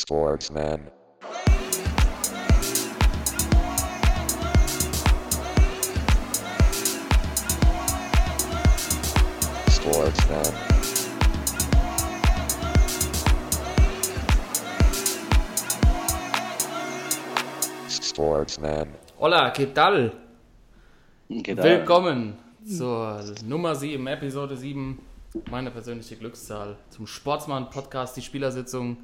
Sportsman. Sportsman. Sportsman. Hola, ¿qué tal? ¿Qué tal? Willkommen zur Nummer 7, Episode 7, meine persönliche Glückszahl, zum Sportsmann-Podcast, die Spielersitzung.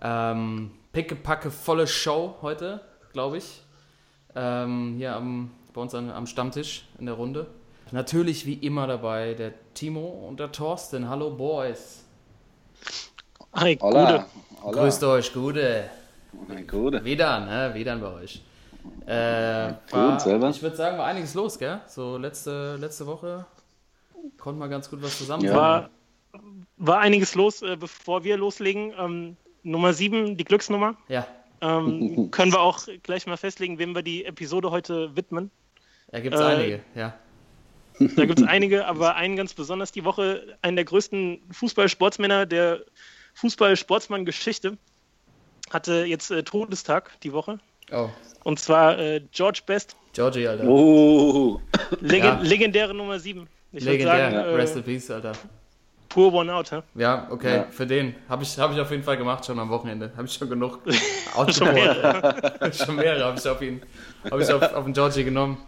Ähm, pickepacke volle Show heute, glaube ich. Ähm, hier am, bei uns an, am Stammtisch in der Runde. Natürlich wie immer dabei der Timo und der Thorsten. Hallo Boys. Hi, Hola. Gute. Hola. Grüßt euch, gute. Gute. Wieder, ne? Wieder bei euch. Äh, war, selber? Ich würde sagen, war einiges los, gell? So letzte, letzte Woche konnte man ganz gut was zusammen Ja. War, war einiges los, äh, bevor wir loslegen. Nummer 7, die Glücksnummer. Ja, Ähm, können wir auch gleich mal festlegen, wem wir die Episode heute widmen. da gibt es Äh, einige, ja. Da gibt es einige, aber einen ganz besonders die Woche, einen der größten Fußballsportsmänner der Fußball-Sportsmann-Geschichte, hatte jetzt äh, Todestag die Woche. Oh, Und zwar äh, George Best, Georgie, Alter. Oh. Legen Ja. legendäre Nummer 7. Ich würde Legendär. sagen, Rest in äh, Peace, Alter. Pur One Out. Hä? Ja, okay, Ja. für den. Habe ich, hab ich auf jeden Fall gemacht, schon am Wochenende. Habe ich schon genug. Schon mehrere. schon mehrere habe ich auf ihn. Habe ich auf, auf den Georgie genommen.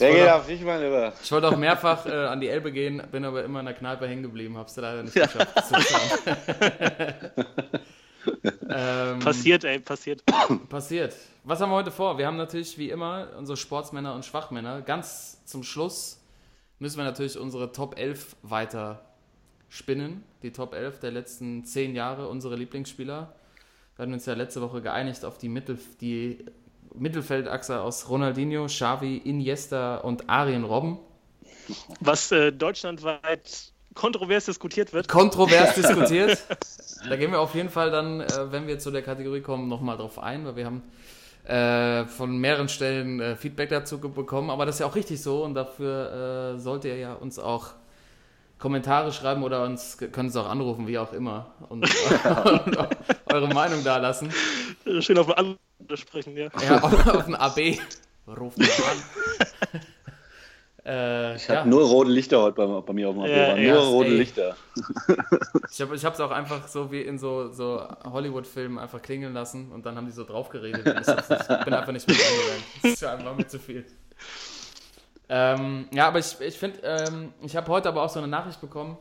Der geht auch- auf dich mal über. Ich wollte auch mehrfach äh, an die Elbe gehen, bin aber immer in der Kneipe hängen geblieben, hab's leider nicht geschafft. ähm, Passiert, ey, passiert. Passiert. Was haben wir heute vor? Wir haben natürlich wie immer unsere Sportsmänner und Schwachmänner. Ganz zum Schluss müssen wir natürlich unsere Top 11 weiter spinnen. Die Top 11 der letzten 10 Jahre, unsere Lieblingsspieler. Wir hatten uns ja letzte Woche geeinigt auf die, Mittel, die Mittelfeldachse aus Ronaldinho, Xavi, Iniesta und Arjen Robben. Was äh, deutschlandweit kontrovers diskutiert wird. kontrovers diskutiert. Da gehen wir auf jeden Fall dann, äh, wenn wir zu der Kategorie kommen, nochmal drauf ein, weil wir haben äh, von mehreren Stellen äh, Feedback dazu bekommen. Aber das ist ja auch richtig so und dafür äh, sollt ihr ja uns auch Kommentare schreiben oder uns können es auch anrufen, wie auch immer, und, und eure Meinung da lassen. Schön auf den anderen sprechen, ja. Ja, auf, auf den AB. Ruft mich an. äh, Ich ja. habe nur rote Lichter heute bei, bei mir auf dem Ja, ja, Nur rote ey. Lichter. Ich habe es auch einfach so wie in so, so Hollywood-Filmen einfach klingeln lassen und dann haben die so drauf geredet. Und ich, ich bin einfach nicht mit eingegangen. Das ist ja einfach mit zu viel. Ähm, ja, aber ich, ich finde, ähm, ich habe heute aber auch so eine Nachricht bekommen,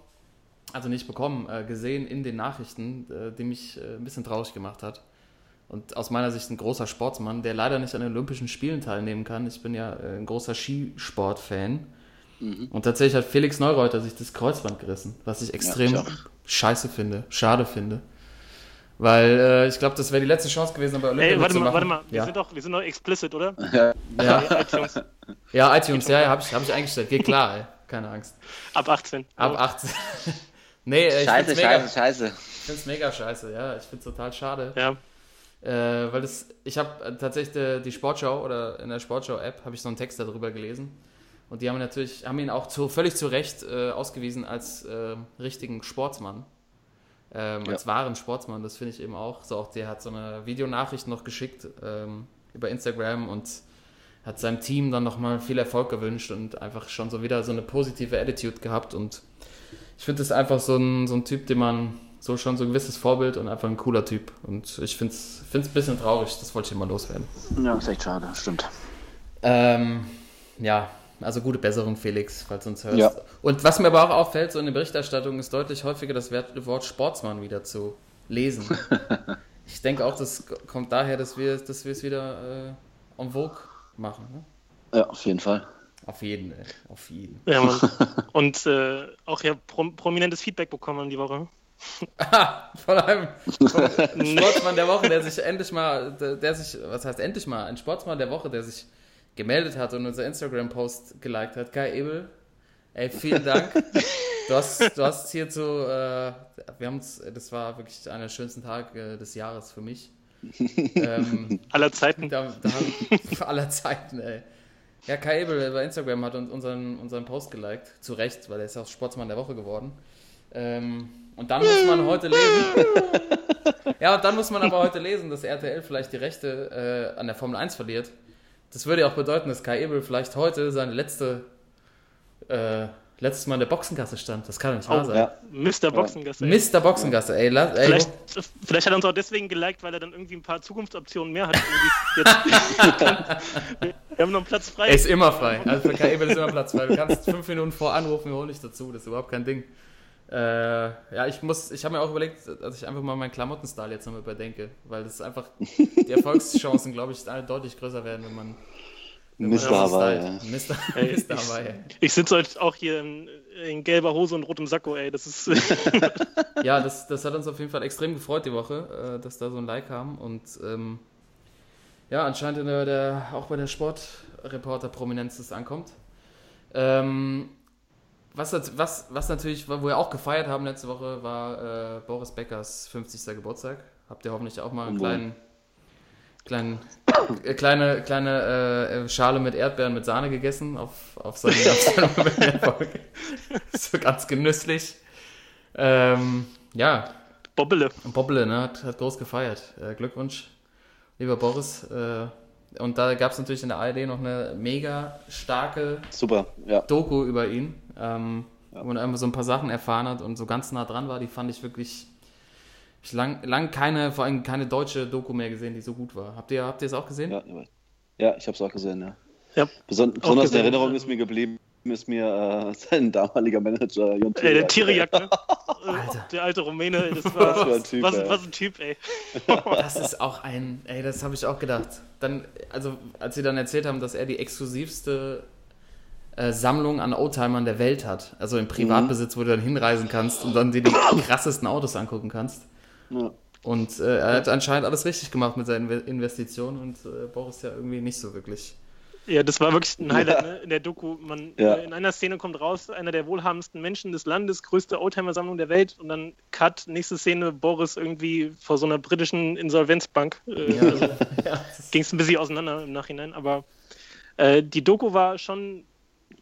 also nicht bekommen, äh, gesehen in den Nachrichten, äh, die mich äh, ein bisschen traurig gemacht hat. Und aus meiner Sicht ein großer Sportsmann, der leider nicht an den Olympischen Spielen teilnehmen kann. Ich bin ja äh, ein großer Skisport-Fan. Und tatsächlich hat Felix Neureuter sich das Kreuzband gerissen, was ich extrem ich auch. scheiße finde, schade finde. Weil äh, ich glaube, das wäre die letzte Chance gewesen, bei Olympia Ey, warte mal, warte mal. Wir, Ja, sind doch, wir sind doch explicit, oder? Ja. ja, Ja, iTunes. ja iTunes, ja, ja habe ich, hab ich eingestellt. Geht klar, ey. keine Angst. Ab 18. Ab 18. nee, äh, ich Scheiße, find's mega, scheiße, scheiße. ich find's mega scheiße, ja. Ich find's total schade. Ja. Äh, weil das, ich habe äh, tatsächlich die, die Sportschau oder in der Sportschau-App habe ich so einen Text darüber gelesen. Und die haben natürlich, haben ihn auch zu, völlig zu Recht äh, ausgewiesen als äh, richtigen Sportsmann. Ähm, Ja. Als wahren Sportsmann, das finde ich eben auch. So auch der hat so eine Videonachricht noch geschickt ähm, über Instagram und hat seinem Team dann nochmal viel Erfolg gewünscht und einfach schon so wieder so eine positive Attitude gehabt. Und ich finde das einfach so ein, so ein Typ, den man so schon so ein gewisses Vorbild und einfach ein cooler Typ. Und ich finde es ein bisschen traurig, das wollte ich immer loswerden. Ja, ist echt schade, stimmt. Ähm, ja, also gute Besserung, Felix, falls du uns hörst. Ja. Und was mir aber auch auffällt, so in der Berichterstattung ist deutlich häufiger das Wort Sportsmann wieder zu lesen. ich denke auch, das kommt daher, dass wir, dass wir es wieder äh, en vogue machen. Ne? Ja, auf jeden Fall. Auf jeden, ey. auf jeden. ja Mann. Und äh, auch ja prom prominentes Feedback bekommen die Woche. Ah, vor allem vom Sportsmann der Woche, der sich endlich mal, der, der sich, was heißt endlich mal, ein Sportsmann der Woche, der sich gemeldet hat und unser Instagram-Post geliked hat. Kai Ebel, ey, vielen Dank. Du hast, du hast hierzu, äh, wir haben uns, das war wirklich einer der schönsten Tage äh, des Jahres für mich. Ähm, Aller Zeiten. da, da haben, aller Zeiten, ey. Ja, Kai Ebel bei Instagram hat uns unseren, unseren Post geliked. Zu Recht, weil er ist auch Sportsmann der Woche geworden. Ähm, und dann muss man heute lesen. Ja, und dann muss man aber heute lesen, dass RTL vielleicht die Rechte äh, an der Formel 1 verliert. Das würde ja auch bedeuten, dass Kai Ebel vielleicht heute seine letzte, äh, letztes Mal in der Boxengasse stand. Das kann doch nicht wahr Oh, sein. ja. Mr. Boxengasse. ey. Mr. Boxengasse, ey. La, ey Vielleicht, vielleicht hat er uns auch deswegen geliked, weil er dann irgendwie ein paar Zukunftsoptionen mehr hat. Wir haben noch einen Platz frei. er ist immer frei. Also für Kai Ebel ist immer Platz frei. Du kannst fünf Minuten vor anrufen, wir holen dich dazu. Das ist überhaupt kein Ding. Äh, ja, ich muss, ich habe mir auch überlegt, dass ich einfach mal meinen Klamottenstil jetzt nochmal überdenke, weil das ist einfach, die Erfolgschancen, glaube ich, deutlich größer werden, wenn man Mr. Hawaii. Mr. Hawaii. Ich sitze heute auch hier in, in gelber Hose und rotem Sakko, ey. Das ist. Ja, das, das hat uns auf jeden Fall extrem gefreut die Woche, äh, dass da so ein Like kam und ähm, ja, anscheinend in der, der, auch bei der Sportreporter-Prominenz das ankommt. Ähm, was, was, was natürlich, wo wir auch gefeiert haben letzte Woche, war äh, Boris Beckers 50. Geburtstag. Habt ihr hoffentlich auch mal einen kleinen, kleinen, äh, kleine, kleine äh, Schale mit Erdbeeren mit Sahne gegessen auf, auf seine, auf seine Folge. so ganz genüsslich. Ähm, ja, Bobbele. Bobble, ne, hat, hat groß gefeiert. Äh, Glückwunsch, lieber Boris. Und da gab es natürlich in der ARD noch eine mega starke Super, ja. Doku über ihn, ähm, wo man einfach so ein paar Sachen erfahren hat und so ganz nah dran war. Die fand ich wirklich. Ich lang, lang keine, vor allem keine deutsche Doku mehr gesehen, die so gut war. Habt ihr, habt ihr es auch gesehen? Ja, ja ich habe es auch gesehen, ja. Ja. Beson besonders gesehen, in Erinnerung ja. ist mir geblieben, ist mir äh, sein damaliger Manager Jon Ey, der Tiriak. Ne? Alter. Der alte Rumäne, das war, Was für ein Typ, was, ey. was ein Typ, ey. Das ist auch ein, ey, das habe ich auch gedacht. Dann, also, als sie dann erzählt haben, dass er die exklusivste äh, Sammlung an Oldtimern der Welt hat, also im Privatbesitz, wo du dann hinreisen kannst und dann dir die krassesten Autos angucken kannst. Ja. Und äh, er hat anscheinend alles richtig gemacht mit seinen Inve- Investitionen und äh, Boris ja irgendwie nicht so wirklich. Ja, das war wirklich ein Highlight ne? in der Doku. Man, Ja. äh, In einer Szene kommt raus, einer der wohlhabendsten Menschen des Landes, größte Oldtimer-Sammlung der Welt und dann Cut, nächste Szene, Boris irgendwie vor so einer britischen Insolvenzbank. Äh, Ja, also, ja, ging es ein bisschen auseinander im Nachhinein, aber äh, die Doku war schon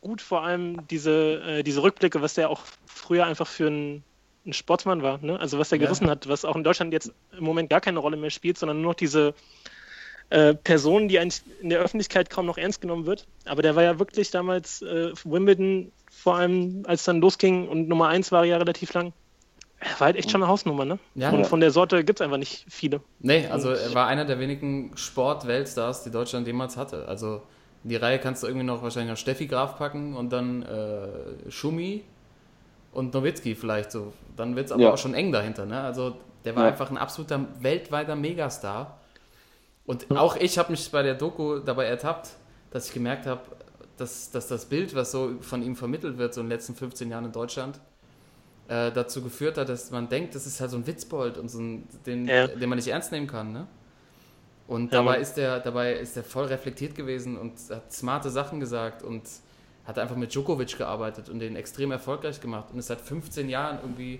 gut, vor allem diese, äh, diese Rückblicke, was der auch früher einfach für ein, ein Sportsmann war, ne? also was der Ja. gerissen hat, was auch in Deutschland jetzt im Moment gar keine Rolle mehr spielt, sondern nur noch diese äh, Person, die eigentlich in der Öffentlichkeit kaum noch ernst genommen wird. Aber der war ja wirklich damals äh, Wimbledon, vor allem als dann losging und Nummer 1 war er ja relativ lang. Er war halt echt schon eine Hausnummer, ne? Ja. Und von der Sorte gibt es einfach nicht viele. Nee, also er war einer der wenigen Sport-Weltstars, die Deutschland jemals hatte. Also in die Reihe kannst du irgendwie noch wahrscheinlich noch Steffi Graf packen und dann äh, Schumi und Nowitzki vielleicht so. Dann wird es aber Ja. auch schon eng dahinter. Ne? Also der war Ja. einfach ein absoluter weltweiter Megastar. Und auch ich habe mich bei der Doku dabei ertappt, dass ich gemerkt habe, dass, dass das Bild, was so von ihm vermittelt wird, so in den letzten 15 Jahren in Deutschland, äh, dazu geführt hat, dass man denkt, das ist halt so ein Witzbold und so ein, den, Ja. den man nicht ernst nehmen kann. Ne? Und Ja, dabei, ist der, dabei ist der voll reflektiert gewesen und hat smarte Sachen gesagt und hat einfach mit Djokovic gearbeitet und den extrem erfolgreich gemacht und ist seit 15 Jahren irgendwie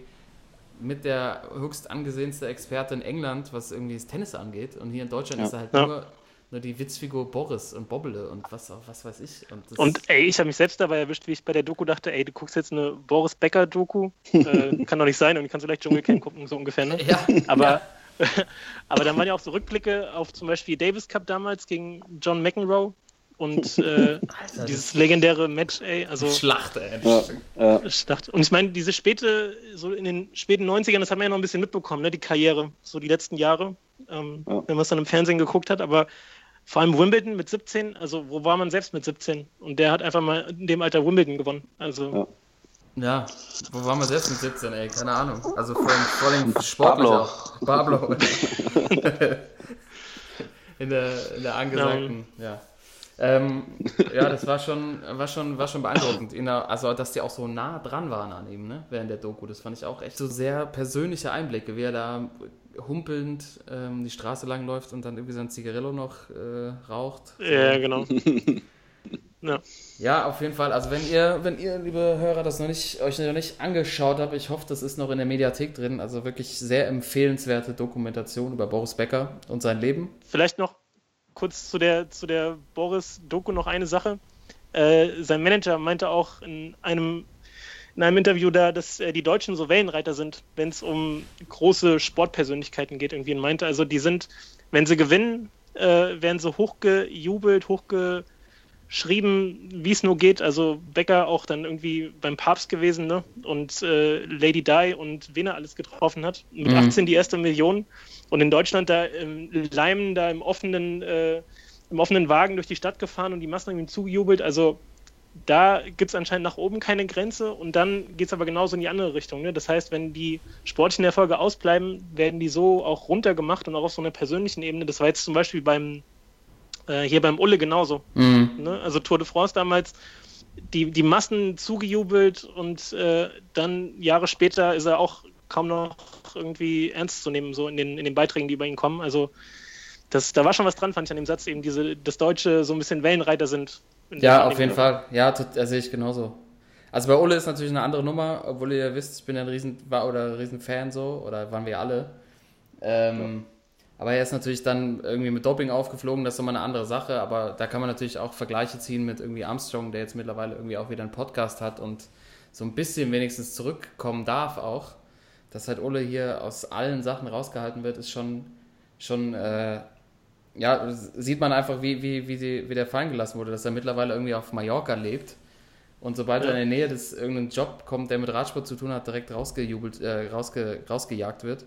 mit der höchst angesehenste Experte in England, was irgendwie das Tennis angeht. Und hier in Deutschland Ja. ist er halt Ja. nur, nur die Witzfigur Boris und Bobbele und was, auch- was weiß ich. Und, Und ey, ich habe mich selbst dabei erwischt, wie ich bei der Doku dachte, ey, du guckst jetzt eine Boris Becker-Doku. äh, kann doch nicht sein und du kannst vielleicht Dschungelcamp gucken, so ungefähr, ne? ja, Aber, aber dann waren ja auch so Rückblicke auf zum Beispiel Davis Cup damals gegen John McEnroe und äh, dieses legendäre Match, ey, also Schlacht, ey. Ja, ja. ich dachte, und ich meine, diese späte, so in den späten 90ern, das hat man ja noch ein bisschen mitbekommen, ne, die Karriere, so die letzten Jahre, ähm, Ja. wenn man es dann im Fernsehen geguckt hat, aber vor allem Wimbledon mit 17, also wo war man selbst mit 17? Und der hat einfach mal in dem Alter Wimbledon gewonnen. Also Ja. Ja, wo waren wir selbst mit 17, ey? Keine Ahnung. Also vor allem, vor allem sportlich Pablo. auch. Pablo. in, der, in der angesagten, ja. Ähm, ja, das war schon, war schon, war schon beeindruckend. In der, also, dass die auch so nah dran waren an ihm, ne? Während der Doku. Das fand ich auch echt so sehr persönliche Einblicke, wie er da humpelnd ähm, die Straße lang läuft und dann irgendwie sein Zigarillo noch äh, raucht. Ja, genau. ja. Ja, auf jeden Fall. Also wenn ihr, wenn ihr, liebe Hörer, das noch nicht, euch noch nicht angeschaut habt, ich hoffe, das ist noch in der Mediathek drin. Also wirklich sehr empfehlenswerte Dokumentation über Boris Becker und sein Leben. Vielleicht noch kurz zu der, zu der Boris-Doku noch eine Sache. Äh, sein Manager meinte auch in einem in einem Interview da, dass äh, die Deutschen so Wellenreiter sind, wenn es um große Sportpersönlichkeiten geht, irgendwie und meinte. Also die sind, wenn sie gewinnen, äh, werden sie hochgejubelt, hochge schrieben, wie es nur geht. Also Becker auch dann irgendwie beim Papst gewesen ne? und äh, Lady Di und wen er alles getroffen hat. Mit mhm. 18 die erste Million und in Deutschland da im Leimen, da im offenen, äh, im offenen Wagen durch die Stadt gefahren und die Massen haben ihm zugejubelt. Also da gibt es anscheinend nach oben keine Grenze und dann geht es aber genauso in die andere Richtung. Ne? Das heißt, wenn die sportlichen Erfolge ausbleiben, werden die so auch runtergemacht und auch auf so einer persönlichen Ebene. Das war jetzt zum Beispiel beim äh, hier beim Ulle genauso. Mhm. Ne? Also Tour de France damals, die, die Massen zugejubelt und äh, dann Jahre später ist er auch kaum noch irgendwie ernst zu nehmen, so in den, in den Beiträgen, die über ihn kommen. Also das, da war schon was dran, fand ich an dem Satz, eben diese, dass Deutsche so ein bisschen Wellenreiter sind. Ja, auf jeden Fall. Ja, das sehe ich genauso. Also bei Ulle ist natürlich eine andere Nummer, obwohl ihr ja wisst, ich bin ja ein riesen, war oder ein riesen Fan so, oder waren wir alle. Ähm, ja. Aber er ist natürlich dann irgendwie mit Doping aufgeflogen, das ist immer eine andere Sache. Aber da kann man natürlich auch Vergleiche ziehen mit irgendwie Armstrong, der jetzt mittlerweile irgendwie auch wieder einen Podcast hat und so ein bisschen wenigstens zurückkommen darf auch. Dass halt Ole hier aus allen Sachen rausgehalten wird, ist schon, schon äh, ja, sieht man einfach, wie, wie, wie, die, wie der fallen gelassen wurde, dass er mittlerweile irgendwie auf Mallorca lebt. Und sobald ja. er in der Nähe des irgendeinen Job kommt, der mit Radsport zu tun hat, direkt rausgejubelt, äh, rausge, rausgejagt wird.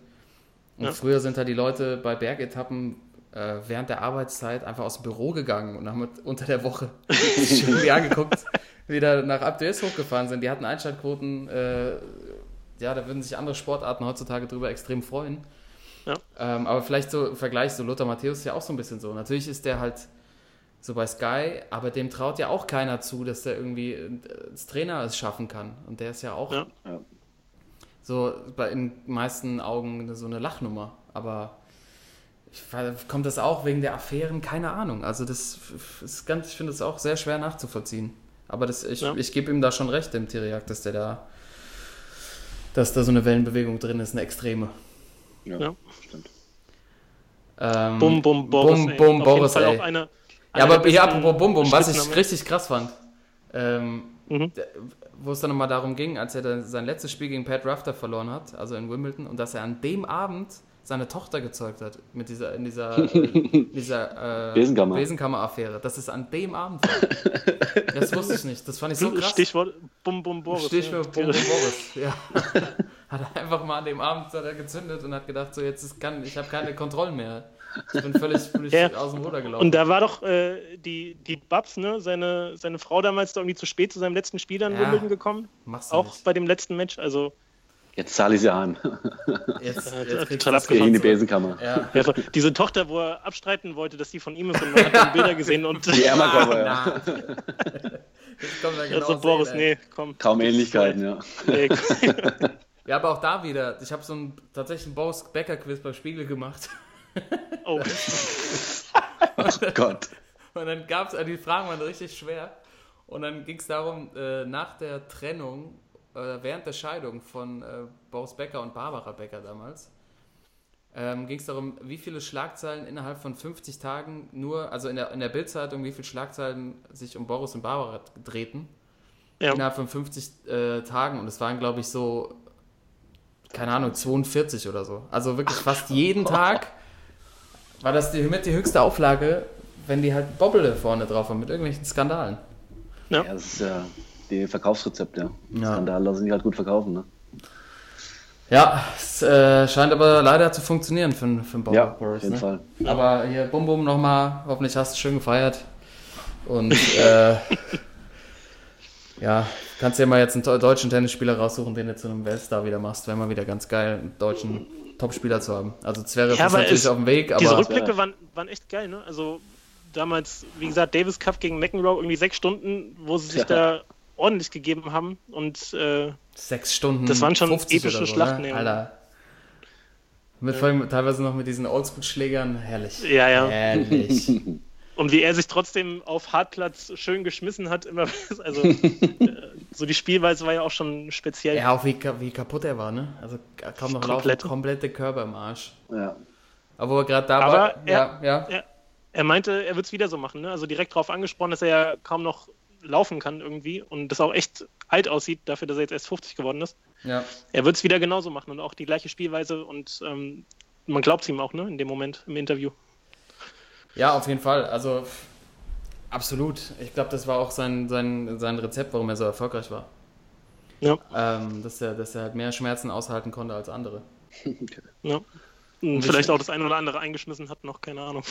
Und ja. früher sind da die Leute bei Bergetappen äh, während der Arbeitszeit einfach aus dem Büro gegangen und haben unter der Woche sich irgendwie angeguckt, wie da nach Abdes hochgefahren sind. Die hatten Einschaltquoten, äh, ja, da würden sich andere Sportarten heutzutage drüber extrem freuen. Ja. Ähm, aber vielleicht so im Vergleich, so Lothar Matthäus ist ja auch so ein bisschen so. Natürlich ist der halt so bei Sky, aber dem traut ja auch keiner zu, dass der irgendwie äh, als Trainer es schaffen kann. Und der ist ja auch ja so bei in meisten Augen so eine Lachnummer. Aber ich, kommt das auch wegen der Affären? Keine Ahnung. Also das ist ganz, ich finde es auch sehr schwer nachzuvollziehen. Aber das, ich, ja. ich gebe ihm da schon recht, dem Tiriak, dass der da, dass da so eine Wellenbewegung drin ist, eine extreme. Ja, ja. stimmt. Ähm, bum, bum, Boris. Bum, bum, Boris, ey. Eine, ja, aber hier apropos Bum, Bum, was ich richtig krass fand. Ähm, mhm wo es dann nochmal darum ging, als er dann sein letztes Spiel gegen Pat Rafter verloren hat, also in Wimbledon, und dass er an dem Abend seine Tochter gezeugt hat mit dieser in dieser, äh, dieser äh, Besenkammer. Besenkammer-Affäre. Das ist an dem Abend war. Das wusste ich nicht. Das fand ich so krass. Stichwort Bum Bum Boris. Stichwort ja. Bum Bum Boris. Ja. hat er einfach mal an dem Abend hat er gezündet und hat gedacht, so jetzt ist kann, ich habe keine Kontrollen mehr. Ich bin völlig, völlig ja. aus dem Ruder gelaufen. Und da war doch äh, die, die Babs, ne, seine, seine Frau damals da irgendwie zu spät zu seinem letzten Spiel dann ja. Wimbledon gekommen. Machst Auch nicht. bei dem letzten Match. Also Jetzt zahle ich sie an. Jetzt, jetzt total abgefahren. in die Besenkammer. Ja. Ja, diese Tochter, wo er abstreiten wollte, dass die von ihm ist und man hat dann Bilder gesehen und. Die Ärmerkoffer, ja. Genau also Boris, sehen, nee, komm. Kaum Ähnlichkeiten, ja. Nee, ja, aber auch da wieder. Ich habe so einen tatsächlich einen Boris Becker Quiz beim Spiegel gemacht. Oh. oh Gott. Und dann gab es, also die Fragen waren richtig schwer. Und dann ging es darum, äh, nach der Trennung, während der Scheidung von äh, Boris Becker und Barbara Becker damals, ähm, ging es darum, wie viele Schlagzeilen innerhalb von 50 Tagen nur, also in der, in der Bildzeitung, wie viele Schlagzeilen sich um Boris und Barbara drehten. Ja. Innerhalb von 50 äh, Tagen. Und es waren, glaube ich, so, keine Ahnung, 42 oder so. Also wirklich fast jeden Tag war das die, mit die höchste Auflage, wenn die halt Bobble vorne drauf haben mit irgendwelchen Skandalen. Ja, ja das ist ja die Verkaufsrezepte. Ja. Skandale lassen sich halt gut verkaufen, ne? Ja, es äh, scheint aber leider zu funktionieren für, für Bob ja, Boris. Auf jeden ne? Fall. Aber hier, Bum Bum nochmal, hoffentlich hast du schön gefeiert. Und äh, ja, kannst dir mal jetzt einen deutschen Tennisspieler raussuchen, den du zu einem Weltstar wieder machst, wenn man wieder ganz geil einen deutschen Top-Spieler zu haben. Also Zverev ja, ist natürlich auf dem Weg, aber... Diese Rückblicke waren, waren echt geil, ne? Also damals, wie gesagt, Davis Cup gegen McEnroe, irgendwie sechs Stunden, wo sie sich ja. da ordentlich gegeben haben und äh, sechs Stunden das waren schon epische so, Schlachten. Ne? Alter. Mit, ja. teilweise noch mit diesen Oldschool-Schlägern, herrlich. Ja, ja. Herrlich. Und wie er sich trotzdem auf Hartplatz schön geschmissen hat, immer, also äh, so die Spielweise war ja auch schon speziell. Ja, auch wie, wie kaputt er war, ne? Also kaum noch Komplett. laufen, komplette Körper im Arsch. Ja. Aber wo er gerade da Aber war, er, ja, ja. Er, er meinte, er wird es wieder so machen, ne? Also direkt darauf angesprochen, dass er ja kaum noch laufen kann irgendwie und das auch echt alt aussieht, dafür, dass er jetzt erst 50 geworden ist. Ja. Er wird es wieder genauso machen und auch die gleiche Spielweise und ähm, man glaubt es ihm auch, ne, in dem Moment im Interview. Ja, auf jeden Fall. Also absolut. Ich glaube, das war auch sein, sein, sein Rezept, warum er so erfolgreich war. Ja. Ähm, dass, er, dass er halt mehr Schmerzen aushalten konnte als andere. Ja. Und vielleicht auch das eine oder andere eingeschmissen hat, noch keine Ahnung.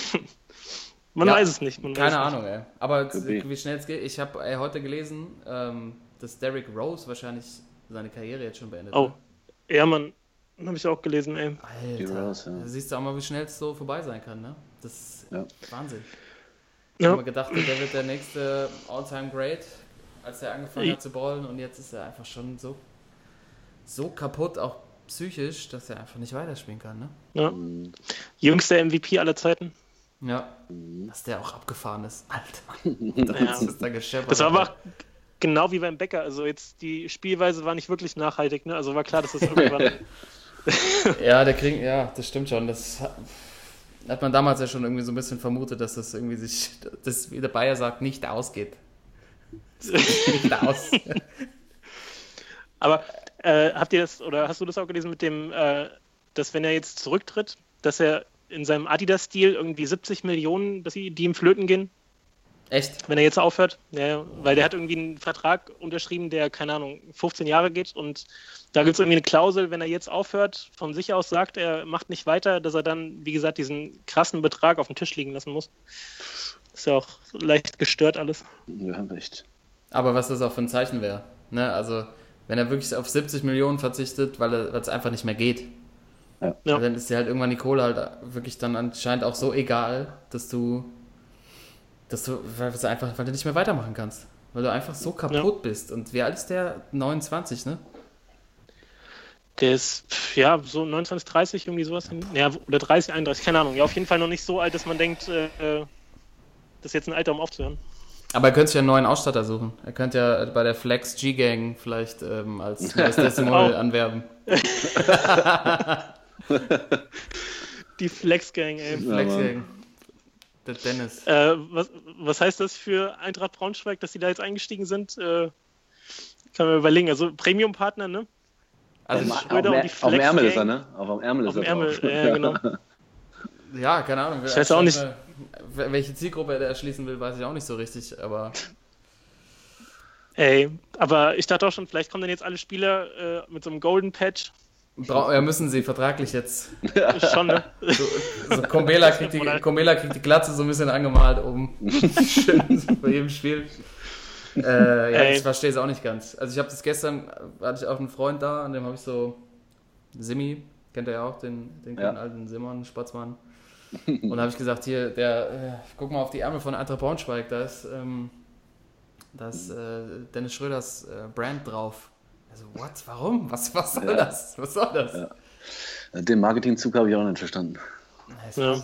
Man Ja, weiß es nicht. Man Keine weiß Ahnung, ey. Aber be. wie schnell es geht. Ich habe heute gelesen, ähm, dass Derrick Rose wahrscheinlich seine Karriere jetzt schon beendet Nicht. hat. Oh, ja, Mann. Habe ich auch gelesen, ey. Alter, Rose, ja. siehst du auch mal, wie schnell es so vorbei sein kann, ne? Das ist Ja. Wahnsinn. Ich habe mir gedacht, der wird der nächste All-Time-Great, als er angefangen hat zu ballen und jetzt ist er einfach schon so, so kaputt, auch psychisch, dass er einfach nicht weiterspielen kann, ne? Ja. Jüngster MVP aller Zeiten. Ja. Dass der auch abgefahren ist. Alter. Ja. Das ist da. Das war aber genau wie beim Bäcker. Also jetzt die Spielweise war nicht wirklich nachhaltig. Ne? Also war klar, dass das irgendwann. Ja, der kriegt, ja, das stimmt schon. Das hat, man damals ja schon irgendwie so ein bisschen vermutet, dass das irgendwie sich, das, wie der Bayer sagt, nicht ausgeht. Geht nicht aus. Aber äh, habt ihr das oder hast du das auch gelesen mit dem, äh, dass wenn er jetzt zurücktritt, dass er in seinem Adidas-Stil irgendwie 70 Millionen, dass die, die ihm flöten gehen, Echt? wenn er jetzt aufhört? Ja, ja, weil der hat irgendwie einen Vertrag unterschrieben, der, keine Ahnung, 15 Jahre geht und da gibt es irgendwie eine Klausel, wenn er jetzt aufhört, von sich aus sagt, er macht nicht weiter, dass er dann, wie gesagt, diesen krassen Betrag auf dem Tisch liegen lassen muss. Ist ja auch leicht gestört alles. Wir haben recht. Aber was das auch für ein Zeichen wäre. Ne? Also, wenn er wirklich auf 70 Millionen verzichtet, weil er- weil es einfach nicht mehr geht. Ja. Ja. Dann ist dir halt irgendwann die Kohle halt wirklich dann anscheinend auch so egal, dass du, dass du, weil es einfach, weil du nicht mehr weitermachen kannst. Weil du einfach so kaputt bist. Und wie alt ist der? 29, ne? Der ist, ja, so 29, 30, irgendwie sowas. Ja, oder 30, 31, keine Ahnung. Ja, auf jeden Fall noch nicht so alt, dass man denkt, äh, das ist jetzt ein Alter, um aufzuhören. Aber er könnte sich ja einen neuen Ausstatter suchen. Er könnte ja bei der Flex G-Gang vielleicht ähm, als neues Testimonial anwerben. Die Flex Gang, ey. Flex Gang. Der Dennis. Äh, was, was heißt das für Eintracht Braunschweig, dass die da jetzt eingestiegen sind? Äh, kann man überlegen. Also Premium-Partner, ne? Also, auf, auf, Schröder dem- und die auf dem Ärmel ist er, ne? Auf dem Ärmel Auf ist dem er Ärmel, ja, genau. ja, keine Ahnung. Ich weiß auch nicht. Welche Zielgruppe er erschließen will, weiß ich auch nicht so richtig. Aber Ey, aber ich dachte auch schon, vielleicht kommen dann jetzt alle Spieler äh, mit so einem Golden Patch. Bra ja, müssen sie vertraglich jetzt. Schon, ne? So, so Kombela, kriegt die, Kombela kriegt die Glatze so ein bisschen angemalt oben. Schön bei jedem Spiel. Äh, ja, Ey. ich verstehe es auch nicht ganz. Also ich habe das gestern, hatte ich auch einen Freund da, an dem habe ich so Simi, kennt er ja auch, den, den Ja. alten Simon Spatzmann. Und da habe ich gesagt, hier, der, äh, guck mal auf die Ärmel von Eintracht Braunschweig, da ist, ähm, da ist äh, Dennis Schröders äh, Brand drauf. Also, what? Warum? Was, was soll Ja. das? Was soll das? Den Marketingzug habe ich auch nicht verstanden. Ja.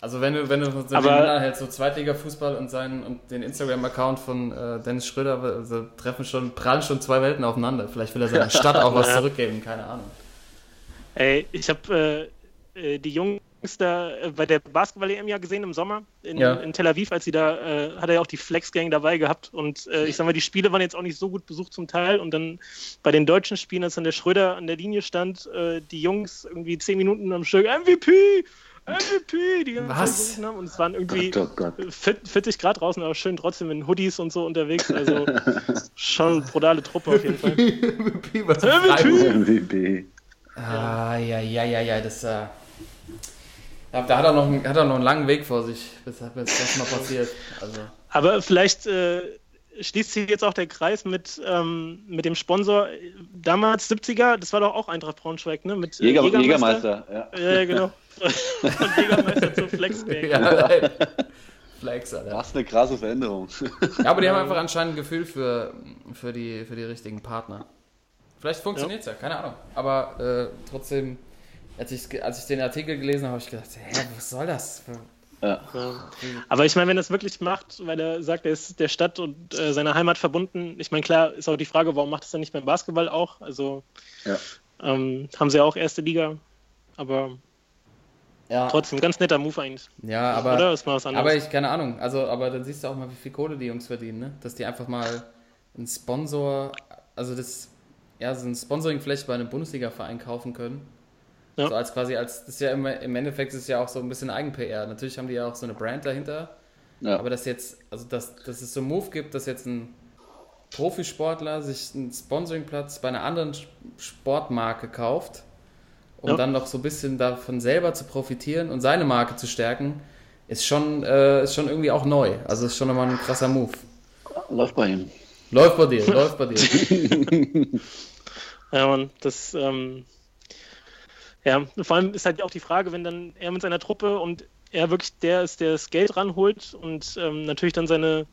Also wenn du, wenn du so den Aber- hältst, so Zweitliga-Fußball und seinen und den Instagram-Account von äh, Dennis Schröder, also treffen schon, prallen schon zwei Welten aufeinander. Vielleicht will er seiner Stadt auch was Ja. zurückgeben, keine Ahnung. Ey, ich habe äh, äh, die Da äh, bei der Basketball-EM ja gesehen im Sommer in, Ja. in Tel Aviv, als sie da, äh, hat er ja auch die Flex-Gang dabei gehabt. Und äh, ich sag mal, die Spiele waren jetzt auch nicht so gut besucht zum Teil. Und dann bei den deutschen Spielen, als dann der Schröder an der Linie stand, äh, die Jungs irgendwie zehn Minuten am Stück MVP! MVP! Die ganze Zeit Was? haben. Und es waren irgendwie Gott, oh Gott. 40 Grad draußen, aber schön trotzdem in Hoodies und so unterwegs. Also schon brutale Truppe auf jeden Fall. MVP, was MVP? MVP. Ah, ja, ja, ja, ja, das, äh, ja, da hat er, noch, einen- hat er noch einen langen Weg vor sich, bis, bis das mal passiert. Also, Aber vielleicht äh, schließt sich jetzt auch der Kreis mit, ähm, mit dem Sponsor. Damals 70er, das war doch auch Eintracht Braunschweig, ne? Mit äh, Jäger, Jägermeister, ja. Ja, ja, genau. Und Jägermeister zur Flex Gang. ja. Flex, Alter. Das ist eine krasse Veränderung. Ja, aber die haben einfach anscheinend ein Gefühl für, für, die, für die richtigen Partner. Vielleicht funktioniert es ja. keine Ahnung. Aber äh, trotzdem, als ich, als ich den Artikel gelesen habe, habe ich gedacht, hä, was soll das? Ja. Aber ich meine, wenn er es wirklich macht, weil er sagt, er ist der Stadt und äh, seiner Heimat verbunden, ich meine, klar ist auch die Frage, warum macht es dann nicht beim Basketball auch? Also Ja. ähm, haben sie ja auch erste Liga, aber Ja, trotzdem ganz netter Move eigentlich. ja aber, Oder ist mal was anderes? aber ich, keine Ahnung. Also, aber dann siehst du auch mal, wie viel Kohle die Jungs verdienen, ne? Dass die einfach mal einen Sponsor also das, ja, so ein Sponsoring vielleicht bei einem Bundesliga-Verein kaufen können. Ja. So als quasi, als, das ist ja immer, im Endeffekt ist es ja auch so ein bisschen Eigen-PR. Natürlich haben die ja auch so eine Brand dahinter. Ja. Aber dass jetzt, also dass, dass es so einen Move gibt, dass jetzt ein Profisportler sich einen Sponsoringplatz bei einer anderen Sportmarke kauft, um Ja. dann noch so ein bisschen davon selber zu profitieren und seine Marke zu stärken, ist schon, äh, ist schon irgendwie auch neu. Also ist schon nochmal ein krasser Move. Läuft bei ihm. Läuft bei dir, läuft bei dir. Ja, Mann, das, ähm, ja, vor allem ist halt auch die Frage, wenn dann er mit seiner Truppe und er wirklich der ist, der das Geld ranholt und ähm, natürlich dann seine,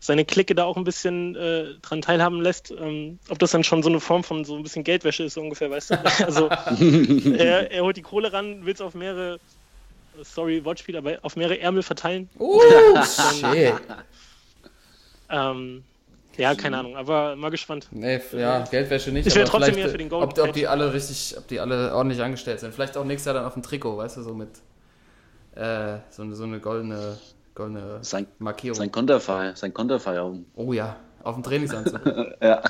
seine Clique da auch ein bisschen äh, dran teilhaben lässt, ähm, ob das dann schon so eine Form von so ein bisschen Geldwäsche ist, so ungefähr, weißt du? Also, er, er holt die Kohle ran, will es auf mehrere, sorry, Wortspiel, aber auf mehrere Ärmel verteilen. Uh, shit. Ähm, ja, keine Ahnung, aber mal gespannt. Nee, ja, Geldwäsche nicht. Ich wäre aber trotzdem vielleicht, mehr für den Golden ob, ob die alle richtig, ob die alle ordentlich angestellt sind. Vielleicht auch nächstes Jahr dann auf dem Trikot, weißt du, so mit äh, so, eine- so eine goldene, goldene Sein, Markierung. sein Konterfei, sein Konterfei oben. Oh ja, auf dem Trainingsanzug. Ja.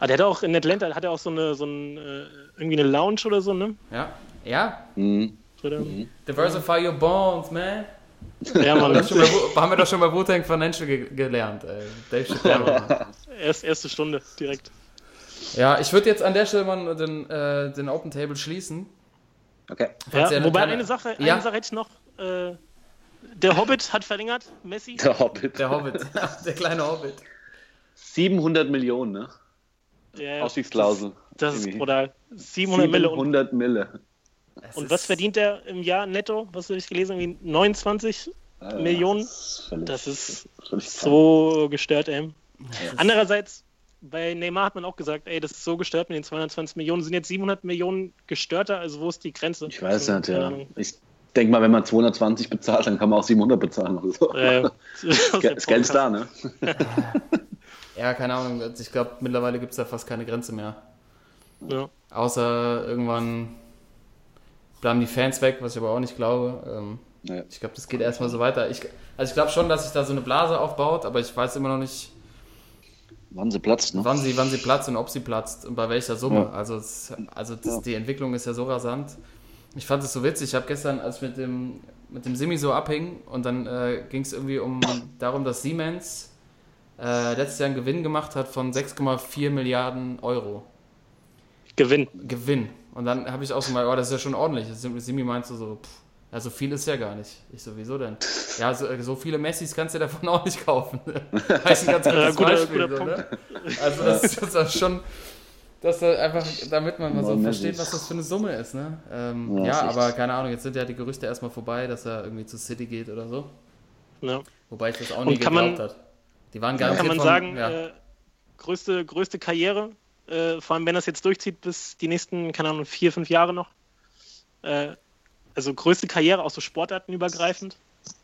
Ah, der hat auch in Atlanta, hat er auch so eine, so ein, äh, irgendwie eine Lounge oder so, ne? ja, ja. Mhm. Oder? Diversify your bonds, man. Ja, Haben Mann, haben wir doch schon bei Wu-Tang Financial ge gelernt. Ey. Dave Chappelle. erst, erste Stunde direkt. ja, ich würde jetzt an der Stelle mal den, äh, den Open Table schließen. Okay. Ja, ihr wobei keine- eine Sache, eine Ja. Sache hätte ich noch. Äh, der Hobbit hat verlängert, Messi. Der Hobbit. Der Hobbit, der kleine Hobbit. 700 Millionen, ne? Ja, Ausstiegsklausel. Das ist Irgendwie. brutal. 700 Mille. Und, 700 Mille. Es und was verdient er im Jahr netto? Was habe ich gelesen? Irgendwie 29 Ja, Millionen? Das ist völlig, Das ist so gestört, ey. Andererseits, bei Neymar hat man auch gesagt, ey, das ist so gestört mit den 220 Millionen. Sind jetzt 700 Millionen gestörter? Also wo ist die Grenze? Ich weiß Also, nicht, ja. Ahnung. Ich denke mal, wenn man 220 bezahlt, dann kann man auch 700 bezahlen oder so. Äh, das Geld ist da, ne? Ja, keine Ahnung. also Ich glaube, mittlerweile gibt es da fast keine Grenze mehr. Ja. Außer irgendwann bleiben die Fans weg, was ich aber auch nicht glaube. Ähm, Ja. ich glaube, das geht erstmal so weiter. Ich, also ich glaube schon, dass sich da so eine Blase aufbaut, aber ich weiß immer noch nicht, Wann sie platzt, ne? wann sie, wann sie platzt und ob sie platzt und bei welcher Summe. Ja. Also, es, also das, Ja. die Entwicklung ist ja so rasant. Ich fand es so witzig. Ich habe gestern, als ich mit dem, mit dem Simi so abhing und dann äh, ging es irgendwie um darum, dass Siemens äh, letztes Jahr einen Gewinn gemacht hat von 6,4 Milliarden Euro. Gewinn. Gewinn. Und dann habe ich auch so mal, oh, das ist ja schon ordentlich. Simi meinte so, so pff, ja, so viel ist ja gar nicht. Ich so, wieso denn? Ja, so, so viele Messis kannst du davon auch nicht kaufen. Das ist ein ganz gutes Ja, guter- Beispiel. guter so, ne? Also das ist das schon, dass da einfach, damit man mal so Neun versteht, was das für eine Summe ist. Ne? Ähm, Ja, ja, ist echt- aber keine Ahnung, jetzt sind ja die Gerüchte erstmal vorbei, dass er irgendwie zu City geht oder so. Ja. Wobei ich das auch nie kann geglaubt man- hat. Die waren Kann garantiert man von, sagen, ja. äh, größte, größte Karriere, äh, vor allem wenn das jetzt durchzieht bis die nächsten, keine Ahnung, vier, fünf Jahre noch. Äh, also größte Karriere, auch so sportartenübergreifend.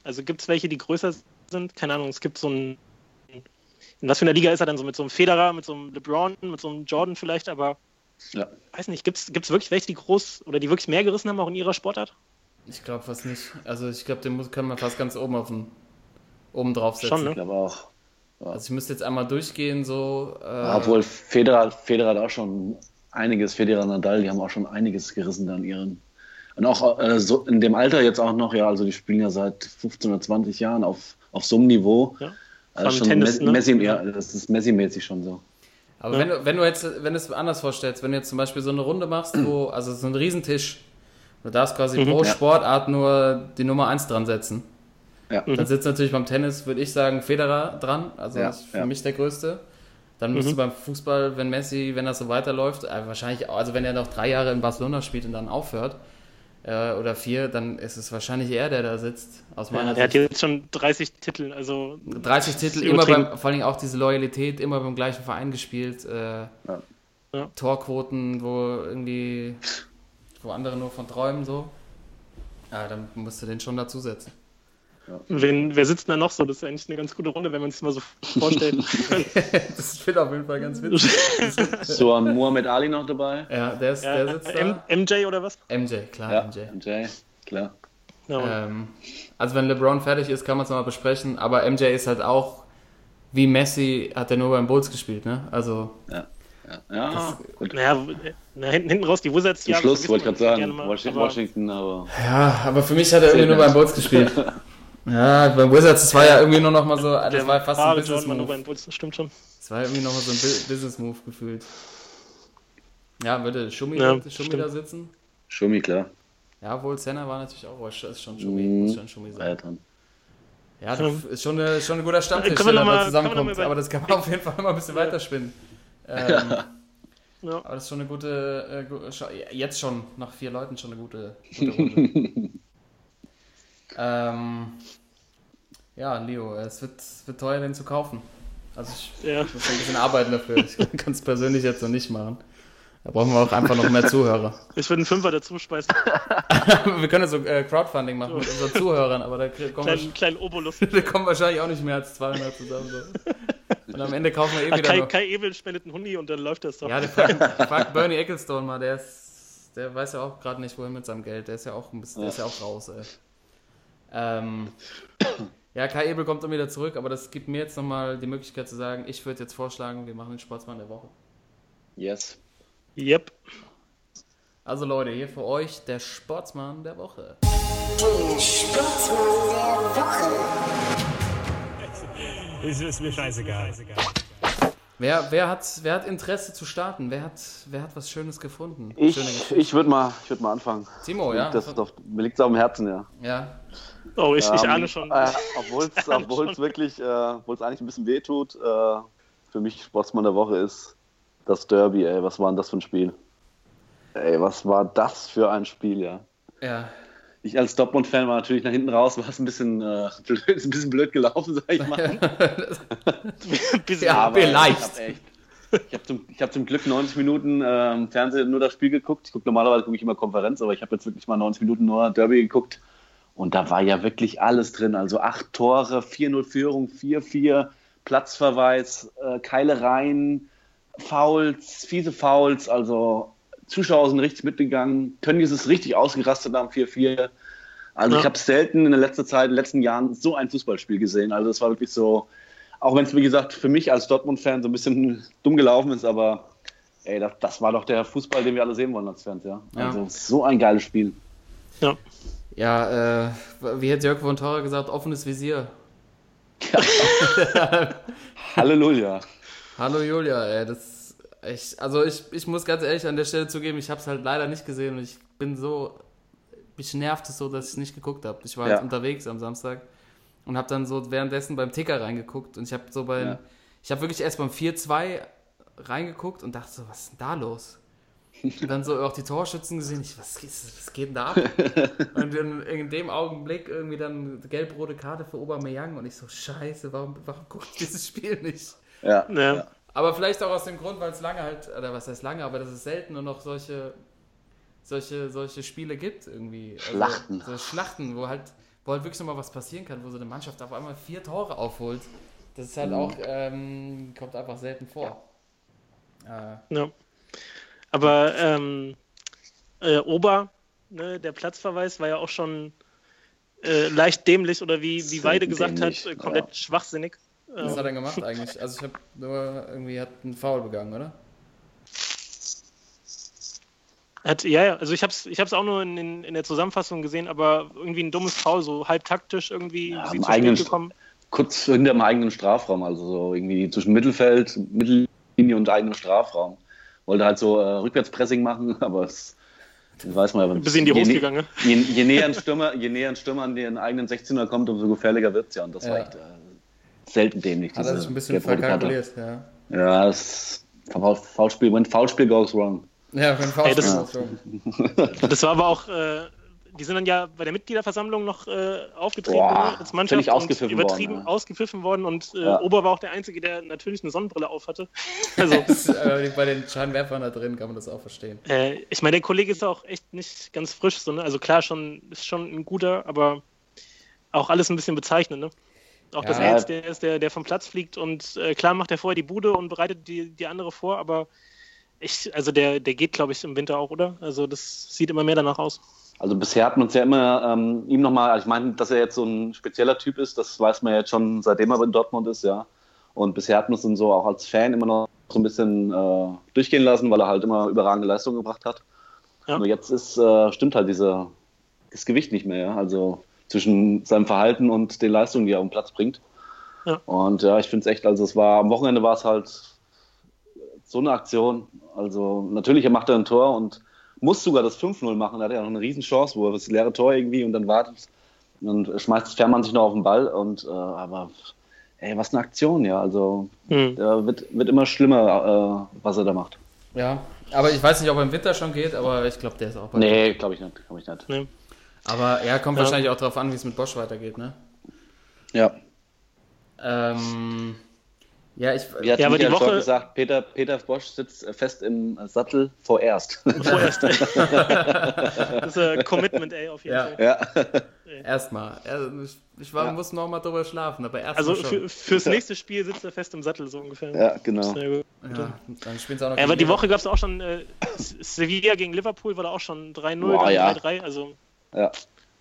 Also gibt es welche, die größer sind? Keine Ahnung, es gibt so ein. In was für einer Liga ist er dann so? Mit so einem Federer, mit so einem LeBron, mit so einem Jordan vielleicht, aber Ja. weiß nicht, gibt es wirklich welche, die groß oder die wirklich mehr gerissen haben, auch in ihrer Sportart? Ich glaube fast nicht. Also ich glaube, den muss, können wir fast ganz oben auf den, oben drauf setzen. Schon, ne? Ich glaube auch. Also ich müsste jetzt einmal durchgehen, so. Äh, Obwohl Federer, Federer hat auch schon einiges, Federer Nadal, die haben auch schon einiges gerissen dann ihren. Und auch äh, so in dem Alter jetzt auch noch, ja, also die spielen ja seit 15 oder 20 Jahren auf, auf so einem Niveau. Ja. Also schon Tennis, Messi, ne? Messi, ja, das ist Messi-mäßig schon so. Aber Ja. wenn, du, wenn du jetzt, wenn du es anders vorstellst, wenn du jetzt zum Beispiel so eine Runde machst, wo, also so einen Riesentisch, du darfst quasi pro Ja. Sportart nur die Nummer 1 dran setzen. Ja. Dann sitzt natürlich beim Tennis, würde ich sagen, Federer dran, also Ja, ist für ja. mich der größte. Dann müsste beim Fußball, wenn Messi, wenn das so weiterläuft, äh, wahrscheinlich, auch- also wenn er noch drei Jahre in Barcelona spielt und dann aufhört, äh, oder vier, dann ist es wahrscheinlich er, der da sitzt, aus meiner Ja, der hat Sicht. jetzt schon 30 Titel, also 30 Titel, immer beim, vor allem auch diese Loyalität, immer beim gleichen Verein gespielt. Äh, Ja. Ja. Torquoten, wo irgendwie, wo andere nur von träumen, so. Ja, dann musst du den schon dazusetzen. Wen, wer sitzt denn da noch so? Das ist eigentlich eine ganz gute Runde, wenn man sich mal so vorstellt. das wird auf jeden Fall ganz witzig. So haben Muhammad Ali noch dabei. ja, der, ist, ja, der sitzt M da. MJ oder was? MJ, klar, Ja, MJ. MJ, klar. Ja. Ähm, also wenn LeBron fertig ist, kann man es nochmal besprechen, aber MJ ist halt auch, wie Messi, hat er nur beim Bulls gespielt, ne? Also Ja. Ja, ja gut. Naja, na, hinten, hinten raus die Wizards. Zum ja, Schluss wollte ich gerade sagen, mal, Washington, aber- Washington, aber Ja, aber für mich hat er irgendwie nur beim. Bulls gespielt. Ja, beim Wizards, das war ja irgendwie nur noch mal so, das Der war fast ein Business Move. Bulls, das stimmt schon. Das war irgendwie noch mal so ein Bu- Business Move gefühlt. Ja, würde Schumi, Ja, Schumi stimmt. da sitzen? Schumi, klar. Ja, wohl Senna war natürlich auch, aber ist schon Schumi, Mhm. muss schon Schumi ja sein. Ja, das ist schon, eine, schon ein guter Stammtisch, noch da mal- zusammenkommt, aber das kann man auf jeden Fall mal ein bisschen Ja. weiterspinnen. Ähm, Ja. Aber das ist schon eine gute, äh, jetzt schon, nach vier Leuten schon eine gute, gute Runde. ähm, ja, Leo, es wird, wird teuer, den zu kaufen. Also ich, Ja. muss ein bisschen arbeiten dafür. Ich kann es persönlich jetzt noch nicht machen. Da brauchen wir auch einfach noch mehr Zuhörer. Ich würde einen Fünfer dazu speisen. wir können so äh, Crowdfunding machen mit unseren Zuhörern, aber da kommen, Kleinen, wir, kleinen Obolus. da kommen wahrscheinlich auch nicht mehr als 200 zusammen. So. Und am Ende kaufen wir eh wieder Kai, noch. Kai Ebel spendet einen Hundi und dann läuft das doch. Ja, der fragt, fragt Bernie Ecclestone mal, der ist, der weiß ja auch gerade nicht, wohin mit seinem Geld. Der ist ja auch ein bisschen, der ist ja auch raus, ey. Ähm, ja, Kai Ebel kommt dann wieder zurück, aber das gibt mir jetzt nochmal die Möglichkeit zu sagen, ich würde jetzt vorschlagen, wir machen den Sportsmann der Woche. Yes. Yep. Also Leute, hier für euch der Sportsmann der Woche. Der Sportsmann der Woche. Es ist mir scheißegal. Wer, wer, hat, wer hat Interesse zu starten? Wer hat, wer hat was Schönes gefunden? Ich, Schöne ich würde mal, ich würd mal anfangen. Timo, ja? Das ist doch, mir liegt es auf dem Herzen, ja. ja. Oh, ich, ich Ähm, ahne schon. Äh, Obwohl es wirklich, äh, obwohl es eigentlich ein bisschen weh tut, äh, für mich Sportsmann der Woche ist das Derby, ey. Was war denn das für ein Spiel? Ey, was war das für ein Spiel, ja. Ja. Ich als Dortmund-Fan war natürlich nach hinten raus, war es ein bisschen, äh, blöd, ein bisschen blöd gelaufen, sag ich mal. Bisschen- ja. Aber vielleicht. Ich habe echt. Ich habe zum, hab zum Glück 90 Minuten äh, im Fernsehen nur das Spiel geguckt. Ich guck, normalerweise gucke ich immer Konferenz, aber ich habe jetzt wirklich mal 90 Minuten nur Derby geguckt. Und da war ja wirklich alles drin. Also acht Tore, 4-0 Führung, 4-4, Platzverweis, äh, Keilereien, Fouls, fiese Fouls. Also Zuschauer sind richtig mitgegangen. Tönnies ist richtig ausgerastet am 4-4. Also Ja. ich habe selten in der letzten Zeit, in den letzten Jahren so ein Fußballspiel gesehen. Also es war wirklich so, auch wenn es, wie gesagt, für mich als Dortmund-Fan so ein bisschen dumm gelaufen ist, aber ey, das, das war doch der Fußball, den wir alle sehen wollen als Fans, ja. Ja. Also so ein geiles Spiel. Ja. Ja, äh, wie hat Jörg von Teurer gesagt, offenes Visier. Halleluja. Hallo Julia, ey, das ich, also ich, ich muss ganz ehrlich an der Stelle zugeben, ich habe es halt leider nicht gesehen und ich bin so, mich nervt es so, dass ich es nicht geguckt habe. Ich war Ja. jetzt unterwegs am Samstag und habe dann so währenddessen beim Ticker reingeguckt und ich habe so beim, Ja. ich habe wirklich erst beim 4-2 reingeguckt und dachte so, was ist denn da los? Und dann so auch die Torschützen gesehen, ich, was, ist- was geht denn da ab? Und in, in dem Augenblick irgendwie dann gelb-rote Karte für Aubameyang und ich so, scheiße, warum, warum gucke ich dieses Spiel nicht? Ja. Ja. Aber vielleicht auch aus dem Grund, weil es lange halt, oder was heißt lange, aber dass es selten nur noch solche, solche, solche Spiele gibt irgendwie. Also, Schlachten. So Schlachten, wo halt, wo halt wirklich nochmal was passieren kann, wo so eine Mannschaft auf einmal vier Tore aufholt. Das ist halt auch, ähm, kommt einfach selten vor. Äh, Ja. Aber ähm, äh, Ober, ne, der Platzverweis war ja auch schon äh, leicht dämlich oder wie, wie Weide gesagt dämlich, hat, äh, komplett ja. schwachsinnig. Was hat er gemacht eigentlich? Also ich habe nur irgendwie hat einen Foul begangen, oder? hat, ja, ja, also ich habe es ich hab's auch nur in, in, in der Zusammenfassung gesehen, aber irgendwie ein dummes Foul, so halb taktisch irgendwie Ja, spät eigenen- gekommen. Kurz hinter dem eigenen Strafraum, also so irgendwie zwischen Mittelfeld, Mittellinie und eigenem Strafraum. Wollte halt so äh, Rückwärtspressing machen, aber es weiß man ja. Bis in die je, Hose gegangen. je, je, näher ein Stürmer, je näher ein Stürmer an den eigenen 16er kommt, umso gefährlicher wird es ja. Und das war Ja. echt äh, selten dämlich. Er diese sich ein bisschen gelb-rote Karte. verkalkuliert, ja. Ja, das Foul- Foulspiel, when Foulspiel goes wrong. Ja, wenn Foul Ey, das- spielen, so. Das war aber auch, äh, die sind dann ja bei der Mitgliederversammlung noch äh, aufgetreten Boah, ne, als Mannschaft völlig ausgepfiffen und übertrieben worden, ja. ausgepfiffen worden und äh, Ja. Ober war auch der Einzige, der natürlich eine Sonnenbrille auf hatte. Also, Das, bei den Scheinwerfern da drin kann man das auch verstehen. äh, ich meine, der Kollege ist auch echt nicht ganz frisch, so, ne? also klar, schon, ist schon ein guter, aber auch alles ein bisschen bezeichnend. Ne? Auch Ja. er jetzt der ist, der, der vom Platz fliegt und äh, klar macht er vorher die Bude und bereitet die, die andere vor, aber ich, also der, der geht, glaube ich, im Winter auch, oder? Also das sieht immer mehr danach aus. Also bisher hat man uns ja immer ähm, ihm nochmal, also ich meine, dass er jetzt so ein spezieller Typ ist, das weiß man jetzt schon, seitdem er in Dortmund ist, ja. Und bisher hat man es dann so auch als Fan immer noch so ein bisschen äh, durchgehen lassen, weil er halt immer überragende Leistungen gebracht hat. Ja. Nur jetzt ist, äh, stimmt halt diese, das Gewicht nicht mehr, ja? also zwischen seinem Verhalten und den Leistungen, die er auf den Platz bringt. Ja. Und ja, ich finde es echt, also es war, am Wochenende war es halt so eine Aktion. Also natürlich, er macht er ein Tor und muss sogar das 5-0 machen. Da hat er ja noch eine Riesenchance, wo er das leere Tor irgendwie und dann wartet und schmeißt Fährmann sich noch auf den Ball. Und äh, aber ey, was eine Aktion, ja. Also Hm. der wird, wird immer schlimmer, äh, was er da macht. Ja, aber ich weiß nicht, ob er im Winter schon geht, aber ich glaube, der ist auch bald. Nee, glaube ich nicht. Glaube ich nicht. Nee. Aber ja, kommt Ja. wahrscheinlich auch darauf an, wie es mit Bosch weitergeht, ne? Ja. Ähm, ja, ich. Wie hat Ja, aber die Woche- gesagt, Peter, Peter Bosch sitzt äh, fest im Sattel vorerst. Vorerst. das ist ein Commitment, ey, auf jeden Ja. Fall. ja. Erstmal. Ja, ich ich war, Ja. muss noch mal drüber schlafen, aber erstmal Also schon. für, fürs nächste Spiel sitzt er fest im Sattel, so ungefähr. ja, genau. Ja, dann spielen sie auch noch Ja, aber die Woche gab es auch schon, äh, Sevilla gegen Liverpool war da auch schon 3-0, Boah, dann ja. 3-3, also Ja.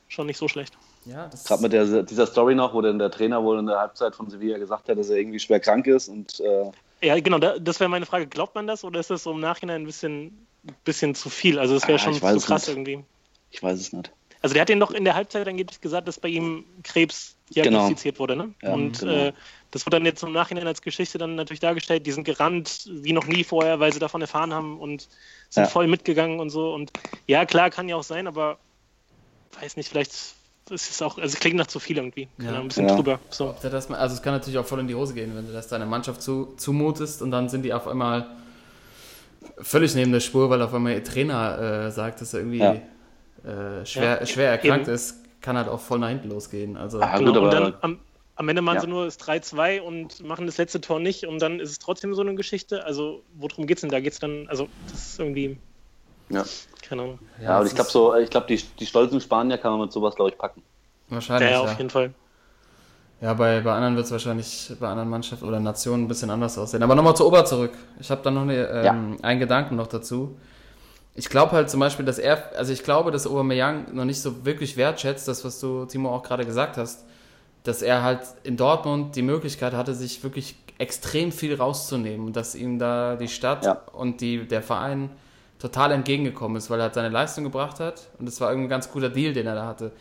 schon nicht so schlecht. Ja, Gerade mit der, dieser Story noch, wo dann der Trainer wohl in der Halbzeit von Sevilla gesagt hat, dass er irgendwie schwer krank ist und äh, Ja, genau, da, das wäre meine Frage. Glaubt man das oder ist das so im Nachhinein ein bisschen, bisschen zu viel? Also, das wäre Ah, schon zu krass nicht. irgendwie. ich weiß es nicht. Also, der hat ihn doch in der Halbzeit angeblich gesagt, dass bei ihm Krebs diagnostiziert wurde. Ne? Ja, Und genau. äh, das wurde dann jetzt im Nachhinein als Geschichte dann natürlich dargestellt. Die sind gerannt wie noch nie vorher, weil sie davon erfahren haben und sind Ja. voll mitgegangen und so. Und ja, klar, kann ja auch sein, aber weiß nicht, vielleicht ist es auch, also es klingt nach zu viel irgendwie. Ja. Ein bisschen Ja. drüber. So. Ja, das, also es kann natürlich auch voll in die Hose gehen, wenn du das deiner Mannschaft zu, zumutest und dann sind die auf einmal völlig neben der Spur, weil auf einmal ihr Trainer äh, sagt, dass er irgendwie Ja. äh, schwer, Ja, schwer erkrankt eben. ist, kann halt auch voll nach hinten losgehen. Also Ah, Genau, gut, aber und dann am, am Ende machen Ja. sie nur das 3-2 und machen das letzte Tor nicht und dann ist es trotzdem so eine Geschichte. Also, worum geht's denn da? Geht's dann, also, das ist irgendwie, ja. keine Ahnung. ja, aber ich glaube so, ich glaube die, die stolzen Spanier kann man mit sowas glaube ich packen. Wahrscheinlich, Ja, ja. auf jeden Fall. Ja, bei, bei anderen wird es wahrscheinlich bei anderen Mannschaften oder Nationen ein bisschen anders aussehen. Aber nochmal zu Ober zurück. Ich habe da noch eine, ähm, einen Gedanken noch dazu. Ich glaube halt zum Beispiel, dass er, also ich glaube, dass Aubameyang noch nicht so wirklich wertschätzt, das, was du, Timo, auch gerade gesagt hast, dass er halt in Dortmund die Möglichkeit hatte, sich wirklich extrem viel rauszunehmen und dass ihm da die Stadt Ja. und die, der Verein total entgegengekommen ist, weil er halt seine Leistung gebracht hat und es war irgendwie ein ganz guter Deal, den er da hatte.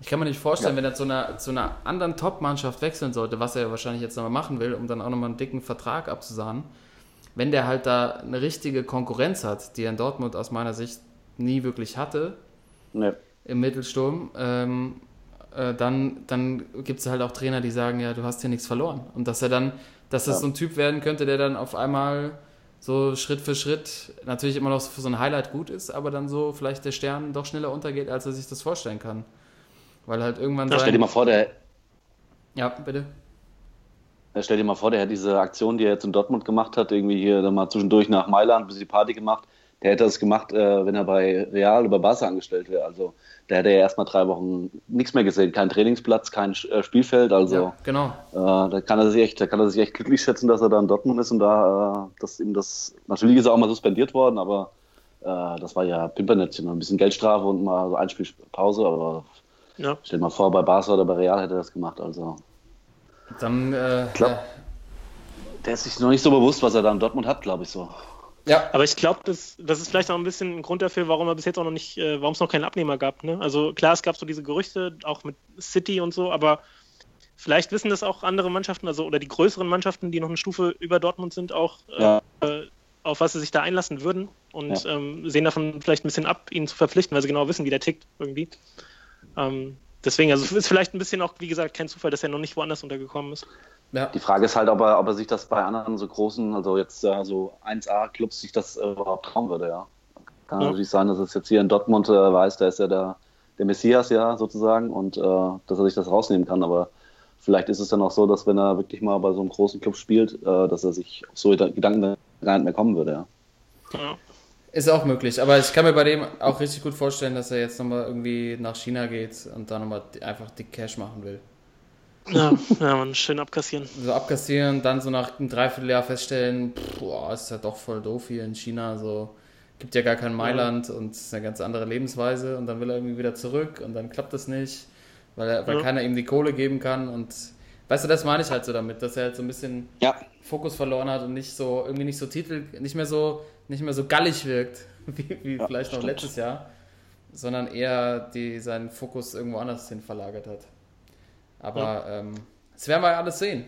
Ich kann mir nicht vorstellen, wenn er zu einer, zu einer anderen Top-Mannschaft wechseln sollte, was er wahrscheinlich jetzt nochmal machen will, um dann auch nochmal einen dicken Vertrag abzusahnen, wenn der halt da eine richtige Konkurrenz hat, die er in Dortmund aus meiner Sicht nie wirklich hatte, Nee. im Mittelsturm, ähm, äh, dann, dann gibt es halt auch Trainer, die sagen, ja, du hast hier nichts verloren. Und dass er dann, dass das Ja. so ein Typ werden könnte, der dann auf einmal so Schritt für Schritt natürlich immer noch für so ein Highlight gut ist, aber dann so vielleicht der Stern doch schneller untergeht, als er sich das vorstellen kann. Weil halt irgendwann Ja, stell dir mal vor, der, Ja, bitte. Ja, stell dir mal vor, der hätte diese Aktion, die er jetzt in Dortmund gemacht hat, irgendwie hier dann mal zwischendurch nach Mailand ein bisschen Party gemacht. Der hätte das gemacht, äh, wenn er bei Real oder Barca angestellt wäre. Also da hätte er erstmal drei Wochen nichts mehr gesehen. Kein Trainingsplatz, kein äh, Spielfeld. Also Ja, genau. äh, da kann er sich echt, da kann er sich echt glücklich schätzen, dass er da in Dortmund ist und da, äh, dass ihm das, natürlich ist er auch mal suspendiert worden, aber äh, das war ja Pimpernettchen, ein bisschen Geldstrafe und mal so Einspielpause, aber Ja. stell dir mal vor, bei Barca oder bei Real hätte er das gemacht. Also Dann, äh, ja. der ist sich noch nicht so bewusst, was er da in Dortmund hat, glaube ich so. Ja, Aber ich glaube, das, das ist vielleicht auch ein bisschen ein Grund dafür, warum er bis jetzt auch noch nicht, äh, warum es noch keinen Abnehmer gab. Ne? Also klar, es gab so diese Gerüchte, auch mit City und so, aber vielleicht wissen das auch andere Mannschaften, also oder die größeren Mannschaften, die noch eine Stufe über Dortmund sind, auch, äh, Ja. auf was sie sich da einlassen würden und Ja. ähm, sehen davon vielleicht ein bisschen ab, ihn zu verpflichten, weil sie genau wissen, wie der tickt irgendwie. Ähm, deswegen, also es ist vielleicht ein bisschen auch, wie gesagt, kein Zufall, dass er noch nicht woanders untergekommen ist. Ja. Die Frage ist halt, ob er, ob er sich das bei anderen so großen, also jetzt äh, so 1A-Clubs, sich das äh, überhaupt trauen würde, ja. Kann Ja. natürlich sein, dass es jetzt hier in Dortmund äh, weiß, da ist ja der, der Messias, ja, sozusagen, und äh, dass er sich das rausnehmen kann, aber vielleicht ist es dann auch so, dass wenn er wirklich mal bei so einem großen Club spielt, äh, dass er sich auf so Gedanken gar nicht mehr kommen würde, ja. Ja. Ist auch möglich, aber ich kann mir bei dem auch richtig gut vorstellen, dass er jetzt nochmal irgendwie nach China geht und da nochmal einfach dick Cash machen will. Ja, ja, man, schön abkassieren. So abkassieren, dann so nach einem Dreivierteljahr feststellen, pff, boah, ist ja doch voll doof hier in China, so gibt ja gar kein Mailand und ist eine ganz andere Lebensweise und dann will er irgendwie wieder zurück und dann klappt das nicht, weil, er, weil Ja. keiner ihm die Kohle geben kann und weißt du, das meine ich halt so damit, dass er halt so ein bisschen Ja, Fokus verloren hat und nicht so, irgendwie nicht so Titel, nicht mehr so, nicht mehr so gallig wirkt, wie, wie Ja, vielleicht noch stimmt. letztes Jahr, sondern eher die, seinen Fokus irgendwo anders hin verlagert hat. Aber ähm, das werden wir alles sehen.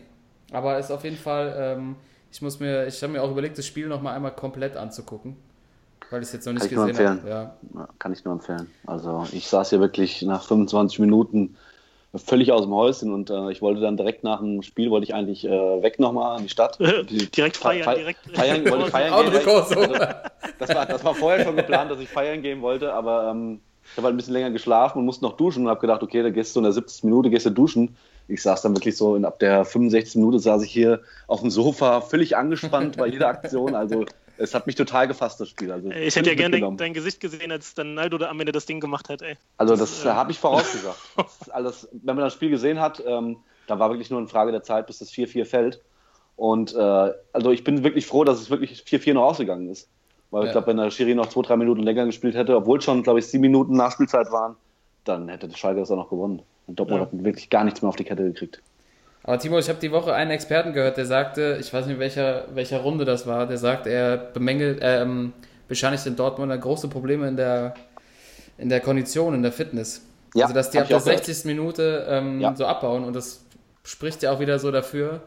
Aber ist auf jeden Fall, ähm, ich muss mir, ich habe mir auch überlegt, das Spiel nochmal einmal komplett anzugucken, weil ich es jetzt noch nicht Kann ich nur gesehen habe. empfehlen. Ja. Ja, kann ich nur empfehlen. Also ich saß hier wirklich nach 25 Minuten völlig aus dem Häuschen und äh, ich wollte dann direkt nach dem Spiel, wollte ich eigentlich äh, weg nochmal in die Stadt. Direkt feiern, fe- direkt- feiern, wollte ich feiern gehen. ich- also, das, war, das war vorher schon geplant, dass ich feiern gehen wollte, aber ähm, ich habe halt ein bisschen länger geschlafen und musste noch duschen und habe gedacht, okay, da gehst du in der 70. Minute, gehst du duschen. Ich saß dann wirklich so, in, ab der 65. Minute saß ich hier auf dem Sofa, völlig angespannt bei jeder Aktion. Also es hat mich total gefasst, das Spiel. Also, Ich hätte ja gerne dein, Gesicht gesehen, als dann Naldo da am Ende das Ding gemacht hat, ey. Also das, habe ich vorausgesagt. Das alles, wenn man das Spiel gesehen hat, ähm, da war wirklich nur eine Frage der Zeit, bis das 4-4 fällt. Und äh, also ich bin wirklich froh, dass es wirklich 4-4 noch ausgegangen ist. Weil Ja. ich glaube, wenn der Schiri noch zwei, drei Minuten länger gespielt hätte, obwohl schon, glaube ich, sieben Minuten Nachspielzeit waren, dann hätte der Schalke das auch noch gewonnen. Und Dortmund Ja. hat wirklich gar nichts mehr auf die Kette gekriegt. Aber Timo, ich habe die Woche einen Experten gehört, der sagte, ich weiß nicht, welcher, welcher Runde das war, der sagt, er bemängelt, ähm, bescheinigt den Dortmunder große Probleme in der, in der Kondition, in der Fitness. Ja, also, dass die ab der auch gehört. 60. Minute ähm, Ja. so abbauen und das spricht ja auch wieder so dafür,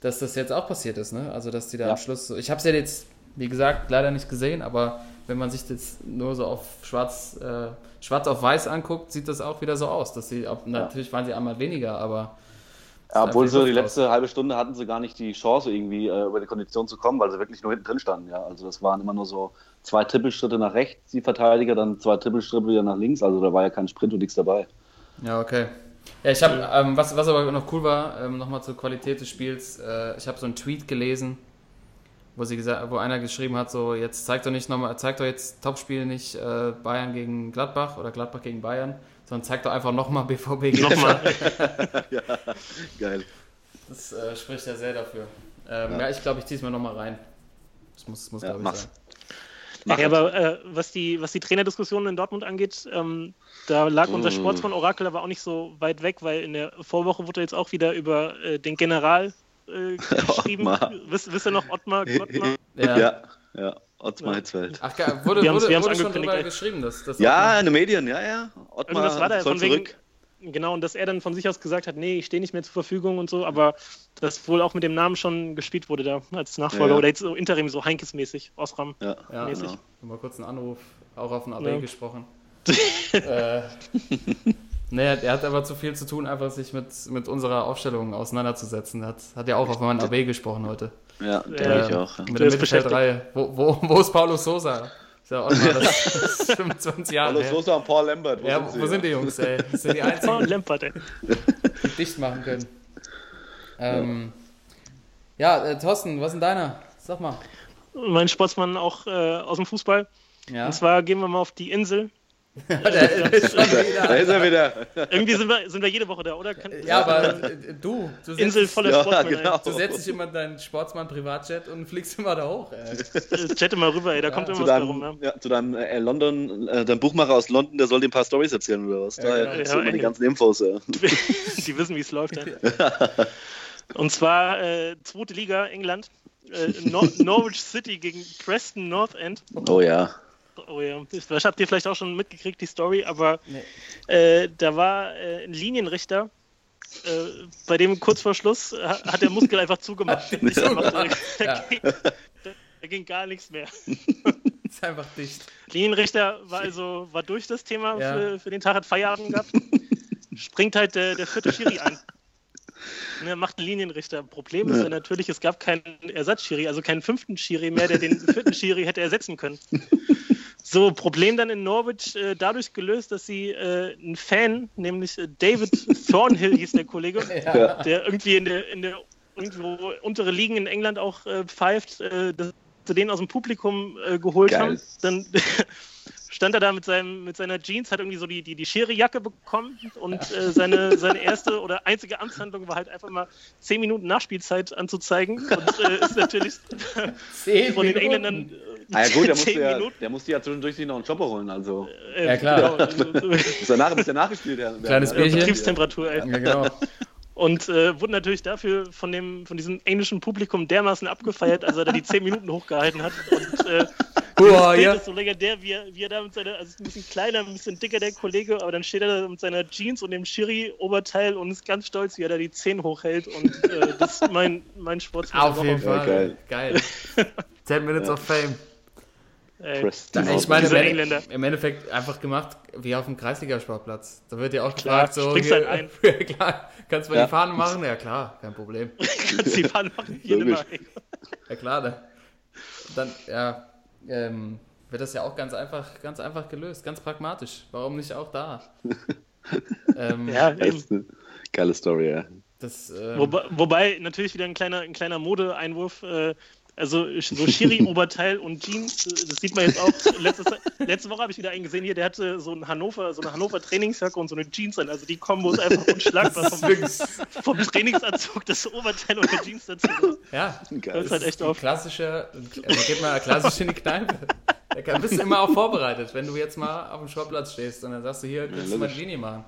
dass das jetzt auch passiert ist, ne? Also, dass die da Ja. am Schluss, so, ich habe es ja jetzt, wie gesagt, leider nicht gesehen, aber wenn man sich das nur so auf schwarz, äh, schwarz auf weiß anguckt, sieht das auch wieder so aus, dass sie, auch, natürlich waren sie einmal weniger, aber Ja, obwohl sie die letzte halbe Stunde hatten sie gar nicht die Chance, irgendwie äh, über die Kondition zu kommen, weil sie wirklich nur hinten drin standen. Ja. Also das waren immer nur so zwei Trippelschritte nach rechts, die Verteidiger, dann zwei Trippelschritte wieder nach links. Also da war ja kein Sprint und nichts dabei. Ja, okay. Ja, ich habe, ähm, was, was aber noch cool war, ähm, nochmal zur Qualität des Spiels, äh, ich habe so einen Tweet gelesen, wo sie gesagt, wo einer geschrieben hat, so jetzt zeigt doch nicht nochmal, zeigt doch jetzt Topspiel nicht äh, Bayern gegen Gladbach oder Gladbach gegen Bayern, sondern zeigt doch einfach nochmal BVB gegen Nochmal. Geil. Das äh, spricht ja sehr dafür. Ähm, ja. ich glaube, ich ziehe es mir nochmal rein. Das muss, das muss Ja, glaube ich, sein. Mach Ja, aber äh, was, die, was die Trainerdiskussion in Dortmund angeht, ähm, da lag unser Mm. Sportsmann-Orakel aber auch nicht so weit weg, weil in der Vorwoche wurde jetzt auch wieder über äh, den General äh, geschrieben. Wisst, wisst ihr noch, Ottmar Gottmar? Ja. Ja, ja. Ottmar Ja. Hitzfeld. Ach, geil. wurde, Wir wurde, wir haben's wurde schon drüber geschrieben, dass das Ja, in den Medien, ja, ja. Ottmar Irgendwas war da soll von wegen, zurück. genau, und dass er dann von sich aus gesagt hat, nee, ich stehe nicht mehr zur Verfügung und so, aber das wohl auch mit dem Namen schon gespielt wurde da als Nachfolger Ja, ja. oder jetzt so interim, so Heinkes-mäßig, Osram. Ja, Ja, mäßig. genau. Mal kurz einen Anruf, auch auf den AB Ja. gesprochen. äh, naja, er hat aber zu viel zu tun, einfach sich mit, mit unserer Aufstellung auseinanderzusetzen. Hat, hat ja auch auf meinen AB gesprochen heute. Ja, denke Ja. ich auch. Ja. Mit Der der Mittelfeldreihe. Wo, wo, wo ist Paulo Sosa? Ist ja auch mal das ist 25 Jahre her. Sosa und Paul Lambert. Ja, wo sind die Jungs, ey? Das sind die einzigen, Lampert, ey. die dicht machen können. Ähm, ja, äh, Thorsten, was ist denn deiner? Sag mal. Mein Sportsmann auch äh, aus dem Fußball. Ja. Und zwar gehen wir mal auf die Insel. Ist Da ist er wieder. Irgendwie sind wir, sind wir jede Woche da, oder? Kann, Ja, aber äh, du, du setzt, Insel voller Ja, genau. du setzt dich immer in deinen Sportsmann-Privatjet und fliegst immer da hoch. Ey. Chatte mal rüber, ey, da kommt Zu immer was deinem, darum. Ja. ja, zu deinem äh, London, äh, deinem Buchmacher aus London, der soll dir ein paar Stories erzählen oder was? Ja, da genau. Ja, immer die ganzen Infos. Ja. Die wissen, wie es läuft. Ja. Und zwar äh, zweite Liga, England. Äh, Nor Norwich City gegen Preston North End. Oh ja. Oh ja, das habt ihr vielleicht auch schon mitgekriegt, die Story, aber Nee. äh, da war äh, ein Linienrichter, äh, bei dem kurz vor Schluss ha- hat der Muskel einfach zugemacht. Hat zugemacht, da, ja. ging, da, da ging gar nichts mehr. Ist einfach dicht. Linienrichter war also war durch das Thema Ja. für, für den Tag, hat Feierabend gehabt. Springt halt der, der vierte Schiri ein. Ne, macht einen Linienrichter. Problem ist Ja. ja natürlich, es gab keinen Ersatzschiri, also keinen fünften Schiri mehr, der den vierten Schiri hätte ersetzen können. So, Problem dann in Norwich äh, dadurch gelöst, dass sie äh, einen Fan, nämlich äh, David Thornhill hieß der Kollege, Ja. der irgendwie in der, in der irgendwo untere Ligen in England auch äh, pfeift, äh, dass sie den aus dem Publikum äh, geholt Geil. haben. Dann stand er da mit, seinem, mit seiner Jeans, hat irgendwie so die, die, die Schere-Jacke bekommen und seine, seine erste oder einzige Amtshandlung war halt einfach mal 10 Minuten Nachspielzeit anzuzeigen und ist natürlich Zehn von den. Engländern Ah, ja gut, der musste 10 ja, Minuten. der musste ja zwischendurch sich noch einen Chopper holen. Also Äh, Ja, klar. Genau, muss er nach, muss er nachgespielt werden. Kleines Ja, Bierchen. Betriebstemperatur, ey. Ja, genau. und äh, wurde natürlich dafür von, dem, von diesem englischen Publikum dermaßen abgefeiert, als er da die 10 Minuten hochgehalten hat. Und äh, Boah, Bild ja. ist so legendär, wie er, wie er da mit seiner, also ein bisschen kleiner, ein bisschen dicker der Kollege, aber dann steht er da mit seiner Jeans und dem Schiri-Oberteil und ist ganz stolz, wie er da die 10 hochhält und äh, das ist mein, mein Sportsmann. Auf jeden Fall. geil. geil. 10 Minutes of Fame. Ey, Prestige. Ich meine, im, im Endeffekt einfach gemacht wie auf dem Kreisliga-Sportplatz. Da wird ja auch Klar, gefragt, so, hier, halt ja, klar, kannst du mal Ja. die Fahnen machen? Ja klar, kein Problem. kannst die Fahnen machen, hier. Ja klar, da. Dann, ja, ähm, wird das ja auch ganz einfach, ganz einfach gelöst, ganz pragmatisch. Warum nicht auch da? ähm, Ja, ist eine geile Story, ja. Das, ähm, Wobei, wobei natürlich wieder ein kleiner, ein kleiner Modeeinwurf. Äh, also so Schiri-Oberteil und Jeans, äh, das sieht man jetzt auch. Letztes, letzte Woche habe ich wieder einen gesehen hier, der hatte so ein Hannover, so eine Hannover Trainingsjacke und so eine Jeans an. Also die Kombo ist einfach unschlagbar vom, vom Trainingsanzug, das Oberteil und der Jeans dazu. ja, Geil. Das ist halt echt ein auf. klassischer, also geht mal klassisch in die Kneipe. Da kann- bist du immer auch vorbereitet, wenn du jetzt mal auf dem Sportplatz stehst und dann sagst du, hier, kannst du mal Linie machen.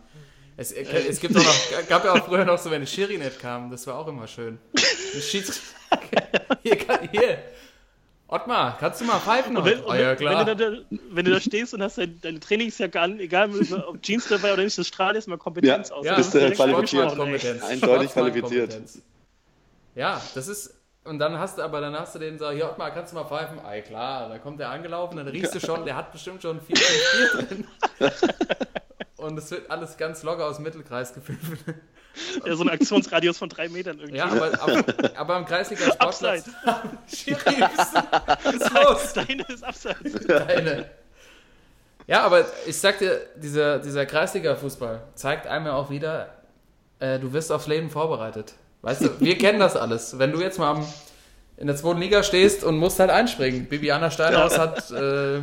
Es, es gibt auch noch, gab ja auch früher noch so, wenn die Schiri nicht kam, das war auch immer schön. Hier, kann, hier, Ottmar, kannst du mal pfeifen Und wenn, Oh ja, wenn, klar. wenn, du da, wenn du da stehst und hast deine, deine Trainingsjacke an, egal ob Jeans dabei oder nicht, das strahlt erstmal Kompetenz Ja, aus. Ja, Das bist du qualifiziert. Sportsmann-Kompetenz. Eindeutig Sportsmann-Kompetenz. Ja, das ist. Und dann hast du aber, dann hast du den so, hier Ottmar, kannst du mal pfeifen? Ey, klar, dann kommt der angelaufen, dann riechst du schon, der hat bestimmt schon vier, fünf Bier drin. Und es wird alles ganz locker aus dem Mittelkreis gefüllt. Ja, so ein Aktionsradius von drei Metern irgendwie. Ja, aber, aber, aber am Kreisliga Sportplatz. Schiri, was ist los? Deine ist abseits. Deine. Ja, aber ich sag dir, dieser, dieser Kreisliga-Fußball zeigt einem ja auch wieder, äh, du wirst aufs Leben vorbereitet. Weißt du, wir kennen das alles. Wenn du jetzt mal am, in der zweiten Liga stehst und musst halt einspringen. Bibiana Steinhaus hat, äh,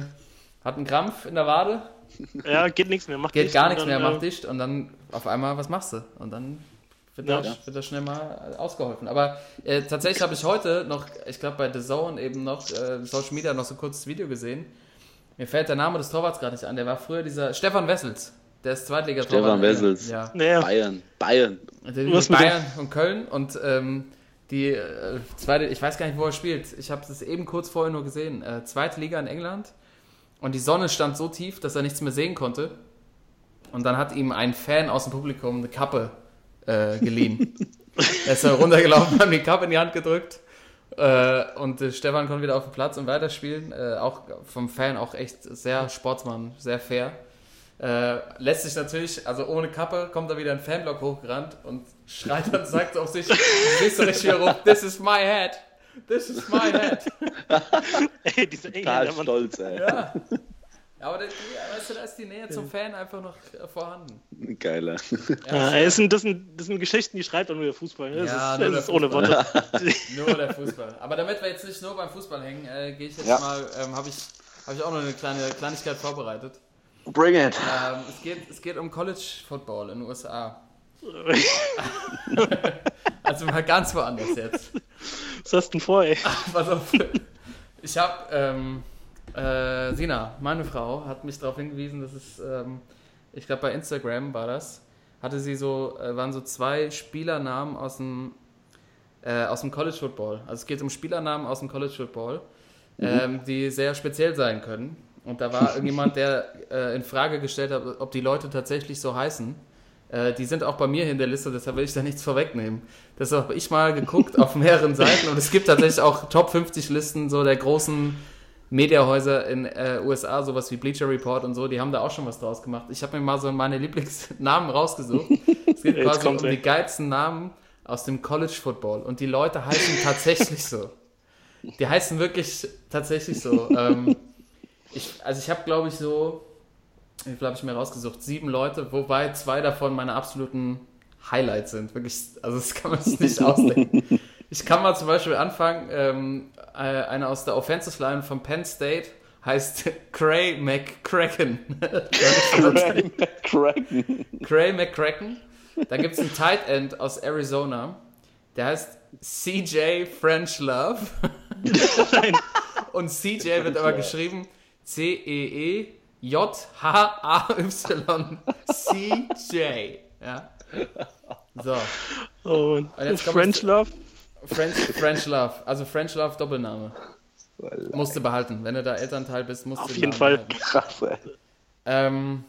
hat einen Krampf in der Wade, Ja, geht nichts mehr. Macht geht dicht gar nichts dann, mehr, äh, macht dicht und dann auf einmal, was machst du? Und dann wird, Ja. das, wird das schnell mal ausgeholfen. Aber äh, tatsächlich habe ich heute noch, ich glaube bei The Zone eben noch, äh, Social Media noch so ein kurzes Video gesehen. Mir fällt der Name des Torwarts gerade nicht an. Der war früher dieser Stefan Wessels. Der ist Zweitliga Stefan Wessels. Ja. Naja, Bayern, Bayern. Der Was Bayern und Köln und ähm, die äh, zweite, ich weiß gar nicht, wo er spielt. Ich habe es eben kurz vorher nur gesehen. Äh, zweite Liga in England und die Sonne stand so tief, dass er nichts mehr sehen konnte. Und dann hat ihm ein Fan aus dem Publikum eine Kappe äh, geliehen. er ist runtergelaufen, hat die Kappe in die Hand gedrückt. Äh, und äh, Stefan konnte wieder auf den Platz und weiterspielen. Äh, auch vom Fan auch echt sehr Sportsmann, sehr fair. Äh, lässt sich natürlich, also ohne Kappe, kommt da wieder ein Fanblock hochgerannt und schreit und sagt auf sich, siehst du richtig rum, this is my head, this is my head. ey, diese Total Engländer, stolz, ey. Ja. Aber das, weißt du, da ist die Nähe zum Fan einfach noch äh, vorhanden. Geiler. Ja, das, sind, das, sind, das sind Geschichten, die schreibt auch nur der Fußball. Ne? Das Ja, ist, nur das der ist ohne Worte. Nur der Fußball. Aber damit wir jetzt nicht nur beim Fußball hängen, äh, gehe ich jetzt Ja. mal, ähm, habe ich, hab ich auch noch eine kleine Kleinigkeit vorbereitet. Bring it. Ähm, es, geht, es geht um College Football in den USA. Also mal ganz woanders jetzt. Was hast du denn vor, ey? Pass auf. Ich habe, ähm, äh, Sina, meine Frau, hat mich darauf hingewiesen, dass es, ähm, ich glaube bei Instagram war das, hatte sie so, äh, waren so zwei Spielernamen aus dem, äh, aus dem College Football. Also es geht um Spielernamen aus dem College Football, ähm, die sehr speziell sein können. Und da war irgendjemand, der äh, in Frage gestellt hat, ob die Leute tatsächlich so heißen. Äh, die sind auch bei mir in der Liste, deshalb will ich da nichts vorwegnehmen. Deshalb habe ich mal geguckt auf mehreren Seiten und es gibt tatsächlich auch Top 50 Listen so der großen Mediahäuser in äh, USA, sowas wie Bleacher Report und so, die haben da auch schon was draus gemacht. Ich habe mir mal so meine Lieblingsnamen rausgesucht. Es geht quasi um die geilsten Namen aus dem College Football und die Leute heißen tatsächlich so. Die heißen wirklich tatsächlich so. Ähm, ich, also ich habe, glaube ich, so, wie viel habe ich mir rausgesucht? Sieben Leute, wobei zwei davon meine absoluten Highlights sind. Wirklich, also das kann man sich nicht ausdenken. Ich kann mal zum Beispiel anfangen, ähm, äh, einer aus der Offensive Line von Penn State heißt Cray McCracken. Cracken. Cray McCracken. Dann gibt es einen Tight End aus Arizona, der heißt CJ French Love. Und CJ wird aber geschrieben E C-E-E-J-H-A-Y. CJ. Ja. So. Oh, Und jetzt French Love. French, French Love, also French Love Doppelname. Musst du behalten. Wenn du da Elternteil bist, musst Auf du den jeden Fall. behalten. Krass, ey. Ähm,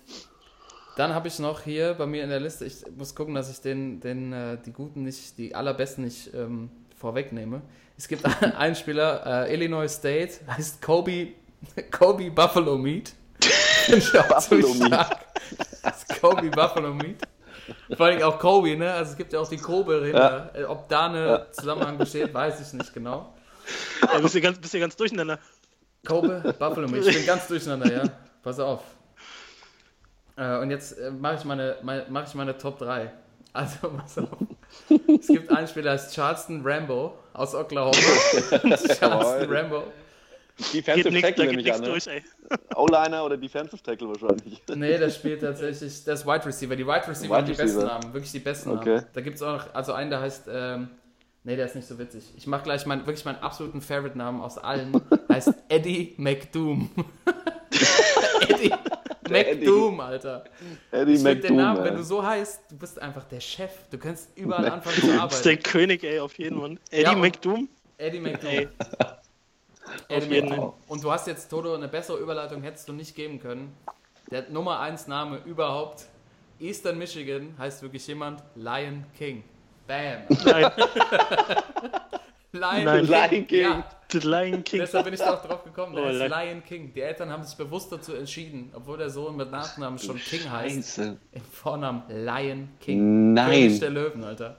dann habe ich noch hier bei mir in der Liste, ich muss gucken, dass ich den, den äh, die guten nicht, die allerbesten nicht ähm, vorwegnehme. Es gibt einen Spieler, äh, Illinois State, heißt Kobe, Kobe Buffalo Meat. Buffalo stark. Das ist Kobe Buffalo Meat. Vor allem auch Kobe, ne? Also es gibt ja auch die Kobe hinter. Äh, Ob da eine Zusammenhang besteht, weiß ich nicht genau. Ja, bist, du ganz, bist du ganz durcheinander. Kobe, Buffalo Meat. Ich bin ganz durcheinander, ja. Pass auf. Äh, und jetzt äh, mache ich, meine, meine, mach ich meine Top 3. Also, pass auf. Es gibt einen Spieler, der heißt Charleston Rambo aus Oklahoma. Charleston Rambo. Geht Defensive nix, da Tackle geht nehme ich an, ne? durch, ey. O-Liner oder Defensive Tackle wahrscheinlich. Nee, der spielt tatsächlich, der ist Wide Receiver. Die Wide Receiver Wide haben die besten Receiver. Namen, wirklich die besten Okay. Namen. Da gibt es auch noch, also einen, der heißt, ähm, nee, der ist nicht so witzig. Ich mache gleich mein, wirklich meinen absoluten Favorite-Namen aus allen. Der heißt Eddie McDoom. Eddie McDoom, Alter. Eddie Ich finde den Namen, McDoom, wenn du so heißt, du bist einfach der Chef. Du kannst überall anfangen zu Du bist der arbeiten. König, ey, auf jeden Fall. Eddie Ja, McDoom? Eddie McDoom. Ey. McDoom. Und du hast jetzt, Toto, eine bessere Überleitung hättest du nicht geben können. Der Nummer 1 Name überhaupt, Eastern Michigan, heißt wirklich jemand Lion King. Bam. Nein, Lion, Nein. Lion King. Ja, The Lion King. deshalb bin ich da auch drauf gekommen. Der Oh, ist Li- Lion King. Die Eltern haben sich bewusst dazu entschieden, obwohl der Sohn mit Nachnamen schon King heißt, Scheiße. im Vornamen Lion King. Nein. König der Löwen, Alter.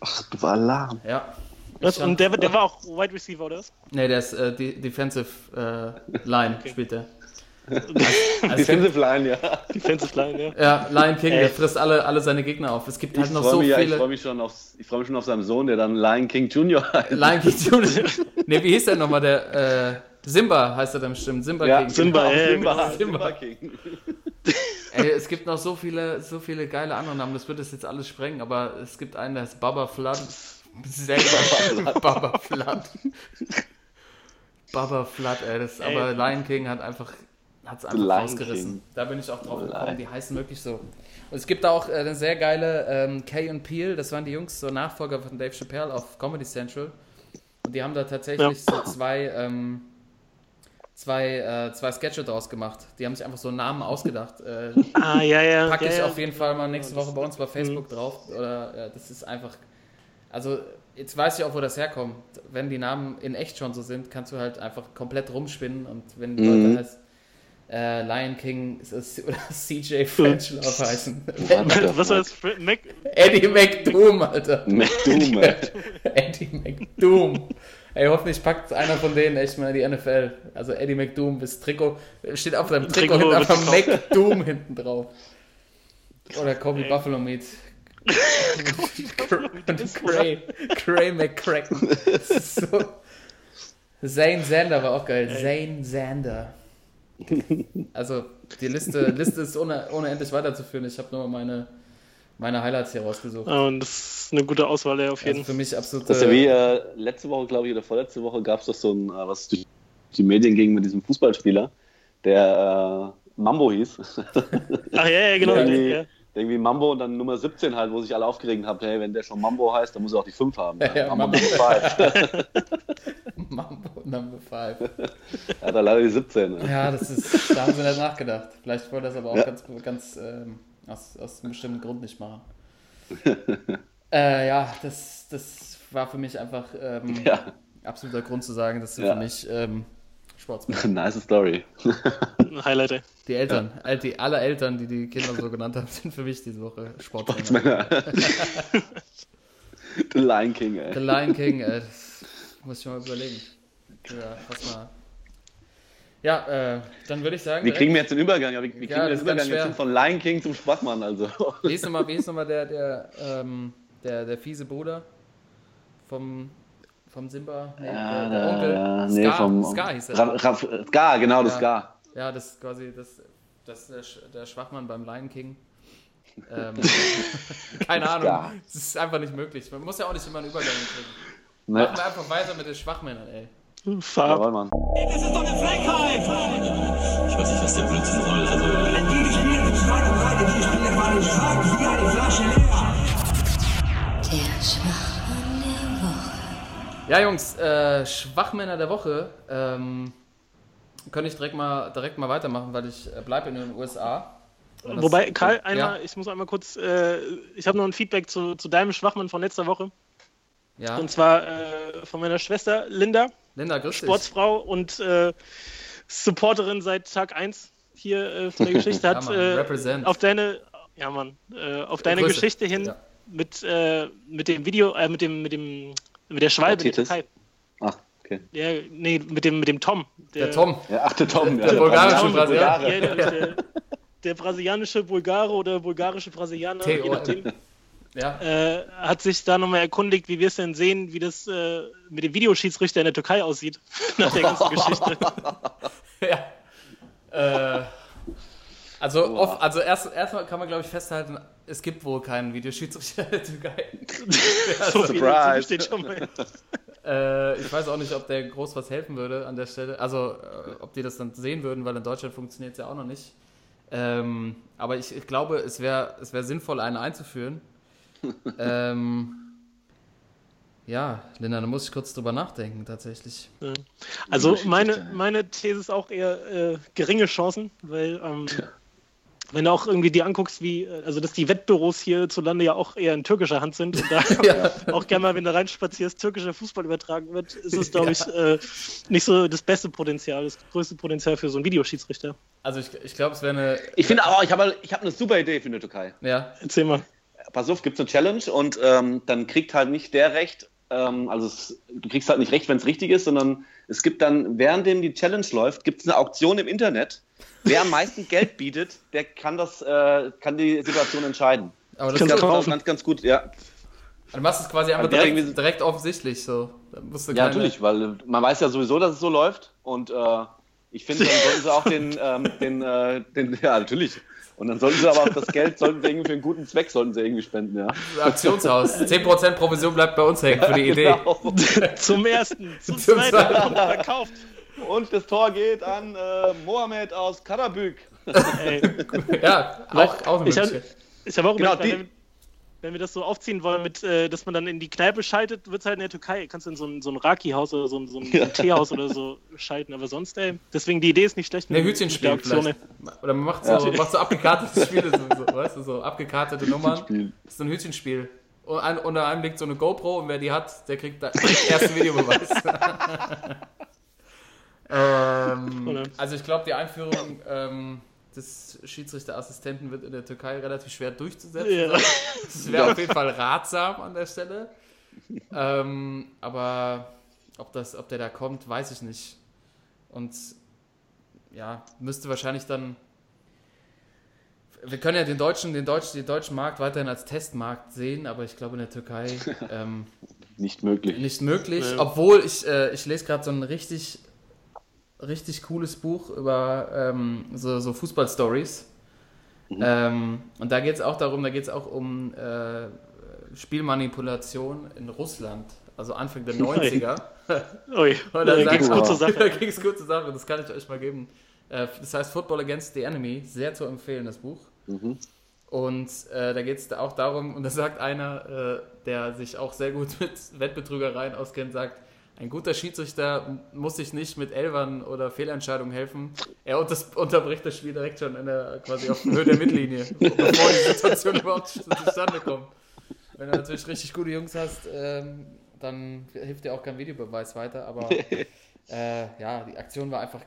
Ach, du Alarm. Ja. Was? Und der, der war auch Wide Receiver, oder was? Nee, der ist äh, die Defensive äh, Line, spielt der. Defensive Line, ja. Defensive Line, ja. Ja, Lion King, der Ey. frisst alle, alle seine Gegner auf. Es gibt Ich halt noch freue so mich, ja, ich viele. freu mich, schon ich freu mich schon auf seinen Sohn, der dann Lion King Jr. heißt. Lion King Junior. ne, wie hieß der nochmal? Der äh, Simba heißt er dann bestimmt. Simba Ja, King. Simba, genau, ja, Simba, genau. Simba King. Ey, es gibt noch so viele, so viele geile andere Namen. Das wird es jetzt alles sprengen, aber es gibt einen, der heißt Baba Flood. Selber. Baba Flood. Baba Flood, ey. Das, Ey. aber Lion King hat einfach hat es einfach Lion rausgerissen. King. Da bin ich auch drauf Lion. gekommen. Die heißen wirklich so. Und es gibt auch äh, eine sehr geile ähm, Kay und Peel. Das waren die Jungs, so Nachfolger von Dave Chappelle auf Comedy Central. Und die haben da tatsächlich so zwei, ähm, zwei, äh, zwei Sketche draus gemacht. Die haben sich einfach so Namen ausgedacht. Äh, Ah, ja, ja. packe ja, ich ja. auf jeden Fall mal nächste Woche bei uns bei Facebook drauf. Oder ja, das ist einfach. Also jetzt weiß ich auch, wo das herkommt. Wenn die Namen in echt schon so sind, kannst du halt einfach komplett rumspinnen und wenn die Leute heißt äh, Lion King ist es- oder CJ French Love heißen. Was? Fr- Mac Eddie McDoom, Alter. McDoom, ey. Eddie McDoom. Ey, hoffentlich packt einer von denen echt mal in die NFL. Also Eddie McDoom, das Trikot, steht auf seinem Trikot, Trikot hinten einfach McDoom hinten drauf. Oder Kobe Buffalo Meat. Und Cray, Cray McCracken. So. Zane Zander war auch geil. Zane Zander. Also, die Liste, Liste ist ohne, ohne endlich weiterzuführen. Ich habe nur meine, meine Highlights hier rausgesucht. Ah, und das ist eine gute Auswahl, ja, auf jeden Also für mich absolut. Das ist ja wie äh, letzte Woche, glaube ich, oder vorletzte Woche gab es doch so ein, äh, was durch die Medien ging mit diesem Fußballspieler, der äh, Mambo hieß. Ach ja, ja, genau. der, irgendwie, Ja. Irgendwie Mambo und dann Nummer 17 halt, wo sich alle aufgeregt haben, hey, wenn der schon Mambo heißt, dann muss er auch die 5 haben. Ja, ja, Mambo Mambo. Nummer 5. Mambo Number 5. Er hat er leider die 17. Ne? Ja, das ist, da haben sie nicht nachgedacht. Vielleicht wollte das aber auch Ja. ganz, ganz ähm, aus, aus einem bestimmten Grund nicht machen. äh, ja, das, das war für mich einfach ähm, Ja, absoluter Grund zu sagen, dass du für mich ähm, Sportsmann. nice Story. Ein Highlight, ey. Die Eltern, all die, alle Eltern, die die Kinder so genannt haben, sind für mich diese Woche Sportsmänner. Sportsmänner. The Lion King, The ey. Lion King, äh, das muss ich mal überlegen. Ja, fass mal. Ja, äh, dann würde ich sagen, Wie direkt- kriegen wir jetzt den Übergang? Ja, wie, wie kriegen Ja, wir den ist Übergang jetzt hin von Lion King zum Schwachmann? Also. Wie hieß nochmal, wie hieß nochmal der, der, ähm, der, der fiese Bruder vom, vom Simba? Nee, der, der Onkel. ja, Ska, nee, vom, Ska hieß er. Ra- Ra- Ska, genau, das Ja. Ska. Ja, das ist quasi das, das ist der, Sch- der Schwachmann beim Lion King. Ähm, keine Ahnung. Das ist einfach nicht möglich. Man muss ja auch nicht immer einen Übergang kriegen. Ne? Machen wir einfach weiter mit den Schwachmännern, ey. Farb. Jawohl, Mann. Das ist doch eine Frechheit! Ich weiß nicht, was der Blödsinn soll. Also, Die spielen schwach und rein, die spielen mal schwach wie eine Flasche leer. Der Schwachmann der Woche. Ja, Jungs, äh, Schwachmänner der Woche. Ähm, könnte ich direkt mal, direkt mal weitermachen, weil ich äh, bleibe in den USA. Das- Wobei, Karl, einmal, Ja, ich muss einmal kurz, äh, ich habe noch ein Feedback zu, zu deinem Schwachmann von letzter Woche. ja. Und zwar äh, von meiner Schwester Linda, Linda, grüß. Sportsfrau und äh, Supporterin seit Tag 1 hier äh, von der Geschichte, Ja, hat Mann, äh, auf deine, ja Mann, äh, auf deine Grüße. Geschichte hin Ja. mit, mit dem Video, äh, mit dem, mit dem, mit der Schwalbe, der Otitis? Türkei. Ach, okay. Ja, nee, mit dem, mit dem Tom. Der Tom. Ja, ach, der Tom. Der bulgarische Brasilianer. Der, der, der brasilianische Bulgare oder bulgarische Brasilianer, je Theo. nachdem, Ja. äh, hat sich da nochmal erkundigt, wie wir es denn sehen, wie das äh, mit dem Videoschiedsrichter in der Türkei aussieht, nach der ganzen Geschichte. ja. Äh, also, off, also erst, erstmal kann man, glaube ich, festhalten, es gibt wohl keinen Videoschiedsrichter in der Türkei. So viel Surprise. steht schon mal. Äh, ich weiß auch nicht, ob der groß was helfen würde an der Stelle. Also, äh, ob die das dann sehen würden, weil in Deutschland funktioniert es ja auch noch nicht. Ähm, aber ich, ich glaube, es wäre es wär sinnvoll, einen einzuführen. ähm, ja, Linda, da muss ich kurz drüber nachdenken, tatsächlich. Also meine, meine These ist auch eher äh, geringe Chancen, weil ähm, wenn du auch irgendwie dir anguckst, wie, äh, also dass die Wettbüros hierzulande ja auch eher in türkischer Hand sind und da Ja. auch gerne mal, wenn du reinspazierst, türkischer Fußball übertragen wird, ist es, glaube ich, äh, nicht so das beste Potenzial, das größte Potenzial für so einen Videoschiedsrichter. Also, ich, ich glaube, es wäre eine. Ich finde auch, ich habe ich hab eine super Idee für eine Türkei. Ja, Erzähl mal. Pass auf, gibt es eine Challenge und ähm, dann kriegt halt nicht der Recht, ähm, also es, du kriegst halt nicht recht, wenn es richtig ist, sondern es gibt dann, währenddem die Challenge läuft, gibt es eine Auktion im Internet. Wer am meisten Geld bietet, der kann das, äh, kann die Situation entscheiden. aber das das kaufen. ist ganz, ganz gut, ja. Du machst es quasi einfach Ja, direkt, irgendwie- direkt offensichtlich so. Da musst du Ja, keine- natürlich, weil äh, man weiß ja sowieso, dass es so läuft und äh, ich finde, dann sollten sie auch den, ähm, den, äh, den, ja, natürlich. Und dann sollten sie aber auch das Geld, sollten sie irgendwie für einen guten Zweck, sollten sie irgendwie spenden, ja. Aktionshaus. 10% Provision bleibt bei uns hängen für die Idee. Genau. Zum ersten, zum, Zum zweiten, zweiten. verkauft. Und das Tor geht an äh, Mohamed aus Karabük. Ey, Ja, auch, auch eine ich habe hab auch Genau, die- wenn, wenn wir das so aufziehen wollen, mit, äh, dass man dann in die Kneipe schaltet, wird es halt in der Türkei. Kannst du in so ein, so ein Raki-Haus oder so ein, so ein Teehaus oder so schalten. Aber sonst, ey, deswegen die Idee ist nicht schlecht. Ne, Hütchenspiel vielleicht. Oder man macht so, macht so abgekartete Spiele, so, so, weißt du, so abgekartete Nummern. Das ist so ein Hütchenspiel. Und ein, unter einem liegt so eine GoPro und wer die hat, der kriegt da ersten Videobeweis. ähm, Oder? also ich glaube, die Einführung ähm, des Schiedsrichterassistenten wird in der Türkei relativ schwer durchzusetzen. Ja. Das wäre auf jeden Fall ratsam an der Stelle. Ähm, aber ob, das, ob der da kommt, weiß ich nicht. Und ja, müsste wahrscheinlich dann. Wir können ja den deutschen, den deutschen, den deutschen Markt weiterhin als Testmarkt sehen, aber ich glaube in der Türkei ähm, Nicht möglich. nicht möglich. Ja. Obwohl ich, äh, ich lese gerade so ein richtig, richtig cooles Buch über ähm, so, so Fußball-Stories. Ähm, und da geht es auch darum, da geht es auch um äh, Spielmanipulation in Russland, also Anfang der 90er. Ui, Und da ging's sagt- gut zur Da Sache. ging es gut zur Sache, das kann ich euch mal geben. Äh, Das heißt Football Against the Enemy, sehr zu empfehlen, das Buch. Und äh, da geht es auch darum, und da sagt einer, äh, der sich auch sehr gut mit Wettbetrügereien auskennt, sagt, ein guter Schiedsrichter muss sich nicht mit Elfern oder Fehlentscheidungen helfen. Er unterbricht das Spiel direkt schon in der, quasi auf Höhe der Mittellinie, bevor die Situation überhaupt zustande kommt. Wenn du natürlich richtig gute Jungs hast, ähm, dann hilft dir auch kein Videobeweis weiter. Aber äh, ja, die Aktion war einfach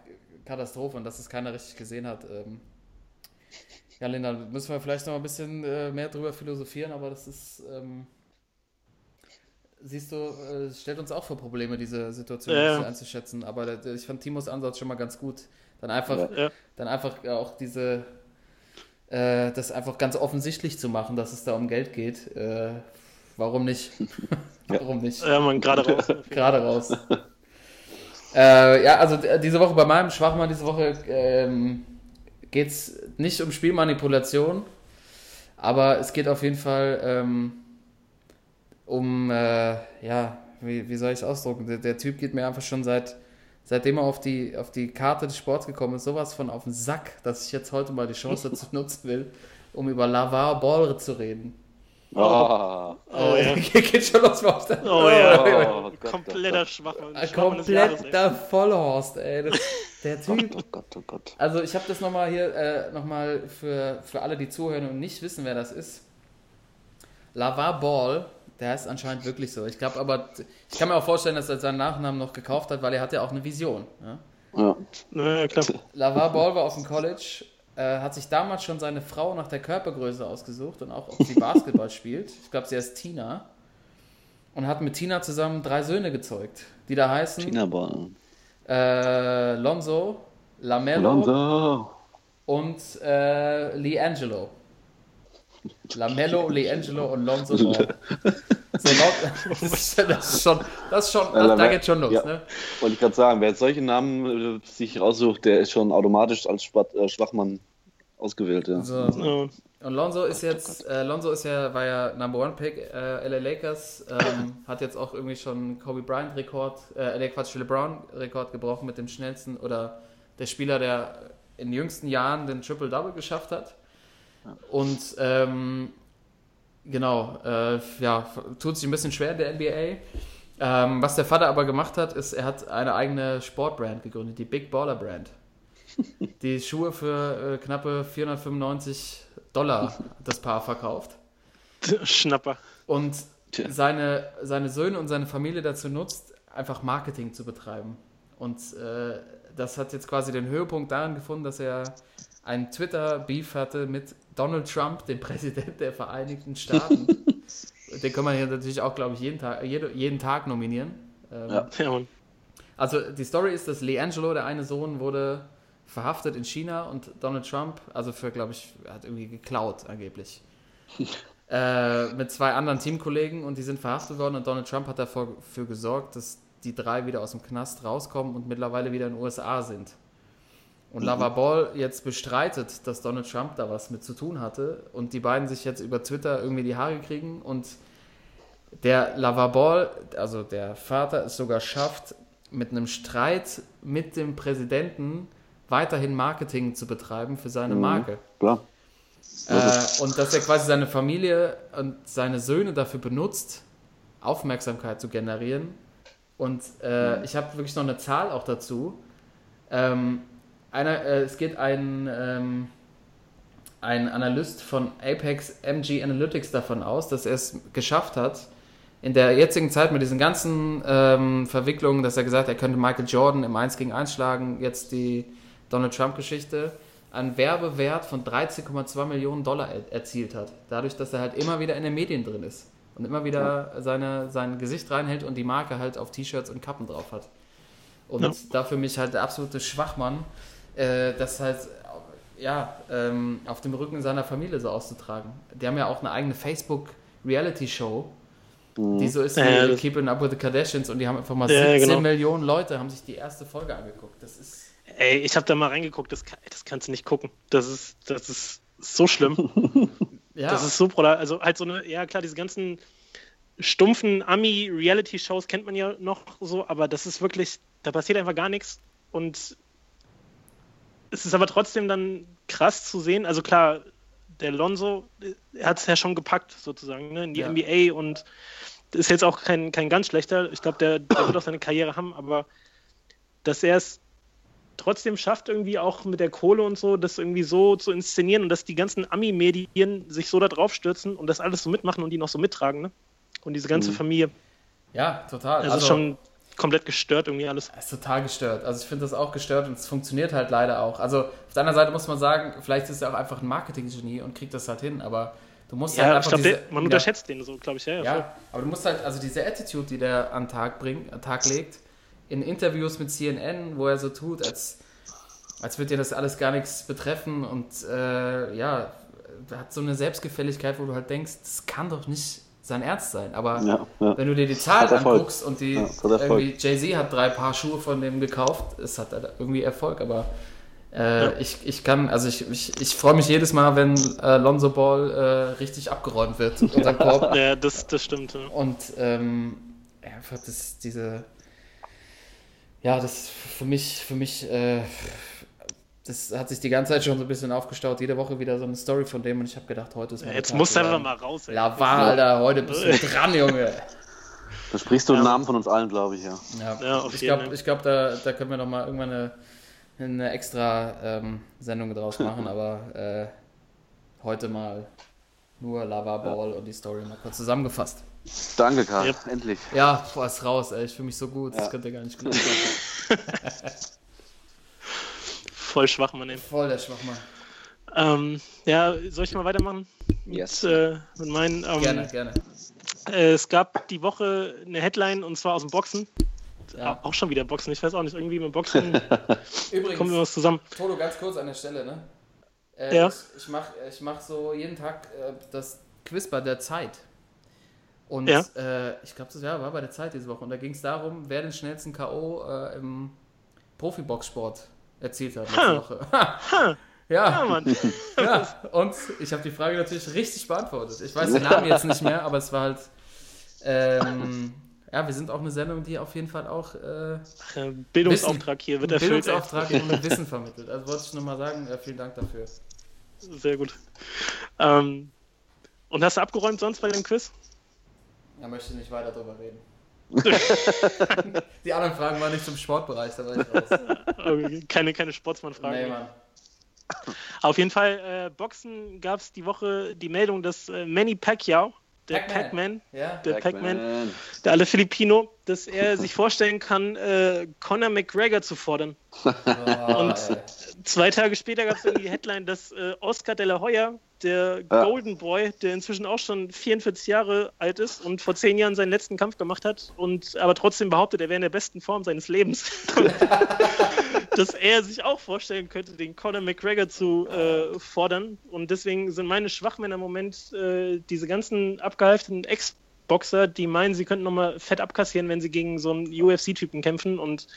Katastrophe und dass es keiner richtig gesehen hat. Ähm, ja, Linda, müssen wir vielleicht noch ein bisschen äh, mehr drüber philosophieren, aber das ist, ähm, siehst du, äh, es stellt uns auch vor Probleme, diese Situation Ja, einzuschätzen. Aber ich fand Timos Ansatz schon mal ganz gut. Dann einfach, Ja. dann einfach auch diese, äh, das einfach ganz offensichtlich zu machen, dass es da um Geld geht. Äh, warum nicht? warum nicht? Ja, man, gerade raus. Gerade raus. äh, ja, also diese Woche bei meinem Schwachmann, diese Woche ähm, geht es nicht um Spielmanipulation, aber es geht auf jeden Fall ähm, um, äh, ja, wie, wie soll ich es ausdrucken? Der, der Typ geht mir einfach schon seit, seitdem er auf die, auf die Karte des Sports gekommen ist, sowas von auf den Sack, dass ich jetzt heute mal die Chance dazu nutzen will, um über Lavar Ball zu reden. Ah. Oh, Äh, ja. Geht schon los, was da. Oh ja. Oh, Gott, Gott, Kompletter. Schwachmann. Kompletter Vollhorst, ey. Das, der Typ. Oh Gott, oh Gott. Also ich habe das nochmal hier, äh, nochmal für, für alle, die zuhören und nicht wissen, wer das ist. Lavar Ball, der heißt anscheinend wirklich so. Ich glaube aber, ich kann mir auch vorstellen, dass er seinen Nachnamen noch gekauft hat, weil er hat ja auch eine Vision. Ja? Ja. Ja, klar. Lavar Ball war auf dem College, äh, hat sich damals schon seine Frau nach der Körpergröße ausgesucht und auch, ob sie Basketball spielt. Ich glaube, sie heißt Tina. Und hat mit Tina zusammen drei Söhne gezeugt, die da heißen China-Ball. äh, Lonzo, Lamello Lonzo. und äh, Liangelo. Lamello, Liangelo und Lonzo Ball. So, das, ist, das ist schon, das ist schon, das, da geht schon los, Ja. ne? Wollte ich gerade sagen, wer jetzt solche Namen äh, sich raussucht, der ist schon automatisch als äh, Schwachmann ausgewählt. Ja. So. Ja. Und Lonzo ist jetzt, äh, Lonzo ist ja, war ja Number One Pick, äh, LA Lakers, ähm, hat jetzt auch irgendwie schon Kobe Bryant Rekord, äh, nee, Quatsch, LeBron Rekord gebrochen mit dem schnellsten oder der Spieler, der in den jüngsten Jahren den Triple Double geschafft hat. Und ähm, genau, äh, ja, tut sich ein bisschen schwer in der NBA. Ähm, was der Vater aber gemacht hat, ist, er hat eine eigene Sportbrand gegründet, die Big Baller Brand. Die Schuhe für äh, knappe 495 Dollar das Paar verkauft. Schnapper. Und seine, seine Söhne und seine Familie dazu nutzt, einfach Marketing zu betreiben. Und äh, das hat jetzt quasi den Höhepunkt darin gefunden, dass er einen Twitter-Beef hatte mit Donald Trump, dem Präsident der Vereinigten Staaten. Den kann man hier natürlich auch, glaube ich, jeden Tag, jede, jeden Tag nominieren. Ähm, Ja. Ja, also die Story ist, dass Leangelo, der eine Sohn, wurde verhaftet in China und Donald Trump, also für, glaube ich, hat irgendwie geklaut angeblich. äh, mit zwei anderen Teamkollegen und die sind verhaftet worden und Donald Trump hat dafür für gesorgt, dass die drei wieder aus dem Knast rauskommen und mittlerweile wieder in den USA sind. Und Lava Ball jetzt bestreitet, dass Donald Trump da was mit zu tun hatte und die beiden sich jetzt über Twitter irgendwie die Haare kriegen und der Lava Ball, also der Vater, es sogar schafft, mit einem Streit mit dem Präsidenten weiterhin Marketing zu betreiben für seine Marke. Klar. Äh, und dass er quasi seine Familie und seine Söhne dafür benutzt, Aufmerksamkeit zu generieren. Und äh, ich habe wirklich noch eine Zahl auch dazu. Ähm, einer, äh, es geht ein, ähm, ein Analyst von Apex MG Analytics davon aus, dass er es geschafft hat, in der jetzigen Zeit mit diesen ganzen ähm, Verwicklungen, dass er gesagt hat, er könnte Michael Jordan im 1 gegen 1 schlagen, jetzt die Donald Trump-Geschichte, einen Werbewert von 13,2 Millionen Dollar er erzielt hat. Dadurch, dass er halt immer wieder in den Medien drin ist und immer wieder seine, sein Gesicht reinhält und die Marke halt auf T-Shirts und Kappen drauf hat. Und Ja. da für mich halt der absolute Schwachmann, äh, das halt ja, ähm, auf dem Rücken seiner Familie so auszutragen. Die haben ja auch eine eigene Facebook-Reality-Show, die so ist wie Ja, Keeping Up with the Kardashians und die haben einfach mal Ja, 17 genau. Millionen Leute haben sich die erste Folge angeguckt. Das ist Ey, ich habe da mal reingeguckt, das, kann, das kannst du nicht gucken. Das ist, das ist so schlimm. ja, Das ist so brutal. Also halt so eine, ja klar, diese ganzen stumpfen Ami-Reality-Shows kennt man ja noch so, aber das ist wirklich, da passiert einfach gar nichts. Und es ist aber trotzdem dann krass zu sehen. Also klar, der Lonzo, hat es ja schon gepackt sozusagen ne, in die Ja. NBA und ist jetzt auch kein, kein ganz schlechter. Ich glaube, der, der wird auch seine Karriere haben, aber dass er es trotzdem schafft, irgendwie auch mit der Kohle und so, das irgendwie so zu inszenieren und dass die ganzen Ami-Medien sich so da drauf stürzen und das alles so mitmachen und die noch so mittragen, ne? Und diese ganze Familie. ja, total. Das ist schon komplett gestört irgendwie alles. Das ist total gestört. Also ich finde das auch gestört und es funktioniert halt leider auch. Also auf der anderen Seite muss man sagen, vielleicht ist er auch einfach ein Marketing-Genie und kriegt das halt hin, aber du musst halt Ja, ich einfach glaube, diese, man ja, unterschätzt den so, glaube ich, ja. ja. Ja, aber du musst halt, also diese Attitude, die der an Tag bringt, an Tag legt, in Interviews mit CNN, wo er so tut, als, als würde dir das alles gar nichts betreffen und äh, ja, hat so eine Selbstgefälligkeit, wo du halt denkst, das kann doch nicht sein Ernst sein. Aber Ja, ja. wenn du dir die Zahlen anguckst und die Ja, Jay-Z hat drei Paar Schuhe von dem gekauft, es hat halt irgendwie Erfolg, aber äh, ich, ich kann, also ich, ich, ich freue mich jedes Mal, wenn äh, Lonzo Ball äh, richtig abgeräumt wird, unser Korb. Ja, das, das stimmt. Ja. Und ähm, einfach das, diese, ja, das ist für mich, für mich äh, das hat sich die ganze Zeit schon so ein bisschen aufgestaut. Jede Woche wieder so eine Story von dem und ich habe gedacht, heute ist mal Jetzt musst du einfach mal raus, ey. Laval, Alter, heute bist du dran, Junge. Da sprichst du im Namen von uns allen, glaube ich, ja. Ja, Ja, auf ich jeden glaube, Fall. ich glaub, da, da können wir noch mal irgendwann eine, eine extra ähm, Sendung draus machen, aber äh, heute mal nur Lava Ball und die Story mal kurz zusammengefasst. Danke, Karl. Endlich. Ja, boah, ist raus, ey. Ich fühle mich so gut. Das Ja. könnt ihr gar nicht glauben. Voll schwach, Mann, ey. Voll der Schwachmann. Ähm, ja, soll ich mal weitermachen? Yes. Mit, äh, mit meinen. Ähm, Gerne, gerne. Äh, es gab die Woche eine Headline und zwar aus dem Boxen. Ja. Auch schon wieder Boxen. Ich weiß auch nicht, irgendwie mit Boxen kommen wir Übrigens, was zusammen. Toto, ganz kurz an der Stelle, ne? Äh, Ja. Ich, ich mache ich mach so jeden Tag äh, das Quiz bei der Zeit. Und Ja. äh, ich glaube, das ja, war bei der Zeit diese Woche. Und da ging es darum, wer den schnellsten K.O. Äh, im Profiboxsport erzielt hat letzte. Woche. Ha, ja, ja, Mann. ja, und ich habe die Frage natürlich richtig beantwortet. Ich weiß den Namen jetzt nicht mehr, aber es war halt. Ähm, ja, wir sind auch eine Sendung, die auf jeden Fall auch äh, Bildungsauftrag hier wird erfüllt. ey. Bildungsauftrag und Wissen vermittelt. Also wollte ich nochmal sagen, äh, vielen Dank dafür. Sehr gut. Ähm, und hast du abgeräumt sonst bei dem Quiz? Da möchte ich nicht weiter drüber reden. die anderen Fragen waren nicht zum Sportbereich, da war ich raus. Keine keine Sportsmann-Fragen. Nee, Mann. Auf jeden Fall, äh, Boxen gab es die Woche die Meldung, dass äh, Manny Pacquiao, der Pac-Man. Pac-Man, Ja? der Pac-Man, Pac-Man. der alle Filipino, dass er sich vorstellen kann, äh, Conor McGregor zu fordern. Oh, Und- ey. Zwei Tage später gab es dann die Headline, dass äh, Oscar de la Hoya, der Ja. Golden Boy, der inzwischen auch schon 44 Jahre alt ist und vor zehn Jahren seinen letzten Kampf gemacht hat und aber trotzdem behauptet, er wäre in der besten Form seines Lebens, dass er sich auch vorstellen könnte, den Conor McGregor zu äh, fordern. Und deswegen sind meine Schwachmänner im Moment äh, diese ganzen abgehalfteten Ex-Boxer, die meinen, sie könnten nochmal fett abkassieren, wenn sie gegen so einen UFC-Typen kämpfen und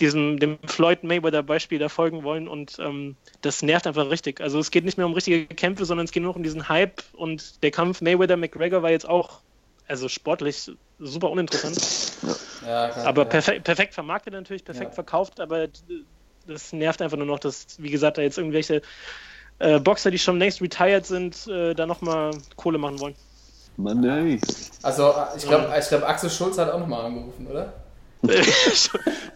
diesem dem Floyd Mayweather Beispiel da folgen wollen und ähm, das nervt einfach richtig. Also es geht nicht mehr um richtige Kämpfe, sondern es geht nur noch um diesen Hype und der Kampf Mayweather McGregor war jetzt auch also sportlich super uninteressant, Ja, kann- aber ja. perfekt, perfekt vermarktet natürlich, perfekt Ja. verkauft, aber das nervt einfach nur noch, dass wie gesagt da jetzt irgendwelche äh, Boxer, die schon längst retired sind, äh, da nochmal Kohle machen wollen. Mann, ey. Also, ich glaube, ich glaub, Axel Schulz hat auch nochmal angerufen, oder?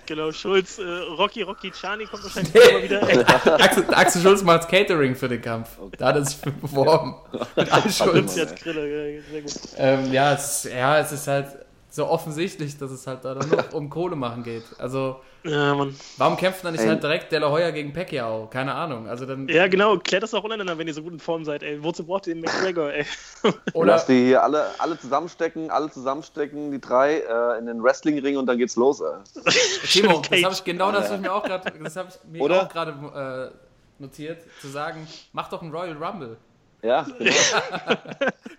genau, Schulz, äh, Rocky, Rocky Chani kommt wahrscheinlich immer wieder. Axel, Axel Schulz macht Catering für den Kampf. Da hat er sich für beworben. Mit Axel Schulz Schulz. jetzt Grille, ja, sehr gut. Ähm, ja, es, ja, es ist halt so offensichtlich, dass es halt da dann nur um Kohle machen geht. Also, Ja, Mann. warum kämpft dann nicht Ey. halt direkt De La Hoya gegen Pacquiao? Keine Ahnung. Also dann, Ja, genau, klärt das doch untereinander, wenn ihr so gut in Form seid, ey. Wozu braucht ihr den McGregor, ey? oder, Lass die hier alle, alle zusammenstecken, alle zusammenstecken, die drei äh, in den Wrestlingring und dann geht's los. Ey. Timo, das habe ich genau das habe ich mir auch gerade, das habe ich mir Oder? auch gerade äh, notiert, zu sagen, mach doch einen Royal Rumble. Ja, genau.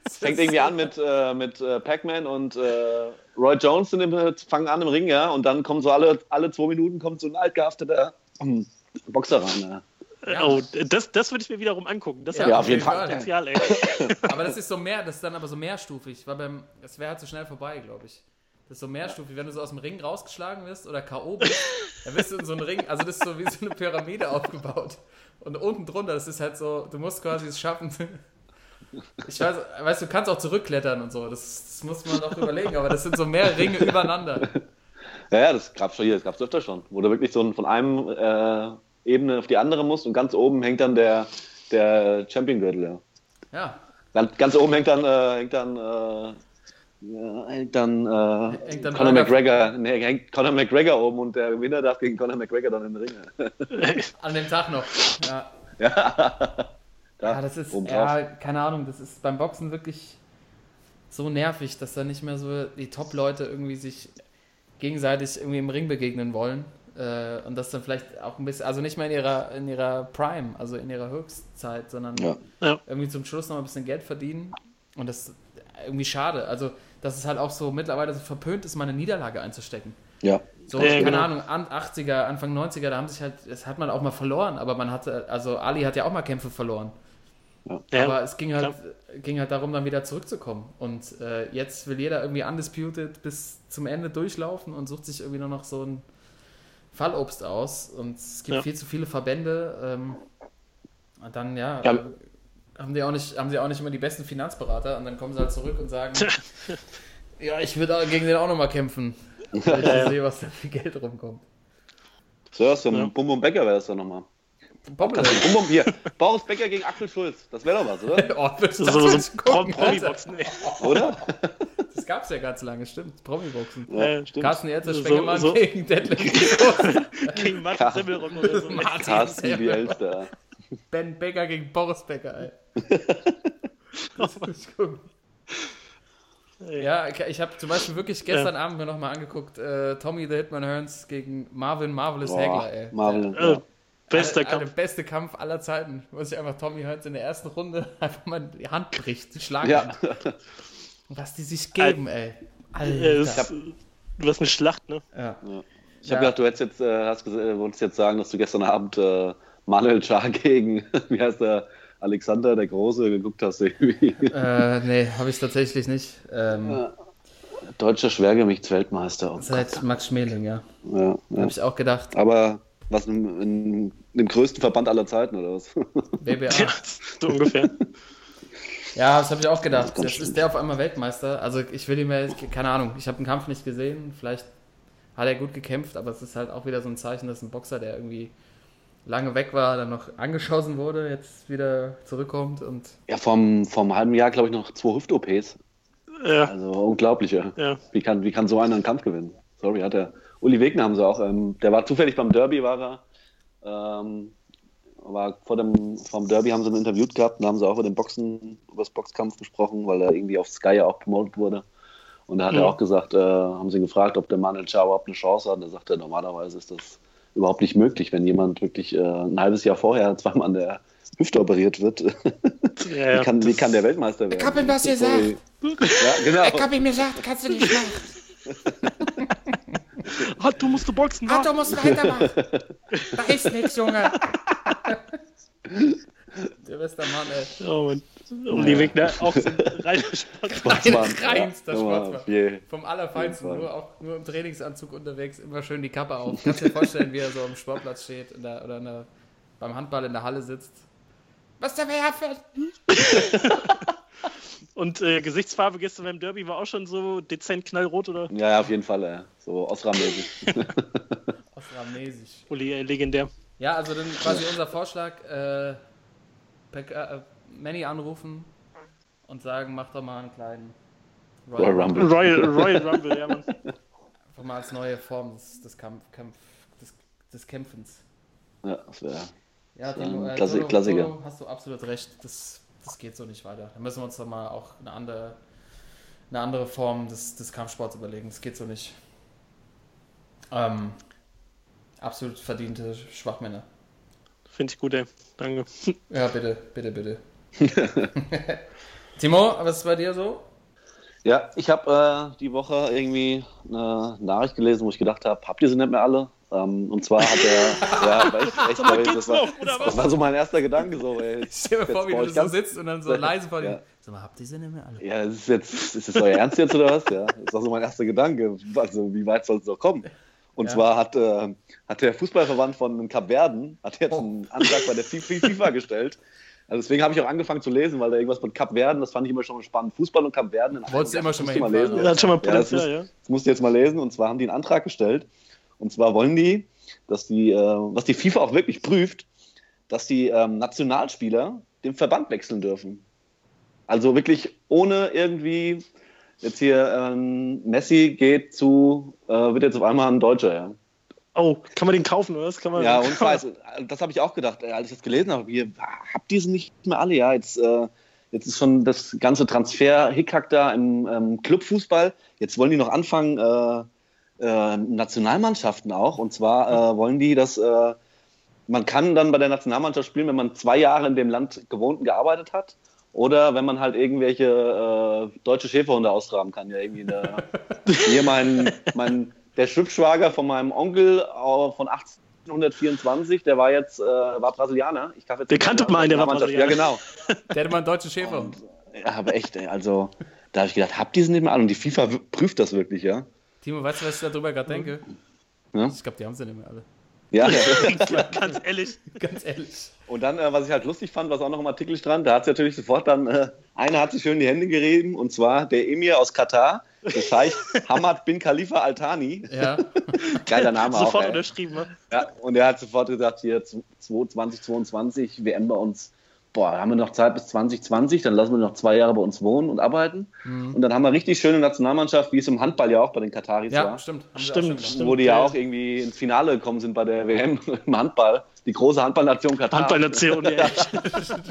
Fängt irgendwie an mit, äh, mit äh, Pac-Man und äh, Roy Jones in dem, fangen an im Ring, ja, und dann kommen so alle, alle zwei Minuten kommt so ein altgehafteter ähm, Boxer rein. Ja. Ja. Oh, das, das würde ich mir wiederum angucken. Das Ja, Ja, auf jeden Fall. Potenzial, ey. Aber das ist so mehr, das ist dann aber so mehrstufig, weil beim, es wäre halt so schnell vorbei, glaube ich. Das ist so mehrstufig, wenn du so aus dem Ring rausgeschlagen wirst oder K.O. bist, dann bist du in so einem Ring, also das ist so wie so eine Pyramide aufgebaut. Und unten drunter, das ist halt so, du musst quasi es schaffen. Ich weiß, weißt du, du kannst auch zurückklettern und so, das, das muss man auch überlegen, aber das sind so mehrere Ringe übereinander. Ja, ja, das gab's schon hier, das gab's öfter schon, wo du wirklich so ein- von einem äh, Ebene auf die andere musst und ganz oben hängt dann der, der Champion-Gürtel, ja. Ja, Ganz, ganz oben hängt dann, äh, hängt dann, äh, ja, hängt dann, äh, Hängt dann Conor McGregor, nee, hängt Conor McGregor oben und der Gewinner darf gegen Conor McGregor dann in den Ring. an dem Tag noch. Ja. ja. Da, Ja, das ist, ja, keine Ahnung, das ist beim Boxen wirklich so nervig, dass da nicht mehr so die Top-Leute irgendwie sich gegenseitig irgendwie im Ring begegnen wollen. Äh, und das dann vielleicht auch ein bisschen, also nicht mehr in ihrer, in ihrer Prime, also in ihrer Höchstzeit, sondern Ja. Ja. irgendwie zum Schluss noch ein bisschen Geld verdienen. Und das irgendwie schade. Also, dass es halt auch so mittlerweile so verpönt ist, mal eine Niederlage einzustecken. Ja. So, Ja, keine genau. Ahnung, an 80er, Anfang 90er, da haben sich halt, das hat man auch mal verloren, aber man hatte, also Ali hat ja auch mal Kämpfe verloren. Ja. Aber es ging halt, ging halt darum, dann wieder zurückzukommen. Und äh, jetzt will jeder irgendwie undisputed bis zum Ende durchlaufen und sucht sich irgendwie nur noch so ein Fallobst aus und es gibt Ja. viel zu viele Verbände. Ähm, und dann, ja, Ja. Haben, die auch nicht, haben sie auch nicht immer die besten Finanzberater und dann kommen sie halt zurück und sagen, ja, ich würde gegen den auch nochmal kämpfen. Weil ich Ja, ja. sehe, was da viel Geld rumkommt. So, was für ein Ja. Bum Bum Becker wäre das doch nochmal. Bum Bum hier. Boris Becker gegen Axel Schulz. Das wäre doch was, oder? Oh, das, So, das, so, so. Promi-Boxen. Oder? das gab es ja ganz lange, stimmt. Promi-Boxen. Ja, stimmt. Carsten Erzer, So- Spengemann so- gegen Detlef. Gegen Martin Semmelroggen oder so. Martin Carsten Semmelroggen. Bielster. Ben Becker gegen Boris Becker, ey. Das. Ja, ich- habe zum Beispiel wirklich gestern Abend mir nochmal angeguckt, äh, Tommy the Hitman Hearns gegen Marvin Marvelous Boah, Hagler, ey. Marvin. Äh, Ja. bester Der Kampf. beste Kampf aller Zeiten, wo sich einfach Tommy Hearns in der ersten Runde einfach mal die Hand bricht, die Schlaghand. Ja. Und was die sich geben, ey. Äh, Alter. das, du hast eine Schlacht, ne? Ja. Ich habe Ja. gedacht, du hättest jetzt, äh, hast äh, wolltest jetzt sagen, dass du gestern Abend äh, Manuel Char gegen, wie heißt der, Alexander der Große geguckt hast. Irgendwie. Äh, nee, habe ich tatsächlich nicht. Ähm, Deutscher Schwergewichtsweltmeister. Oh Seit Max Schmeling, ja. Gott. Ja, ja. Habe ich auch gedacht. Aber was in, in, dem größten Verband aller Zeiten oder was? BBA. Ja, so ungefähr. Ja, das habe ich auch gedacht. Jetzt ist der auf einmal Weltmeister. Also ich will ihm ja, keine Ahnung, ich habe den Kampf nicht gesehen. Vielleicht hat er gut gekämpft, aber es ist halt auch wieder so ein Zeichen, dass ein Boxer, der irgendwie lange weg war, dann noch angeschossen wurde, jetzt wieder zurückkommt und ja, vom, vom halben Jahr, glaube ich, noch zwei Hüft-OPs. Ja, Also unglaublich, ja. ja. Wie kann, wie kann so einer einen Kampf gewinnen? Sorry, hat er. Uli Wegner haben sie auch. Ähm, der war zufällig beim Derby, war er. Ähm, war vor dem vom Derby haben sie ihn interviewt gehabt und haben sie auch über den Boxen, über das Boxkampf gesprochen, weil er irgendwie auf Sky ja auch promotet wurde. Und da hat er Mhm. auch gesagt, äh, haben sie ihn gefragt, ob der Manuel Char überhaupt eine Chance hat. Und er sagte, normalerweise ist das überhaupt nicht möglich, wenn jemand wirklich äh, ein halbes Jahr vorher zweimal an der Hüfte operiert wird. ja, wie, kann, wie kann der Weltmeister werden? Ich hab ihm das Sorry. Ja, genau. hab ihm gesagt, kannst du nicht machen. Ah, du musst boxen, wa? du musst weitermachen. Da ist nichts, Junge. Der beste Mann, ey. Oh, Mann. Um die Weg, ne? Auch so ein reiner Sport. Sportsmann. reinster Ja, Sportsmann. Vom Allerfeinsten, nur, auch, nur im Trainingsanzug unterwegs, immer schön die Kappe auf. Kannst dir vorstellen, wie er so am Sportplatz steht in der, oder in der, beim Handball in der Halle sitzt. Was der werfen? Und äh, Gesichtsfarbe gestern beim Derby war auch schon so dezent knallrot oder Ja, ja, auf jeden Fall, ja. so Osram-mäßig. Osramesisch. Uli, äh, legendär. Ja, also dann quasi unser Vorschlag, äh, äh, Manny anrufen und sagen, mach doch mal einen kleinen Royal Rumble. Royal, Royal Rumble, ja, Mann. Einfach mal als neue Form des, des, Kampf, Kampf, des, des Kämpfens. Ja, das wäre. Ja, Timo, äh, Klassi- Dodo, Klassiker. Dodo, hast du absolut recht. Das, das geht so nicht weiter. Da müssen wir uns doch mal auch eine andere, eine andere Form des, des Kampfsports überlegen. Das geht so nicht. Ähm, absolut verdiente Schwachmänner. Finde ich gut, ey. Danke. Ja, bitte, bitte, bitte. Timo, was ist bei dir so? Ja, ich habe äh, die Woche irgendwie eine Nachricht gelesen, wo ich gedacht habe, habt ihr sie nicht mehr alle? Ähm, und zwar hat er, ja, aber echt, echt, aber geht's das, war, noch, was? das war so mein erster Gedanke so, ey. Stell dir vor, wie du ich so sitzt und dann so leise vor dir. Ja. Sag mal, habt ihr sie nicht mehr alle? Ja, das ist jetzt, ist das euer Ernst jetzt oder was? Ja, das war so mein erster Gedanke. Also, wie weit soll es noch kommen? Und Ja. zwar hat, äh, hat der Fußballverband von Kapverden hat jetzt einen Antrag bei der FIFA gestellt. Also deswegen habe ich auch angefangen zu lesen, weil da irgendwas mit Kapverden, das fand ich immer schon spannend. Fußball und Kapverden. in einem Wolltest du immer das schon mal lesen. Das hat schon mal Ja, das Potenzial, ja. Das musst du jetzt mal lesen. Und zwar haben die einen Antrag gestellt. Und zwar wollen die, dass die, äh, was die FIFA auch wirklich prüft, dass die ähm, Nationalspieler den Verband wechseln dürfen. Also wirklich ohne irgendwie, jetzt hier ähm, Messi geht zu, äh, wird jetzt auf einmal ein Deutscher, ja. Oh, kann man den kaufen, oder was? Kann man, Ja, und weiß, das habe ich auch gedacht, äh, als ich das gelesen habe. Ihr habt diese nicht mehr alle, ja. Jetzt, äh, jetzt ist schon das ganze Transfer-Hickhack da im ähm, Clubfußball. Jetzt wollen die noch anfangen, äh, äh, Nationalmannschaften auch. Und zwar äh, wollen die, dass äh, man kann dann bei der Nationalmannschaft spielen, wenn man zwei Jahre in dem Land gewohnt und gearbeitet hat. Oder wenn man halt irgendwelche äh, deutsche Schäferhunde austragen kann. Ja, irgendwie eine, hier mein, mein, der Schwibschwager von meinem Onkel äh, von 1824, der war jetzt, äh, war Brasilianer. Ich jetzt Der kannte mal einen, der war Ja, genau. Der hätte mal einen deutschen Schäfer. Ja, aber echt, ey, also da habe ich gedacht, habt ihr sie nicht mehr an? Und die FIFA prüft das wirklich, ja. Timo, weißt du, was ich darüber gerade denke? Ja, Ich glaube, die haben sie nicht mehr alle. ja. ja. Ganz ehrlich. Ganz ehrlich. Und dann, äh, was ich halt lustig fand, was auch noch im Artikel stand, da hat sie natürlich sofort dann, äh, einer hat sich schön die Hände gerieben, und zwar der Emir aus Katar, der Scheich Hamad bin Khalifa Al-Thani. Ja. Geiler Name auch. Sofort unterschrieben. ne? Ja, und er hat sofort gesagt, hier 2022 WM bei uns. Boah, haben wir noch Zeit bis 2020, dann lassen wir noch zwei Jahre bei uns wohnen und arbeiten. Und dann haben wir richtig schöne Nationalmannschaft, wie es im Handball ja auch bei den Kataris Ja, war. stimmt. Auch Stimmt, gemacht. stimmt. wo die ja ja. auch irgendwie ins Finale gekommen sind bei der WM im Handball. Die große Handballnation Katar. Handballnation, ja.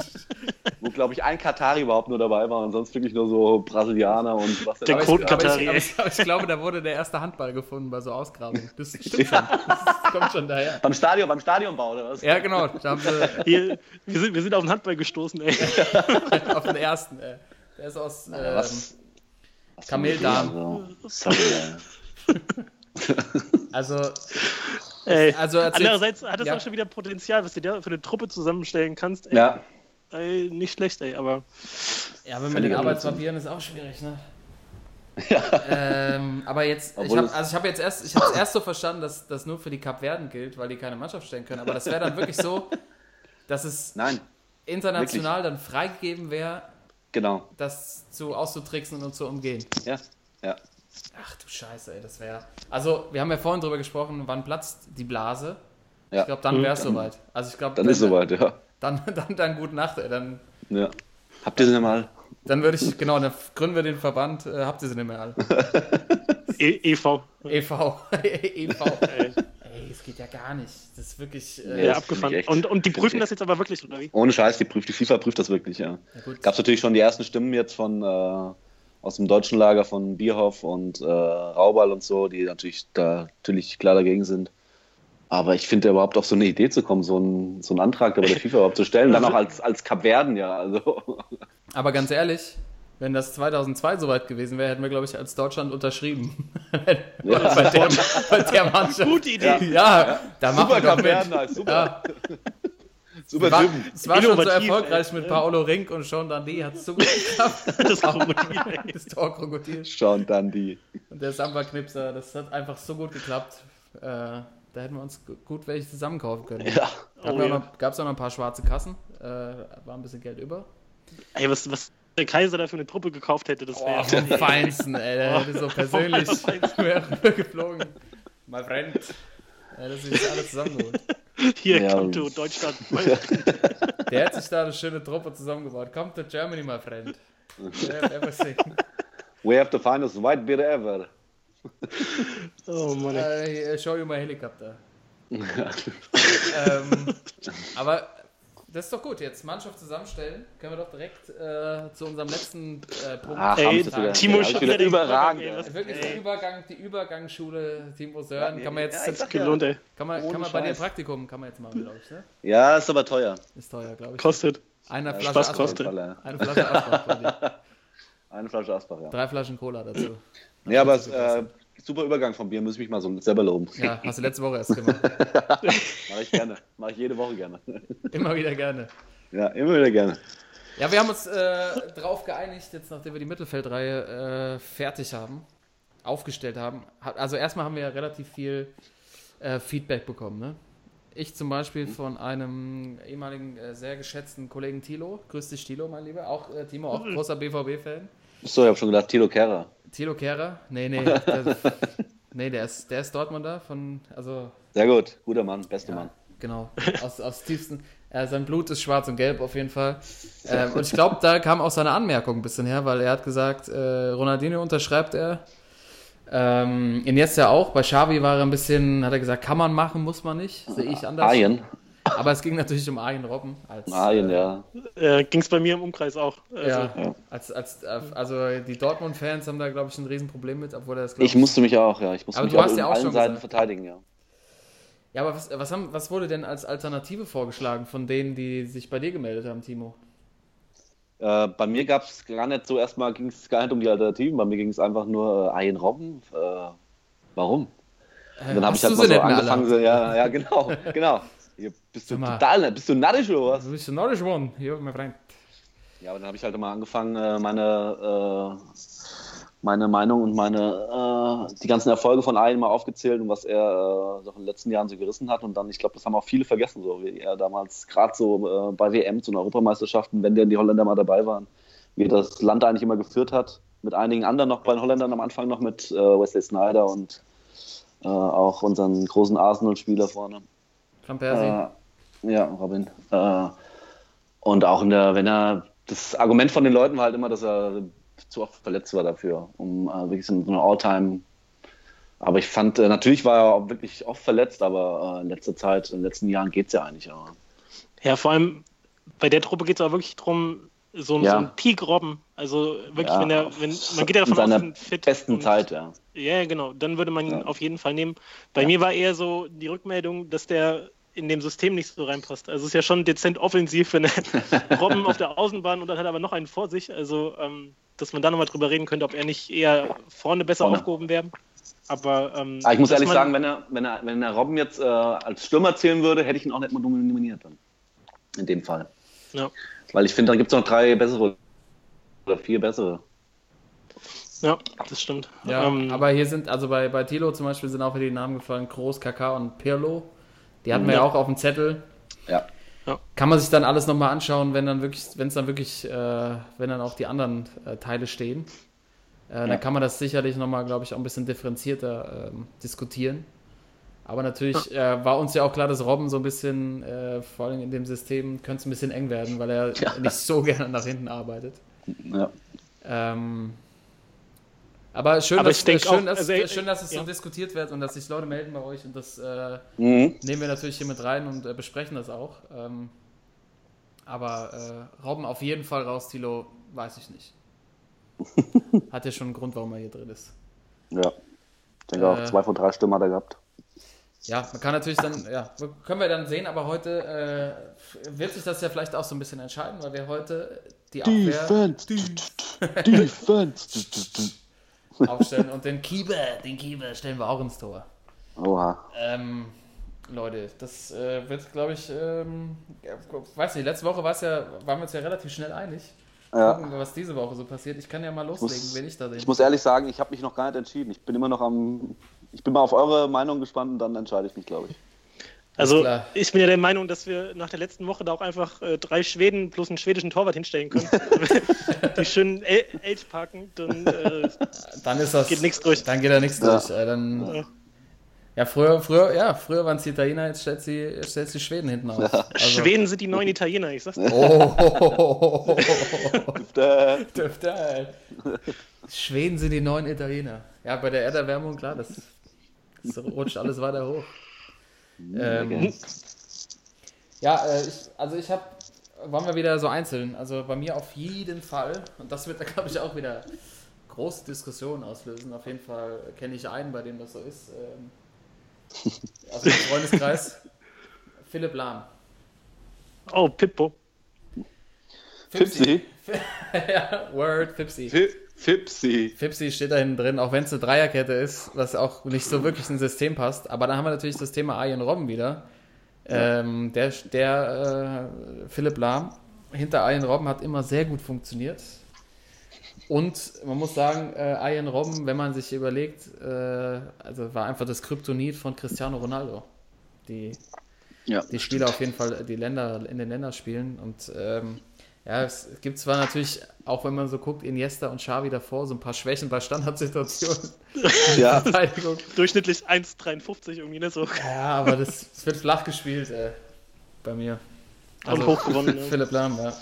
Wo, glaube ich, ein Katari überhaupt nur dabei war und sonst wirklich nur so Brasilianer und was Der aber, Katari, ich, aber, ey. ich, aber ich glaube, da wurde der erste Handball gefunden bei so Ausgrabungen. Das stimmt schon. Das kommt schon daher. Beim Stadion, beim Stadionbau oder was? Ja, genau. Da haben sie Hier, wir, sind, wir sind auf den Handball gestoßen, ey. auf den ersten. Äh, der ist aus Ja, ähm, was? was Kameldarm. Sorry, ey. Also, ey. also Andererseits hat das ja. auch schon wieder Potenzial, was du dir für eine Truppe zusammenstellen kannst. Ey. Ja, Ey, nicht schlecht, ey, aber Ja, aber mit den Arbeitspapieren ist auch schwierig, ne? Ähm, aber jetzt, ich habe es- also ich hab jetzt erst, ich habe erst so verstanden, dass das nur für die Kapverden gilt, weil die keine Mannschaft stellen können. Aber das wäre dann wirklich so, dass es nein, international dann freigegeben wäre, genau. das zu auszutricksen und zu umgehen. Ja, ja. Ach du Scheiße, ey, das wäre. Also, wir haben ja vorhin drüber gesprochen, wann platzt die Blase. ja. Ich glaube, dann wäre es soweit. Also, ich glaube, Dann ist soweit, ja. Dann, dann, dann gute Nacht, ey. Dann, ja. Habt ihr sie denn mal? dann würde ich, genau, dann gründen wir den Verband, äh, habt ihr sie nicht mehr alle. e EV. EV. EV. Ey, Ey, es geht ja gar nicht. Das ist wirklich. Ja, Äh, ja, das abgefahren. Und, und die prüfen das jetzt aber wirklich, oder wie? Ohne Scheiß, die, prüft, die FIFA prüft das wirklich, ja. ja, gut. Gab es natürlich schon die ersten Stimmen jetzt von äh, aus dem deutschen Lager von Bierhoff und äh, Raubal und so, die natürlich da natürlich klar dagegen sind. Aber ich finde überhaupt auf so eine Idee zu kommen, so einen, so einen Antrag bei der FIFA überhaupt zu stellen, dann auch als, als Kapverden, ja. Also, Aber ganz ehrlich, wenn das 2002 soweit gewesen wäre, hätten wir, glaube ich, als Deutschland unterschrieben. Ja. bei, der, bei der Mannschaft. Gute Idee. Ja, da machen super wir doch mit. super, Ja, super war, Typen. es war schon so erfolgreich ey. mit Paolo Rink und Sean Dundee, hat es so gut geklappt. Das Krokodil. Das Torkrokodil. Schauen dann die. Und der Samba-Knipser, das hat einfach so gut geklappt. Äh, da hätten wir uns gu- gut welche zusammenkaufen können. Ja. Gab Oh, es ja. auch, noch- gab's auch noch ein paar schwarze Kassen, äh, war ein bisschen Geld über. Ey, was, was der Kaiser da für eine Truppe gekauft hätte, das Oh, wäre. vom Feinsten, ey. Der hätte so persönlich rübergeflogen. My friend. Ja, das ist alles zusammengeholt. Hier, Ja, komm du, und- Deutschland. Der hat sich da eine schöne Truppe zusammengebaut. Come to Germany, my friend. They have everything. We have the finest white beer ever. Oh Mann. Uh, show you my helicopter. ähm, aber das ist doch gut. Jetzt Mannschaft zusammenstellen. Können wir doch direkt äh, zu unserem letzten äh, Punkt. Ach, Ey, Timo schon wieder überragend. Übergang, ey, Wirklich Ey. der Übergang, die Übergangsschule Timo Sören. Kann man jetzt, Ja, ich sag Gelohnt, ey. kann man, ohne kann man bei dir. Praktikum kann man jetzt machen, glaube ich. Ne? Ja, ist aber teuer. Ist teuer, glaube ich. Kostet. Eine Flasche Spaß Asbach. kostet. Eine Flasche Asbach bei dir. Eine Flasche Asbach, ja. Drei Flaschen Cola dazu. Ja, aber es, äh, super Übergang von Bier, muss ich mich mal so selber loben. Ja, hast du letzte Woche erst gemacht. Mache ich gerne. Mache ich jede Woche gerne. Immer wieder gerne. Ja, immer wieder gerne. Ja, wir haben uns äh, drauf geeinigt, jetzt nachdem wir die Mittelfeldreihe äh, fertig haben, aufgestellt haben. Ha- Also erstmal haben wir ja relativ viel äh, Feedback bekommen. Ne? Ich zum Beispiel von einem ehemaligen äh, sehr geschätzten Kollegen Thilo. Grüß dich, Thilo, mein Lieber. Auch äh, Timo, auch großer BVB-Fan. So, ich habe schon gedacht, Tilo Kehrer. Thilo Kehrer? Nee, nee. Der, nee, der ist, der ist Dortmunder von, also Sehr gut, guter Mann, bester Mann. Genau, aus, aus tiefsten. Äh, sein Blut ist schwarz und gelb auf jeden Fall. Ähm, und ich glaube, da kam auch seine Anmerkung ein bisschen her, weil er hat gesagt, äh, Ronaldinho unterschreibt er. Ähm, Iniesta auch. Bei Xavi war er ein bisschen, hat er gesagt, kann man machen, muss man nicht. Sehe ich anders. Arjen. Aber es ging natürlich um Arjen Robben. Als, Arjen, äh, ja. Äh, Ging es bei mir im Umkreis auch. Also, Ja, Ja. Als, als, äh, also die Dortmund-Fans haben da, glaube ich, ein Riesenproblem mit, obwohl er das, glaub Ich musste mich auch, ja. Ich musste Aber mich du auch hast auf ja auch allen Seiten gesagt. verteidigen, ja. Ja, aber was, was, haben, was wurde denn als Alternative vorgeschlagen von denen, die sich bei dir gemeldet haben, Timo? Äh, bei mir gab es gar nicht so, erstmal ging es gar nicht um die Alternativen, bei mir ging es einfach nur äh, Arjen Robben. Äh, warum? Und dann habe ich halt mal so angefangen, so, ja, ja, genau, genau. Hier, bist du mal. total, bist du narrisch oder was? Du bist ein Nordisch one, hier, mein Freund. Ja, aber dann habe ich halt mal angefangen, äh, meine, äh, meine Meinung und meine äh, die ganzen Erfolge von Ayen mal aufgezählt und was er so in den letzten Jahren so gerissen hat. Und dann, ich glaube, das haben auch viele vergessen, so wie er damals, gerade so bei WM zu den Europameisterschaften, wenn denn die Holländer mal dabei waren, wie das Land eigentlich immer geführt hat. Mit einigen anderen noch bei den Holländern am Anfang noch mit Wesley Snyder und auch unseren großen Arsenal-Spieler vorne. Van Persie. Äh, ja, Robin. Äh, und auch in der, wenn er, das Argument von den Leuten war halt immer, dass er zu oft verletzt war dafür, um äh, wirklich so eine All-Time. Aber ich fand, äh, natürlich war er auch wirklich oft verletzt, aber äh, in letzter Zeit, in den letzten Jahren geht es ja eigentlich. Aber, Ja, vor allem bei der Truppe geht es auch wirklich darum, so, ein- Ja. so ein Peak-Robben. Also wirklich, Ja, wenn er, wenn, man geht ja davon aus, fit besten und- Zeit, ja. Ja, genau. Dann würde man ihn Ja. auf jeden Fall nehmen. Bei Ja. mir war eher so die Rückmeldung, dass der in dem System nicht so reinpasst. Also es ist ja schon dezent offensiv, wenn er Robben auf der Außenbahn und dann hat er aber noch einen vor sich. Also, ähm, dass man da nochmal drüber reden könnte, ob er nicht eher vorne besser Vorne. aufgehoben wäre. Aber, ähm, Aber ich muss ehrlich man- sagen, wenn er, wenn er, wenn er Robben jetzt äh, als Stürmer zählen würde, hätte ich ihn auch nicht mal nominiert dann. In dem Fall. Ja. Weil ich finde, da gibt es noch drei bessere oder vier bessere. Ja, das stimmt. Ja, Ähm, aber hier sind, also bei, bei Tilo zum Beispiel sind auch wieder die Namen gefallen, Groß, Kaka und Pirlo. Die hatten wir ja Ja. auch auf dem Zettel. Ja. Kann man sich dann alles nochmal anschauen, wenn dann wirklich, wenn es dann wirklich, äh, wenn dann auch die anderen äh, Teile stehen. Äh, Ja. Dann kann man das sicherlich nochmal, glaube ich, auch ein bisschen differenzierter ähm, diskutieren. Aber natürlich äh, war uns ja auch klar, dass Robben so ein bisschen, äh, vor allem in dem System, könnte es ein bisschen eng werden, weil er Ja. nicht so gerne nach hinten arbeitet. ja. Ähm, aber schön, Aber dass, ich denk schön, auch, dass, also, äh, schön, dass es ja. so diskutiert wird und dass sich Leute melden bei euch und das äh, Mhm. nehmen wir natürlich hier mit rein und äh, besprechen das auch. Ähm, aber äh, Robben auf jeden Fall raus, Tilo, weiß ich nicht. Hat ja schon einen Grund, warum er hier drin ist. ja. Ich denke auch, Äh, zwei von drei Stimmen hat er gehabt. Ja, man kann natürlich dann, ja, können wir dann sehen, aber heute äh, wird sich das ja vielleicht auch so ein bisschen entscheiden, weil wir heute die Abwehr Defense. Aufstellen und den Keeper, den Keeper stellen wir auch ins Tor. Oha. Ähm, Leute, das äh, wird, glaube ich, ähm, ja, weiß nicht, letzte Woche war's ja, waren wir uns ja relativ schnell einig. Ja. Gucken wir, was diese Woche so passiert. Ich kann ja mal loslegen, muss- wen ich da sehe. Ich muss ehrlich sagen, ich habe mich noch gar nicht entschieden. Ich bin immer noch am. Ich bin mal auf eure Meinung gespannt und dann entscheide ich mich, glaube ich. Also ich bin ja der Meinung, dass wir nach der letzten Woche da auch einfach äh, drei Schweden plus einen schwedischen Torwart hinstellen können. die schön Elch parken, dann äh, Dann ist das. Geht nix durch. Dann geht da nichts Ja. durch. Äh, dann, Ja. ja, früher, früher, ja, früher waren es die Italiener, jetzt stellt sie, stellt sie Schweden hinten auf. Also, Schweden sind die neuen Italiener, ich sag's dir. Oh, Äh, dürfte, ey. Schweden sind die neuen Italiener. Ja, bei der Erderwärmung, klar, das, das rutscht alles weiter hoch. Ähm, ja, äh, ich, also ich habe, wollen wir wieder so einzeln, also bei mir auf jeden Fall, und das wird da glaube ich auch wieder große Diskussionen auslösen, auf jeden Fall kenne ich einen, bei dem das so ist, ähm, aus dem Freundeskreis, Philipp Lahm. Oh, Pippo. Fipsi. ja, Word, Fipsi. Fi- Fipsi. Fipsi steht da hinten drin, auch wenn es eine Dreierkette ist, was auch nicht so wirklich ins System passt. Aber dann haben wir natürlich das Thema Arjen Robben wieder. Ähm, der der äh, Philipp Lahm hinter Arjen Robben hat immer sehr gut funktioniert. Und man muss sagen, äh, Arjen Robben, wenn man sich überlegt, äh, also war einfach das Kryptonit von Cristiano Ronaldo. Die, Ja. die Spieler auf jeden Fall, die Länder in den Länderspielen. Und ähm, ja, es gibt zwar natürlich, auch wenn man so guckt, Iniesta und Xavi davor, so ein paar Schwächen bei Standardsituationen. Ja. Durchschnittlich 1,53 irgendwie, ne? So. Ja, aber das, das wird flach gespielt, äh, bei mir. Und hoch gewonnen, ne? Philipp Lahm, ja.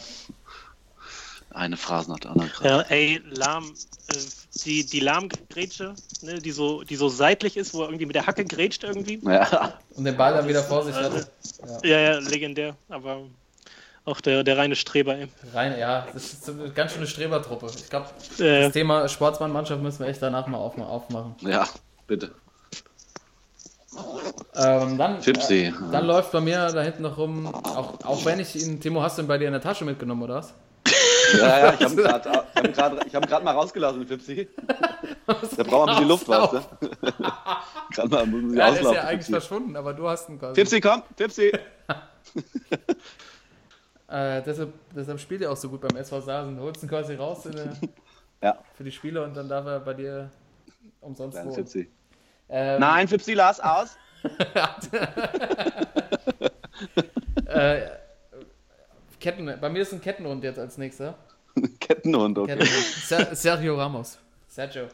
Eine Phrase nach der anderen. Ja, ey, Lahm, äh, die, die Lahm-Grätsche, ne, die, so, die so seitlich ist, wo er irgendwie mit der Hacke grätscht irgendwie. Ja. Und den Ball dann wieder vor sich hatte. Ja, ja, legendär, aber auch der, der reine Streber, ey. Rein, ja, das ist eine ganz schöne Strebertruppe. Ich glaube, Äh, das Thema Sportsmannmannschaft müssen wir echt danach mal aufma- aufmachen. ja, bitte. Ähm, dann, Fipsi. Äh, dann läuft bei mir da hinten noch rum, auch, auch wenn ich ihn, Timo, hast du ihn bei dir in der Tasche mitgenommen, oder was? Ja, ja, ich habe gerade hab grad- ich hab grad mal rausgelassen, Fipsi. Der braucht ein bisschen Luft, weißt du? Gerade mal muss man sich Ja, der ist ja eigentlich Fipsi. verschwunden, aber du hast ihn quasi. Fipsi, komm, Fipsi. Äh, deshalb, deshalb spielt er auch so gut beim SV Sasen. Holst ihn quasi raus der, Ja. für die Spiele und dann darf er bei dir Umsonst wohnen. Fipsi. Ähm, Nein, Fipsi, Lars, aus. Äh, Ketten, bei mir ist ein Kettenhund jetzt als nächster. Kettenhund, okay. Kettenhund. Ser Sergio Ramos. Sergio.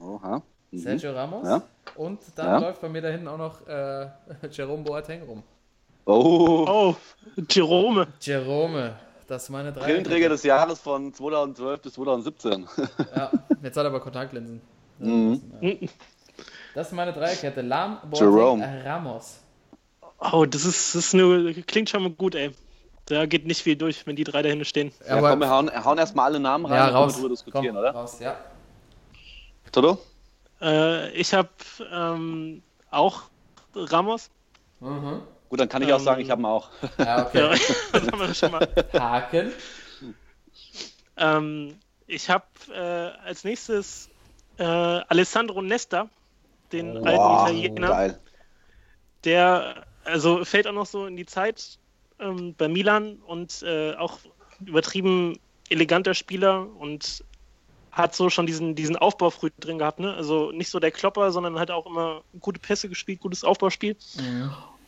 Oha. Mhm. Sergio Ramos. Ja. Und dann Ja. läuft bei mir da hinten auch noch äh, Jerome Boateng rum. Oh, Oh, Jerome. Jerome. Das ist meine drei. Brillenträger des Jahres von 2012 bis 2017. Ja, jetzt hat er aber Kontaktlinsen. Mhm. Das ist meine Dreierkette. Lam, Boateng, Jerome. Ramos. Oh, das ist, das ist nur, klingt schon mal gut, ey. Da geht nicht viel durch, wenn die drei dahinter stehen. Ja, aber- komm, wir hauen, hauen erstmal alle Namen rein, Ja, raus. wir drüber diskutieren, Komm, oder? Raus, ja. Toto? Äh, ich habe ähm, auch Ramos. Mhm. Gut, dann kann ich auch Ähm, sagen, ich habe ihn auch. Ja, okay. Ja, das haben wir schon mal. Haken. Ähm, ich habe äh, als nächstes äh, Alessandro Nesta, den alten Boah, Italiener. geil. der also fällt auch noch so in die Zeit ähm, bei Milan und äh, auch übertrieben eleganter Spieler und hat so schon diesen, diesen Aufbau früh drin gehabt. Ne? Also nicht so der Klopper, sondern halt auch immer gute Pässe gespielt, gutes Aufbauspiel.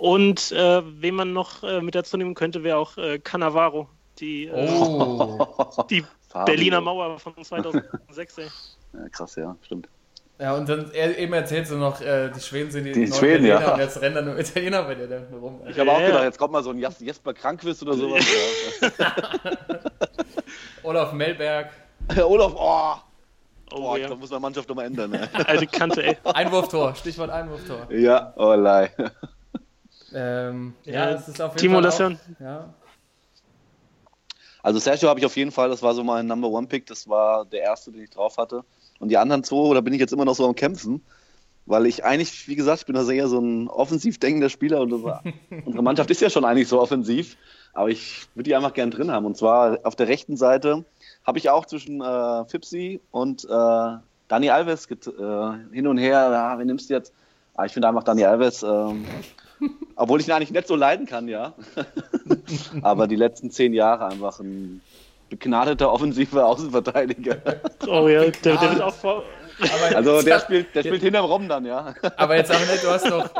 Und äh, wen man noch äh, mit dazu nehmen könnte, wäre auch äh, Cannavaro, die, äh, Oh. die. Berliner Mauer von 2006. Ey. Ja, krass, ja, stimmt. Ja, und dann er, eben erzählst du noch, äh, die Schweden sind die, Die neuen Schweden, ja. Und jetzt rennen da nur Italiener bei dir da rum. Ich habe auch Ja. gedacht, jetzt kommt mal so ein Jas- Jesper Krankquiz oder sowas. Olaf Melberg. Olaf, oh, Oh, Boah, ja. da muss man Mannschaft nochmal ändern. Ne? Alte Kante, ey. Einwurftor, Stichwort Einwurftor. ja, oh lei. Ähm, ja, es ist auf jeden Timo, Fall lass auch, hören. Ja, Also Sergio habe ich auf jeden Fall, das war so mein Number One Pick, das war der erste, den ich drauf hatte. Und die anderen zwei, da bin ich jetzt immer noch so am Kämpfen, weil ich eigentlich, wie gesagt, ich bin also eher so ein offensiv denkender Spieler und das, unsere Mannschaft ist ja schon eigentlich so offensiv, aber ich würde die einfach gern drin haben. Und zwar auf der rechten Seite habe ich auch zwischen äh, Fipsi und äh, Dani Alves äh, hin und her, ja, wen nimmst du jetzt? Ah, ich finde einfach Dani Alves, ähm, obwohl ich ihn eigentlich nicht so leiden kann, ja. aber die letzten zehn Jahre einfach ein begnadeter offensiver Außenverteidiger. Oh ja, der, der wird auch vor. aber, Also der spielt, der spielt hinterm Rom dann, ja. aber jetzt sag nicht, du hast noch.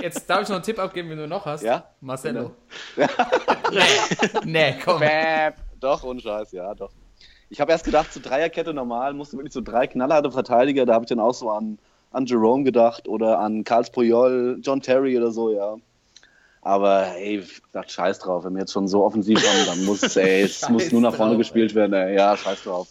Jetzt darf ich noch einen Tipp abgeben, den du noch hast. Ja? Marcelo. nee, nee, komm. Bäm. Doch, ohne Scheiß, ja, doch. Ich habe erst gedacht, so Dreierkette normal, musste wirklich so drei knallharte Verteidiger, da habe ich dann auch so an, an Jerome gedacht oder an Carls Puyol, John Terry oder so, ja. Aber ey, ich dachte, scheiß drauf, wenn wir jetzt schon so offensiv haben, dann muss ey, es muss nur nach vorne drauf, gespielt werden, ey. ja, scheiß drauf.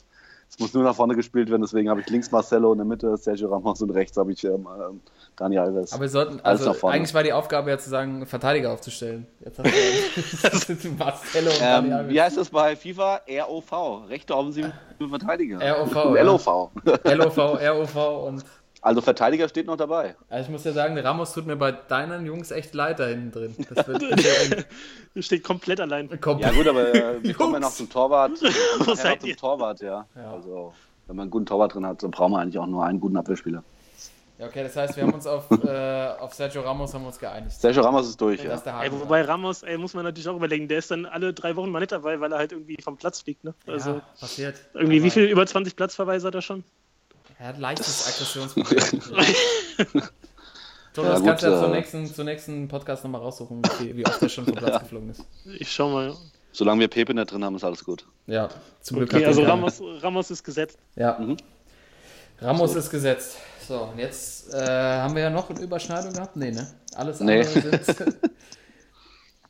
Es muss nur nach vorne gespielt werden, deswegen habe ich links Marcelo, in der Mitte Sergio Ramos und rechts habe ich ähm, ähm, Dani Alves. Aber wir sollten, also eigentlich war die Aufgabe ja zu sagen, Verteidiger aufzustellen. Jetzt hast du Marcelo und Dani Ähm, Alves. wie heißt das bei FIFA? ROV, rechter offensive Verteidiger. ROV. LOV. LOV, ROV und Also Verteidiger steht noch dabei. also ich muss ja sagen, der Ramos tut mir bei deinen Jungs echt leid da hinten drin. Das wird. Steht komplett allein. Komm. Ja gut, aber äh, wir kommen ja noch zum Torwart. Wir nachher seid noch zum ihr? Torwart, ja. Ja. Also wenn man einen guten Torwart drin hat, dann braucht man eigentlich auch nur einen guten Abwehrspieler. Ja, okay, das heißt, wir haben uns auf, äh, auf Sergio Ramos haben wir uns geeinigt. Sergio Ramos ist durch, ja. Ey, wobei Ramos, ey, muss man natürlich auch überlegen, der ist dann alle drei Wochen mal nicht dabei, weil er halt irgendwie vom Platz fliegt. Ne? Also ja, passiert. irgendwie, wie viel? Über 20 Platzverweise hat er schon? Er hat leichtes Aggressionsproblem. Thomas, Ja, gut, kannst du ja zum äh, nächsten, zum nächsten Podcast nochmal raussuchen, wie, wie oft er schon vom Platz geflogen ist. Ich schau mal. Solange wir Pepe nicht drin haben, ist alles gut. Ja, zum Glück Okay, also. Ramos, Ramos ist gesetzt. Ja. Mhm. Ramos ist gesetzt. So, und jetzt äh, haben wir ja noch eine Überschneidung gehabt? Nee, ne? Alles Nee. andere sind.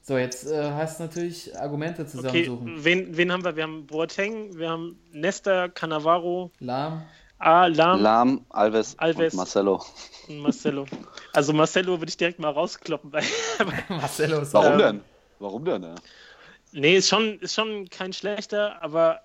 so, jetzt äh, heißt natürlich Argumente Okay, zusammensuchen. wen, wen haben wir? Wir haben Boateng, wir haben Nesta, Cannavaro, Lahm. A, Lahm Lahm, Alves, Alves. und Marcelo. und Marcelo. Also Marcelo würde ich direkt mal rauskloppen. Weil, Marcelo ist Warum ähm, denn? Warum denn? Ja? nee, ist schon, ist schon kein schlechter, aber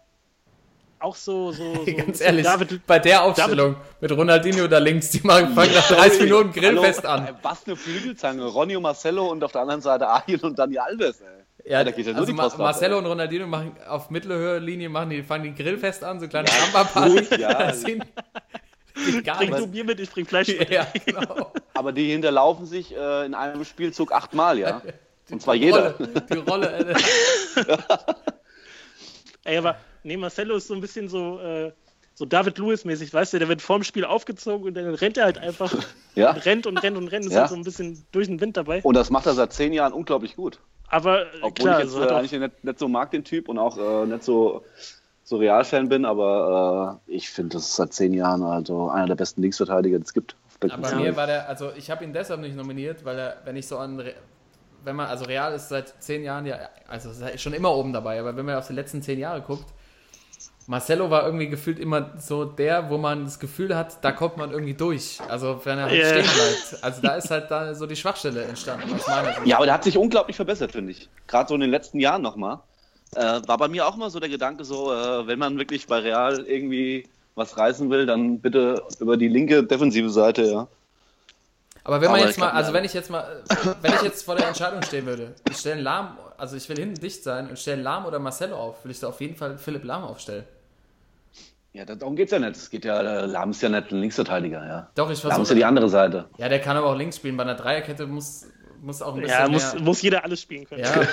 auch so, so, so Ganz ehrlich, David, bei der Aufstellung mit Ronaldinho da links, die machen, fangen nach 30 Minuten Grillfest Hallo, an. Was eine Flügelzange. Ronny und Marcelo und auf der anderen Seite Arjen und Dani Alves, ey. Ja, da geht ja nur also die Ma Post ab, Marcelo ey. und Ronaldinho machen auf Mittelhöhe-Linie machen die, fangen die Grillfest an, so kleine Samba-Party. ja. Das sind- geht gar bring du. Bier mit, ich bring Fleisch mit. Ja, genau. Aber die hinterlaufen sich äh, in einem Spielzug achtmal, ja. Und zwar jeder. Rolle, die Rolle. Äh, Ey, aber nee, Marcelo ist so ein bisschen so, äh, so David Lewis-mäßig, weißt du, der wird vorm Spiel aufgezogen und dann rennt er halt einfach Ja. und rennt und rennt und rennt, ist Ja. halt so ein bisschen durch den Wind dabei. Und das macht er seit zehn Jahren unglaublich gut. Aber äh, Obwohl klar, ich jetzt also äh, eigentlich nicht, nicht so mag den Typ und auch äh, nicht so, so Real-Fan bin, aber äh, ich finde, das ist seit zehn Jahren also einer der besten Linksverteidiger, die es gibt. Aber ganzen mir war der, also ich habe ihn deshalb nicht nominiert, weil er, wenn ich so an, wenn man, also Real ist seit zehn Jahren ja, also ist schon immer oben dabei, aber wenn man auf die letzten zehn Jahre guckt, Marcelo war irgendwie gefühlt immer so der, wo man das Gefühl hat, da kommt man irgendwie durch. Also wenn er halt Ja. stehen bleibt. Also da ist halt da so die Schwachstelle entstanden. Ja, aber der hat sich unglaublich verbessert, finde ich. Gerade so in den letzten Jahren nochmal. Äh, war bei mir auch mal so der Gedanke, so, äh, wenn man wirklich bei Real irgendwie was reißen will, dann bitte über die linke defensive Seite, ja. Aber wenn man Aber jetzt ich mal, also wenn ich jetzt mal, wenn ich jetzt vor der Entscheidung stehen würde, ich stelle Lahm, also ich will hinten dicht sein und stelle Lahm oder Marcelo auf, will ich da auf jeden Fall Philipp Lahm aufstellen. Ja, da- darum geht's ja nicht. Es geht ja, äh, Lahm ist ja nicht ein Linksverteidiger, ja. Doch, ich Lahm ist ja versuche. die andere Seite. Ja, der kann aber auch links spielen. Bei einer Dreierkette muss, muss auch ein bisschen ja, muss, mehr. muss jeder alles spielen können. Ja.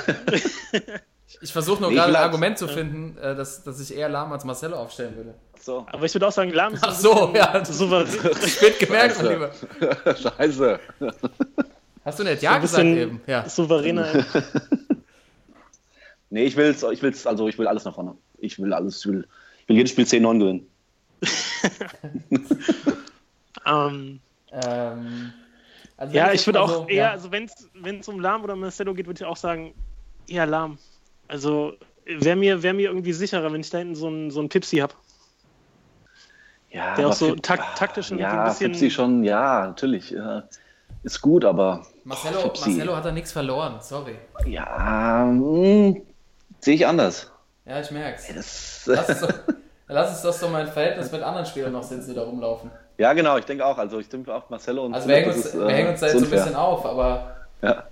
Ich versuche nur Nee, gerade ein Argument zu finden, äh, dass, dass ich eher Lahm als Marcelo aufstellen würde. So. Aber ich würde auch sagen, Lahm ist Ach so, ja. souverän. Spät gemerkt, mein. Lieber. Scheiße. Hast du nicht Ja ein gesagt eben? Ja. souveräner. Nee, ich will's, ich will's, also ich will alles nach vorne. Ich will alles, ich will, will jedes Spiel 10-9 gewinnen. ähm, Ähm, also ja, ich würde auch so- eher, ja. also wenn es um Lahm oder Marcelo geht, würde ich auch sagen, eher Lahm. Also wäre mir, wär mir irgendwie sicherer, wenn ich da hinten so einen so einen Pipsi habe. Ja, Der auch so tak- taktisch irgendwie ja, ein bisschen- Fipsi schon, ja, natürlich. Ja, ist gut, aber Marcelo, Fipsi. Marcelo hat da nichts verloren, sorry. ja, hm, sehe ich anders. Ja, ich merk's. Das, Lass es, doch, lass es doch so mein Verhältnis mit anderen Spielern noch sind, die da rumlaufen. ja, genau, ich denke auch. Also ich denke auch Marcelo und Also wir hängen uns, ist, wir äh, hängen uns da jetzt so ein bisschen auf, aber Ja.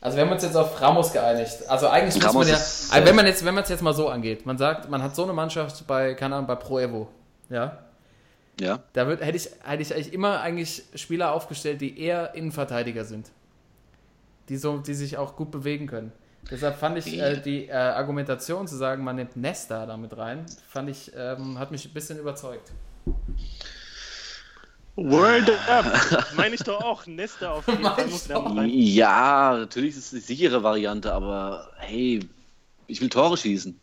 also wir haben uns jetzt auf Ramos geeinigt. Also eigentlich muss Ramos man ja, ist, also äh, wenn man jetzt, wenn man es jetzt mal so angeht, man sagt, man hat so eine Mannschaft bei, keine Ahnung, bei Pro Evo, ja, Ja. da wird, hätte ich, hätte ich eigentlich immer eigentlich Spieler aufgestellt, die eher Innenverteidiger sind, die so, die sich auch gut bewegen können. Deshalb fand ich äh, die äh, Argumentation zu sagen, man nimmt Nesta da mit rein, fand ich, ähm, hat mich ein bisschen überzeugt. World up! Meine ich doch auch. Nesta auf jeden Fall muss rein. ja, natürlich ist es die sichere Variante, aber hey, ich will Tore schießen.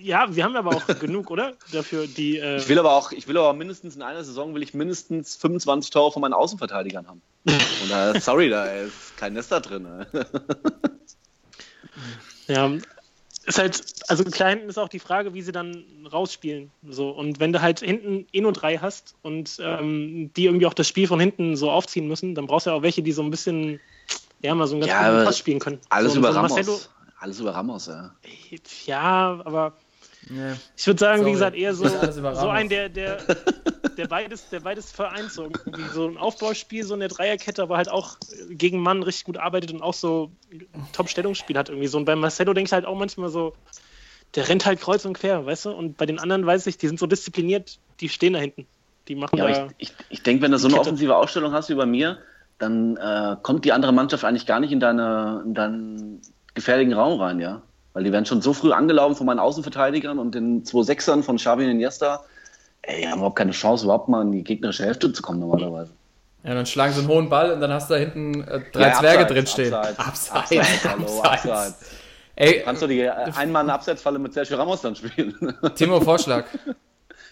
Ja, wir haben aber auch genug, oder? Dafür die. Äh, Ich will aber auch, ich will aber mindestens in einer Saison will ich mindestens 25 Tore von meinen Außenverteidigern haben. Und da, sorry, da ist kein Nester drin. Ne? Ja, ist halt, also klar hinten ist auch die Frage, wie sie dann rausspielen. So. Und wenn du halt hinten eh nur drei hast und ähm, die irgendwie auch das Spiel von hinten so aufziehen müssen, dann brauchst du ja auch welche, die so ein bisschen, ja, mal so einen ganz Ja, guten Pass spielen können. Alles so, über so Ramos. Marcelo, Alles über Ramos, ja. ja, aber Ja. ich würde sagen, Sorry. wie gesagt, eher so, so ein, der, der, der beides, der beides vereint, so so ein Aufbauspiel, so eine Dreierkette, aber halt auch gegen Mann richtig gut arbeitet und auch so ein Top-Stellungsspiel hat irgendwie so. Und bei Marcelo denke ich halt auch manchmal so, der rennt halt kreuz und quer, weißt du? Und bei den anderen weiß ich, die sind so diszipliniert, die stehen da hinten. Die machen Ja, da. ich, ich, ich denke, wenn du so eine Kette. offensive Ausstellung hast wie bei mir, dann äh, kommt die andere Mannschaft eigentlich gar nicht in, deine, in deinen gefährlichen Raum rein, ja. Weil die werden schon so früh angelaufen von meinen Außenverteidigern und den 2-6ern von Xavi und Iniesta. Ey, die haben überhaupt keine Chance, überhaupt mal in die gegnerische Hälfte zu kommen normalerweise. Ja, dann schlagen sie einen hohen Ball und dann hast du da hinten äh, drei Ja, Zwerge abseits, drinstehen. abseits, abseits, hallo, abseits. Ey, Kannst du die äh, Einmann-Abseitsfalle mit Sergio Ramos dann spielen? Timo, Vorschlag.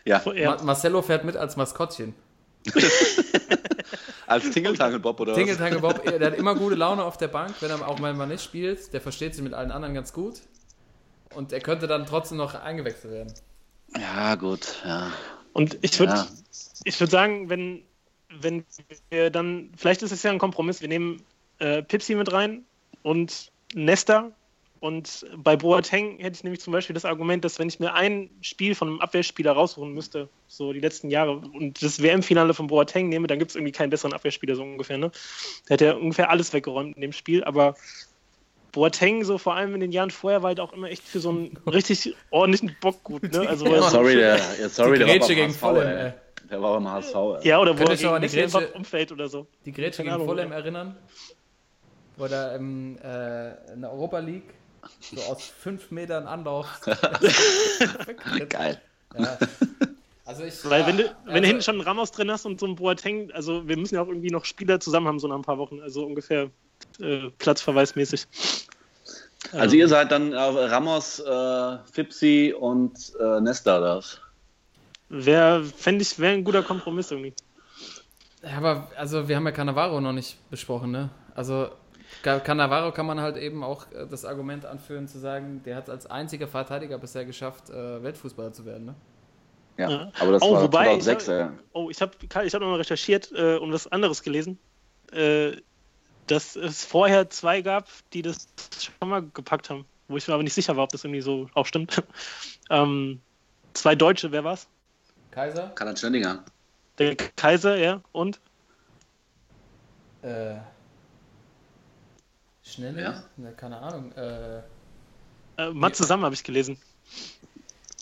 ja. Ma Marcelo fährt mit als Maskottchen. als Tingeltangel-Bob oder Tingle Tangle Bob, der hat immer gute Laune auf der Bank, wenn er auch mal nicht spielt. Der versteht sich mit allen anderen ganz gut. Und er könnte dann trotzdem noch eingewechselt werden. was? Ja, gut, ja. Und ich würde Ja. ich würd sagen, wenn, wenn wir dann, vielleicht ist es ja ein Kompromiss, wir nehmen äh, Pipsi mit rein und Nesta. Und bei Boateng hätte ich nämlich zum Beispiel das Argument, dass wenn ich mir ein Spiel von einem Abwehrspieler raussuchen müsste, so die letzten Jahre, und das WM-Finale von Boateng nehme, dann gibt es irgendwie keinen besseren Abwehrspieler so ungefähr. Ne? Der hat ja ungefähr alles weggeräumt in dem Spiel, aber Boateng, so vor allem in den Jahren vorher, war halt auch immer echt für so einen richtig ordentlichen Bock gut. Ne? Also, wo Ja, so- sorry, der, ja, sorry, der war gegen HSV, Fulham, ey. Der war beim HSV, ey. Ja, oder wo Könnt ihr er gegen Grätsche- einfach umfällt oder so. Die Grätsche Keine gegen ja. erinnern? Wo er ähm, äh, in der Europa League so aus fünf Metern Anlauf. Geil. ja. Also ich, Weil wenn du, wenn also- du hinten schon einen Ramos drin hast und so einen Boateng, also wir müssen ja auch irgendwie noch Spieler zusammen haben, so nach ein paar Wochen, also ungefähr äh, platzverweismäßig. Also ihr seid dann Ramos, äh, Fipsi und äh, Nesta das. Wäre, fände ich, wäre ein guter Kompromiss irgendwie. Ja, aber also wir haben ja Cannavaro noch nicht besprochen, ne? Also Ca- Cannavaro kann man halt eben auch äh, das Argument anführen zu sagen, der hat es als einziger Verteidiger bisher geschafft, äh, Weltfußballer zu werden, ne? Ja, Ja. aber das Oh, war wobei, 2006, ich ja. Oh, ich habe ich hab nochmal recherchiert äh, und was anderes gelesen. Äh, dass es vorher zwei gab, die das schon mal gepackt haben, wo ich mir aber nicht sicher war, ob das irgendwie so auch stimmt. ähm, zwei Deutsche, wer war's? Kaiser? Karl Schöndinger. Der Kaiser, ja, und? Äh, Schnelle? Ja. Ja, keine Ahnung. Äh, Äh, Matze Sammer habe ich gelesen.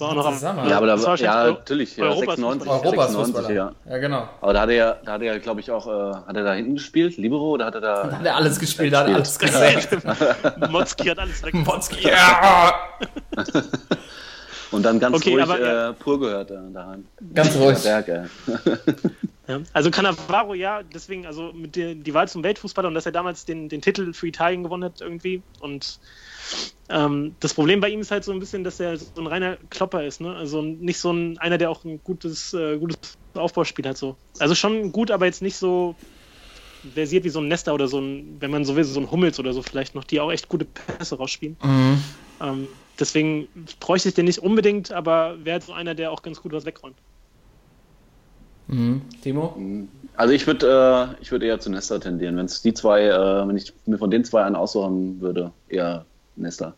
War auch noch am? Ja, aber da das war, ja, natürlich, ja, Europas 96, Fußballer. Europas 96, Fußballer. ja. Ja, genau. Aber da hat er ja, da hat er ja, glaube ich, auch, äh, hat er da hinten gespielt, Libero, oder hat er da. Hat er alles gespielt, hat er alles gesehen. Motzki hat alles weg. Motzki, ja! Und dann ganz Okay, ruhig aber, ja. äh, pur gehört da daheim. Ganz ruhig. Ja. Ja. Also Cannavaro, ja, deswegen, also mit der, die Wahl zum Weltfußballer und dass er damals den, den Titel für Italien gewonnen hat irgendwie. Und ähm, das Problem bei ihm ist halt so ein bisschen, dass er so ein reiner Klopper ist, ne? Also nicht so ein einer, der auch ein gutes, äh, gutes Aufbauspiel hat. So. Also schon gut, aber jetzt nicht so versiert wie so ein Nester oder so ein, wenn man so will, so ein Hummels oder so vielleicht noch, die auch echt gute Pässe rausspielen. Mhm. Ähm, deswegen bräuchte ich den nicht unbedingt, aber wäre so einer, der auch ganz gut was wegräumt. Mhm. Timo? Also ich würde äh, ich würd eher zu Nesta tendieren. Wenn es die zwei, äh, wenn ich mir von den zwei einen aussuchen würde, eher Nesta.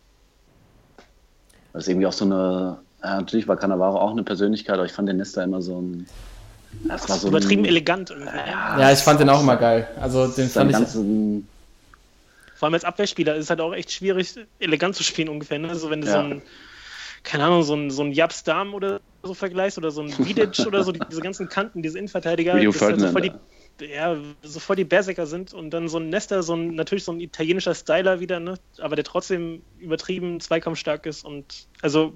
Das ist irgendwie auch so eine, ja, natürlich war Cannavaro auch eine Persönlichkeit, aber ich fand den Nesta immer so ein. Das war so Übertrieben ein, elegant irgendwie. Ja, ich fand den auch immer geil. Also den fand ich. ganzen, Vor allem als Abwehrspieler ist es halt auch echt schwierig, elegant zu spielen ungefähr. Ne? Also wenn du so Ja. ein, keine Ahnung, so ein, so ein Japs Darm oder so vergleichst oder so ein Vidic oder so, die, diese ganzen Kanten, diese Innenverteidiger, das halt so voll die, ja, so voll die Berserker sind und dann so ein Nester, so ein, natürlich so ein italienischer Styler wieder, ne? aber der trotzdem übertrieben zweikampfstark ist und also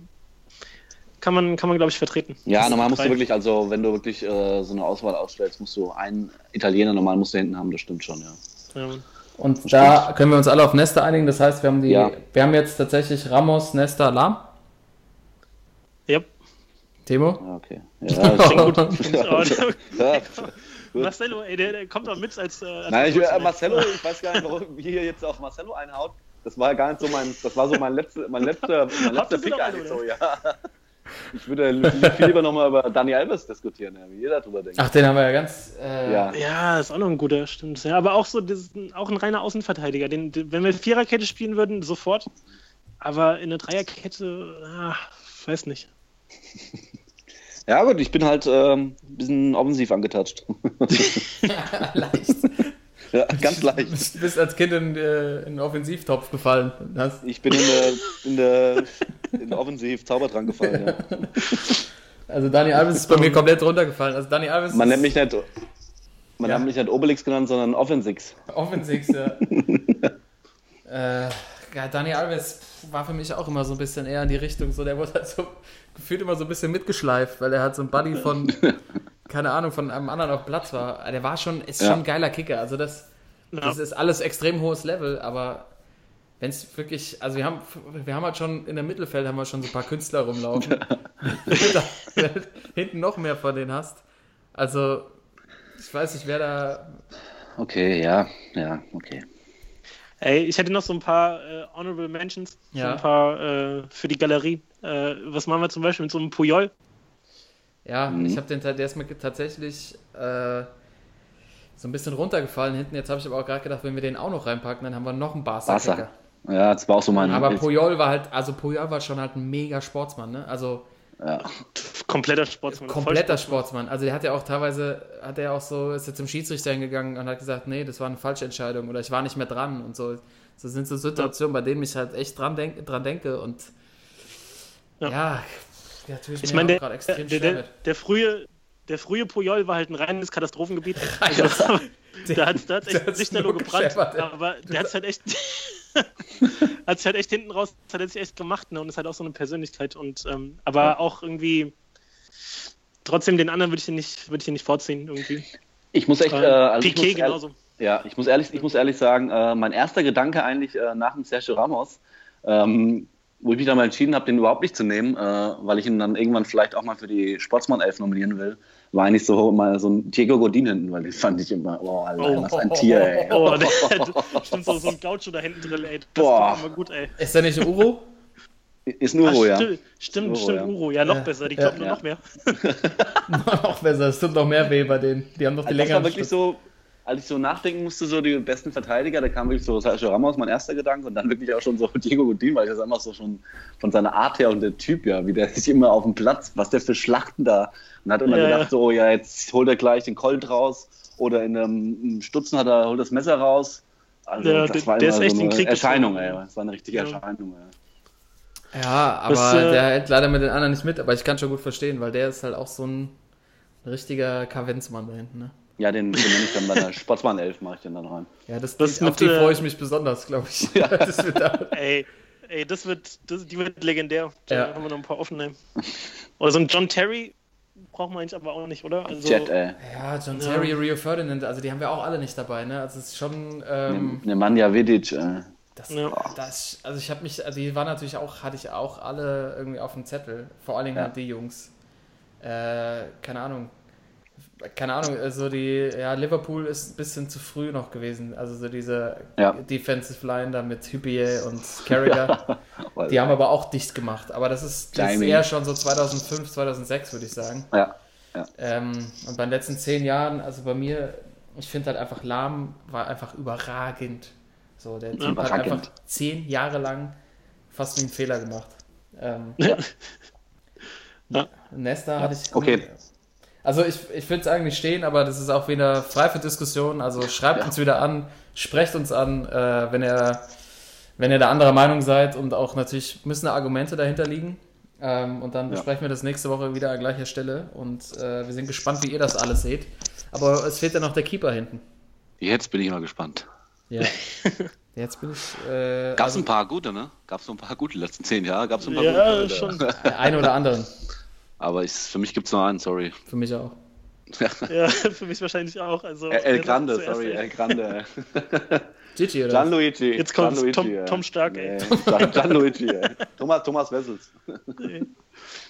kann man, kann man glaube ich, vertreten. Ja, normal musst du wirklich, also wenn du wirklich äh, so eine Auswahl ausstellst, musst du einen Italiener normal musst du hinten haben, das stimmt schon, ja. Ja. Und da können wir uns alle auf Nesta einigen. Das heißt, wir haben die, Ja. wir haben jetzt tatsächlich Ramos, Nesta, Lahm. Ja, Timo? Ja, okay. Ja, gut. Marcelo, ey, der, der kommt doch mit als. Äh, als Nein, ich, äh. Marcelo, ich weiß gar nicht, warum hier jetzt auch Marcelo einhaut. Das war gar nicht so mein, das war so mein letzter, mein letzter, mein letzter Pick eigentlich so, ja. Ich würde viel lieber nochmal über Dani Alves diskutieren, wie jeder drüber denkt. Ach, den haben wir ja ganz. Äh, ja. Ja, ist auch noch ein guter, stimmt. Ja, aber auch so, das ist ein, auch ein reiner Außenverteidiger. Den, den, wenn wir Viererkette spielen würden, sofort. Aber in der Dreierkette, ah, weiß nicht. ja, gut, ich bin halt ähm, ein bisschen offensiv angetatscht. leicht. Ja, ganz leicht. Du bist als Kind in, äh, in den Offensivtopf gefallen. Hast, Ich bin in der, in der, in der Offensiv Zaubertrank gefallen, ja. also Dani Alves ist bei mir komplett runtergefallen. Also Dani Alves Man nennt mich nicht, man Ja. hat mich nicht Obelix genannt, sondern Offensix. Offensivs, ja. äh, ja, Dani Alves war für mich auch immer so ein bisschen eher in die Richtung, so der wurde halt so gefühlt immer so ein bisschen mitgeschleift, weil er halt so ein Buddy von, keine Ahnung, von einem anderen auf Platz war. Der war schon, ist Ja. schon ein geiler Kicker. Also das, Ja. das ist alles extrem hohes Level, aber wenn es wirklich, also wir haben, wir haben halt schon in der Mittelfeld haben wir schon so ein paar Künstler rumlaufen. Wenn du da hinten noch mehr von denen hast. Also, ich weiß nicht, wer da. Okay, ja, ja, okay. Ey, ich hätte noch so ein paar äh, Honorable Mentions, so Ja. ein paar äh, für die Galerie. Äh, was machen wir zum Beispiel mit so einem Puyol? Ja, Mhm. ich habe den, der ist mir tatsächlich äh, so ein bisschen runtergefallen hinten. Jetzt habe ich aber auch gerade gedacht, wenn wir den auch noch reinpacken, dann haben wir noch einen barca. Ja, das war auch so mein. Aber Puyol war halt, also Puyol war schon halt ein mega Sportsmann, ne? Also ja. Kompletter Sportsmann. kompletter. Sportsmann. Also der hat ja auch teilweise, hat er auch so, ist jetzt zum Schiedsrichter hingegangen und hat gesagt, nee, das war eine falsche Entscheidung oder ich war nicht mehr dran und so. So sind so Situationen, bei denen ich halt echt dran, denk, dran denke und Ja. ja, ja Ich meine, der, gerade der, extrem der, der, frühe. Der frühe Puyol war halt ein reines Katastrophengebiet. Also da hat es der echt Lichterloh nur gebrannt. Aber der hat es halt echt. hat halt echt hinten raus, hat er sich echt gemacht, ne? Und ist halt auch so eine Persönlichkeit. Und, ähm, aber auch irgendwie. trotzdem den anderen würde ich den nicht, würde ich den nicht vorziehen irgendwie. Ich muss echt. Äh, Äh, also Piquet genauso. Ja, ich muss ehrlich, ich muss ehrlich sagen, äh, mein erster Gedanke eigentlich äh, nach dem Sergio Ramos, ähm, wo ich mich dann mal entschieden habe, den überhaupt nicht zu nehmen, äh, weil ich ihn dann irgendwann vielleicht auch mal für die Sportsmann 11 nominieren will, war eigentlich so mal so ein Diego Godin hinten, weil den fand ich immer, oh, Alter, Oh. was ein Tier, ey. Oh, der, stimmt so, so ein Gaucho da hinten drin, ey. Das Boah. gut, ey. Ist der nicht ein Uro? Ist nur Uro, Ah, ja. Stimmt, stimmt, Uro, stimmt ja. Uro. Ja, noch Ja. besser, die Ja. kloppen nur Ja. noch mehr. noch besser, es tut noch mehr weh bei denen. Die haben noch die Also das war längeren wirklich Stütze. so, als ich so nachdenken musste, so die besten Verteidiger, da kam wirklich so Sergio Ramos, mein erster Gedanke, und dann wirklich auch schon so Diego Godin, weil ich das einfach so schon von seiner Art her und der Typ, ja, wie der sich immer auf dem Platz, was der für Schlachten da, und hat immer Ja, gedacht, ja. so, ja, jetzt holt er gleich den Colt raus, oder in einem Stutzen hat er, holt das Messer raus. Also, Ja, das der- war der ist echt so eine Krieg Erscheinung, ey. Das war eine richtige Ja. Erscheinung, ey. Ja, aber Das, äh, der hält leider mit den anderen nicht mit, aber ich kann schon gut verstehen, weil der ist halt auch so ein richtiger Kavenzmann da hinten, ne? Ja, den, den nenne ich dann bei der Sportsmann 11, mache ich den dann rein. Ja, das, Das die, auf die äh, freue ich mich besonders, glaube ich. das wird da, Ey, ey, das wird, das, die wird legendär. Da Ja. haben wir noch ein paar offene. Oder so ein John Terry braucht man eigentlich aber auch nicht, oder? Also, Jet, ey. ja, John Ja. Terry, Rio Ferdinand, also die haben wir auch alle nicht dabei, ne? Also es ist schon, ähm, Nemanja Vidic, ey. das, Ja. das, also ich habe mich, also die waren natürlich auch, hatte ich auch alle irgendwie auf dem Zettel, vor allen Dingen Ja. halt die Jungs. Äh, keine Ahnung. Keine Ahnung, also die, ja, Liverpool ist ein bisschen zu früh noch gewesen. Also so diese Ja. Defensive Line da mit Hüppier und Carragher. Die haben aber auch dicht gemacht. Aber das ist, das ist eher schon so 2005, 2006, würde ich sagen. Ja, Ähm, und bei den letzten zehn Jahren, also bei mir, ich finde halt einfach Lahm war einfach überragend. So, der Typ hat einfach zehn Jahre lang fast nie einen Fehler gemacht. Ähm, Ja. Nesta hatte ich. Okay. Also ich, ich würde es eigentlich stehen, aber das ist auch wieder frei für Diskussion. Also schreibt Ja. uns wieder an, sprecht uns an, äh, wenn ihr wenn ihr da anderer Meinung seid und auch natürlich müssen da Argumente dahinter liegen. Ähm, und dann Ja. besprechen wir das nächste Woche wieder an gleicher Stelle. Und äh, wir sind gespannt, wie ihr das alles seht. Aber es fehlt ja noch der Keeper hinten. Jetzt bin ich mal gespannt. Ja. Jetzt bin ich. Äh, Gab es also, ein paar gute, ne? Gab es so ein paar gute letzten zehn Jahre? Gab es ein paar Ja, gute? schon. der eine oder anderen. Aber ich, für mich gibt es nur einen, sorry. Für mich auch. Ja, für mich wahrscheinlich auch. Also, El, El Grande, sorry? El Grande. Gigi, oder? Gianluigi. Jetzt kommt Gianluigi, Tom- ey. Tom Stark, ey. Nee, Gian- Gianluigi, ey. Thomas, Thomas Wessels.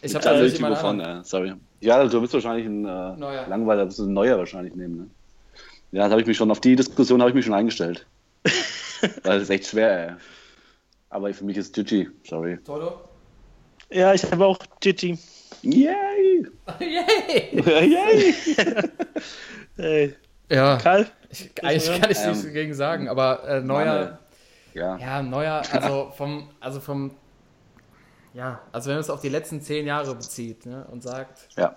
ich habe tatsächlich Gianluigi mal einen. ey. Sorry. Ja, du wirst wahrscheinlich ein äh, Neuer. Langweiler, wirst du ein Neuer wahrscheinlich nehmen, ne? Ja, das habe ich mich schon, auf die Diskussion habe ich mich schon eingestellt. Weil das ist echt schwer, ey. Aber für mich ist Gigi, sorry. Toto? Ja, ich habe auch Gigi. Yay! Yay! Yay! Ey, Ja, Karl? ich, eigentlich kann ich nichts Ähm, dagegen sagen, aber äh, neuer. Ja. Ja, neuer, also vom, also vom, ja, also wenn man es auf die letzten zehn Jahre bezieht ne, und sagt, ja.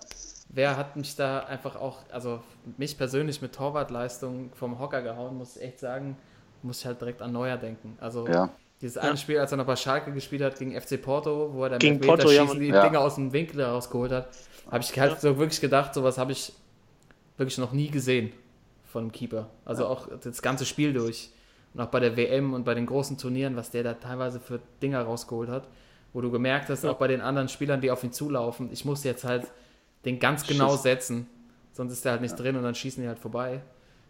wer hat mich da einfach auch, also mich persönlich mit Torwartleistung vom Hocker gehauen, muss ich echt sagen, muss ich halt direkt an Neuer denken. Also Ja. Dieses eine Spiel, als er noch bei Schalke gespielt hat gegen FC Porto, wo er dann Gegen Porto, ja, die Ja. Dinger aus dem Winkel rausgeholt hat, habe ich halt so wirklich gedacht, sowas habe ich wirklich noch nie gesehen von einem Keeper. Also auch das ganze Spiel durch. Und auch bei der WM und bei den großen Turnieren, was der da teilweise für Dinger rausgeholt hat, wo du gemerkt hast, auch bei den anderen Spielern, die auf ihn zulaufen, ich muss jetzt halt den ganz genau setzen, sonst ist der halt nicht drin und dann schießen die halt vorbei.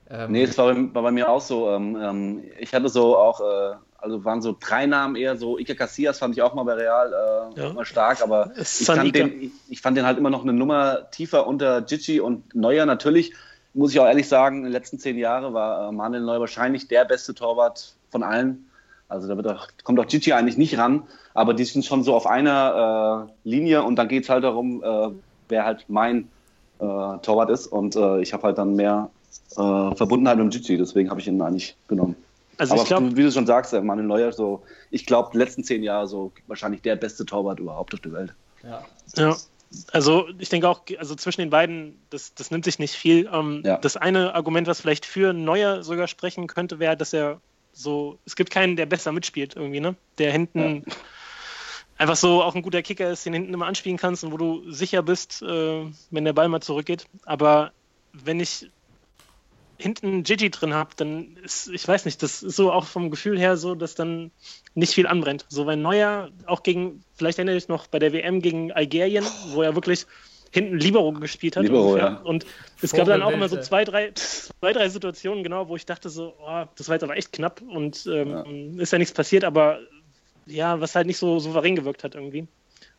Ähm, Nee, es war, bei- war bei mir auch so. Ähm, ähm, ich hatte so auch, äh, also waren so drei Namen eher so. Iker Casillas fand ich auch mal bei Real äh, Ja. mal stark, aber ich fand, den, ich, ich fand den halt immer noch eine Nummer tiefer unter Gigi und Neuer natürlich. Muss ich auch ehrlich sagen, in den letzten zehn Jahren war äh, Manuel Neuer wahrscheinlich der beste Torwart von allen. Also da wird auch, kommt auch Gigi eigentlich nicht ran, aber die sind schon so auf einer äh, Linie und dann geht es halt darum, äh, wer halt mein äh, Torwart ist und äh, ich habe halt dann mehr Verbundenheit mit Gigi, deswegen habe ich ihn eigentlich genommen. Also Aber ich glaube, du- wie du schon sagst, äh, Manuel Neuer, so, ich glaube, die letzten zehn Jahre so wahrscheinlich der beste Torwart überhaupt auf der Welt. ja. ja. Also ich denke auch, also zwischen den beiden, das, das nimmt sich nicht viel. Ähm, Ja. Das eine Argument, was vielleicht für Neuer sogar sprechen könnte, wäre, dass er so, es gibt keinen, der besser mitspielt irgendwie, ne? Der hinten einfach so auch ein guter Kicker ist, den hinten immer anspielen kannst und wo du sicher bist, äh, wenn der Ball mal zurückgeht. Aber wenn ich hinten Gigi drin habe, dann ist, ich weiß nicht, das ist so auch vom Gefühl her so, dass dann nicht viel anbrennt. So, weil Neuer auch gegen, vielleicht erinnere ich noch bei der WM gegen Algerien, wo er wirklich hinten Libero gespielt hat. Libero, ungefähr. ja. Und es gab dann auch immer so zwei drei, zwei, drei Situationen, genau, wo ich dachte so, oh, das war jetzt aber echt knapp und ähm, ist ja nichts passiert, aber ja, was halt nicht so souverän gewirkt hat irgendwie.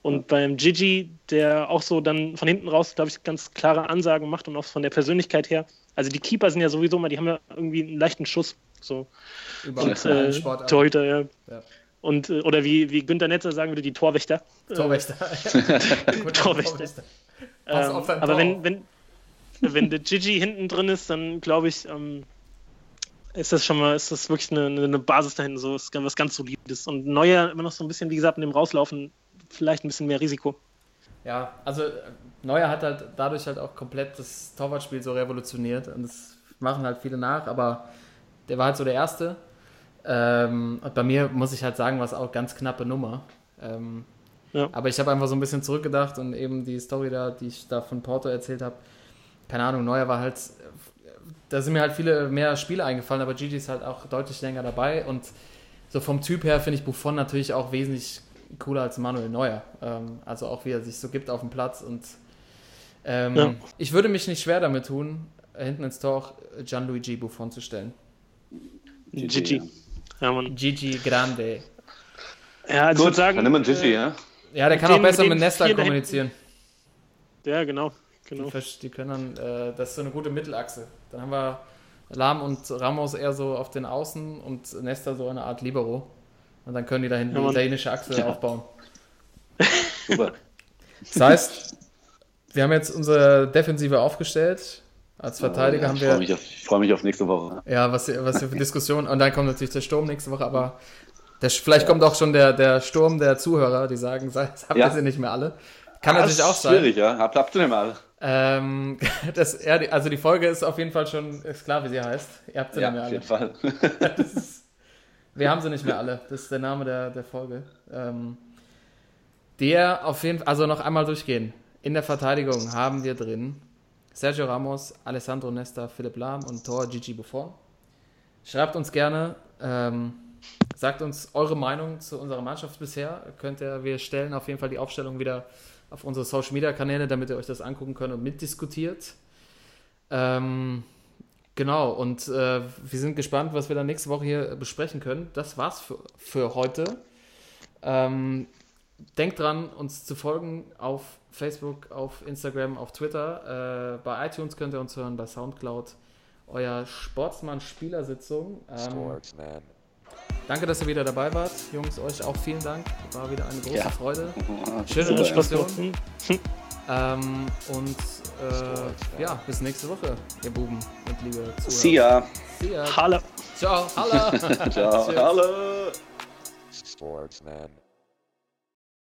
Und beim Gigi, der auch so dann von hinten raus, glaube ich, ganz klare Ansagen macht und auch von der Persönlichkeit her. Also die Keeper sind ja sowieso mal, die haben ja irgendwie einen leichten Schuss. So. Überall Und äh. Torhüter, ja. Ja. Und, äh, oder wie, wie Günther Netzer sagen würde, die Torwächter. Torwächter. Gut, Torwächter. Pass Ähm, aber Tor wenn, wenn, wenn der Gigi hinten drin ist, dann glaube ich, ähm, ist das schon mal, ist das wirklich eine, eine Basis dahin, so ist was ganz Solides. Und Neuer immer noch so ein bisschen, wie gesagt, in dem Rauslaufen vielleicht ein bisschen mehr Risiko. Ja, also Neuer hat halt dadurch halt auch komplett das Torwartspiel so revolutioniert und das machen halt viele nach, aber der war halt so der Erste. Ähm, und bei mir muss ich halt sagen, war es auch ganz knappe Nummer. Ähm, Ja. Aber ich habe einfach so ein bisschen zurückgedacht und eben die Story da, die ich da von Porto erzählt habe, keine Ahnung, Neuer war halt, da sind mir halt viele mehr Spiele eingefallen, aber Gigi ist halt auch deutlich länger dabei und so vom Typ her finde ich Buffon natürlich auch wesentlich cooler als Manuel Neuer. Ähm, also auch wie er sich so gibt auf dem Platz und ähm, Ja. ich würde mich nicht schwer damit tun, hinten ins Tor auch Gianluigi Buffon zu stellen. Gigi. ja. Mann. Gigi Grande. Ja, also ich Gut, würde sagen. dann nimm Gigi, äh, ja? Ja, der kann auch besser mit Nesta kommunizieren. Ja, genau. Die, genau. versch- die können dann, äh, das ist so eine gute Mittelachse. Dann haben wir Lahm und Ramos eher so auf den Außen und Nesta so eine Art Libero. Und dann können die da hinten Ja, die italienische Achse Ja. aufbauen. Super. Das heißt, wir haben jetzt unsere Defensive aufgestellt. Als Verteidiger Ja, haben freue wir, mich, auf- ich freu mich auf nächste Woche. ja, was, was für Diskussionen. Und dann kommt natürlich der Sturm nächste Woche, aber der, vielleicht kommt auch schon der, der Sturm der Zuhörer, die sagen, habt ihr sie nicht mehr alle. Kann Ah, natürlich ist auch sein. Schwierig, ja. Habt, habt ihr nicht mal. Ähm, das, ja, also die Folge ist auf jeden Fall schon, ist klar, wie sie heißt. Ihr habt sie Ja, nicht mehr auf alle. jeden Fall. Wir haben sie nicht mehr alle. Das ist der Name der, der Folge. Ähm, der auf jeden Fall, also noch einmal durchgehen. In der Verteidigung haben wir drin Sergio Ramos, Alessandro Nesta, Philipp Lahm und Tor Gigi Buffon. Schreibt uns gerne, ähm, sagt uns eure Meinung zu unserer Mannschaft bisher. Könnt ihr, wir stellen auf jeden Fall die Aufstellung wieder auf unsere Social Media Kanäle, damit ihr euch das angucken könnt und mitdiskutiert. Ähm, genau, und äh, wir sind gespannt, was wir dann nächste Woche hier besprechen können. Das war's für, für heute. Ähm, denkt dran, uns zu folgen auf Facebook, auf Instagram, auf Twitter. Äh, bei iTunes könnt ihr uns hören, bei Soundcloud. Euer Sportsmann-Spielersitzung. Ähm, Sportsman. danke, dass ihr wieder dabei wart. Jungs, euch auch vielen Dank. War wieder eine große Ja. Freude. Schöne Diskussion. Ähm, und äh, ja, bis nächste Woche, ihr Buben und liebe Zuhörer. See ya. See ya. Halle. Ciao. Halla. Ciao. Hallo. Sportsman.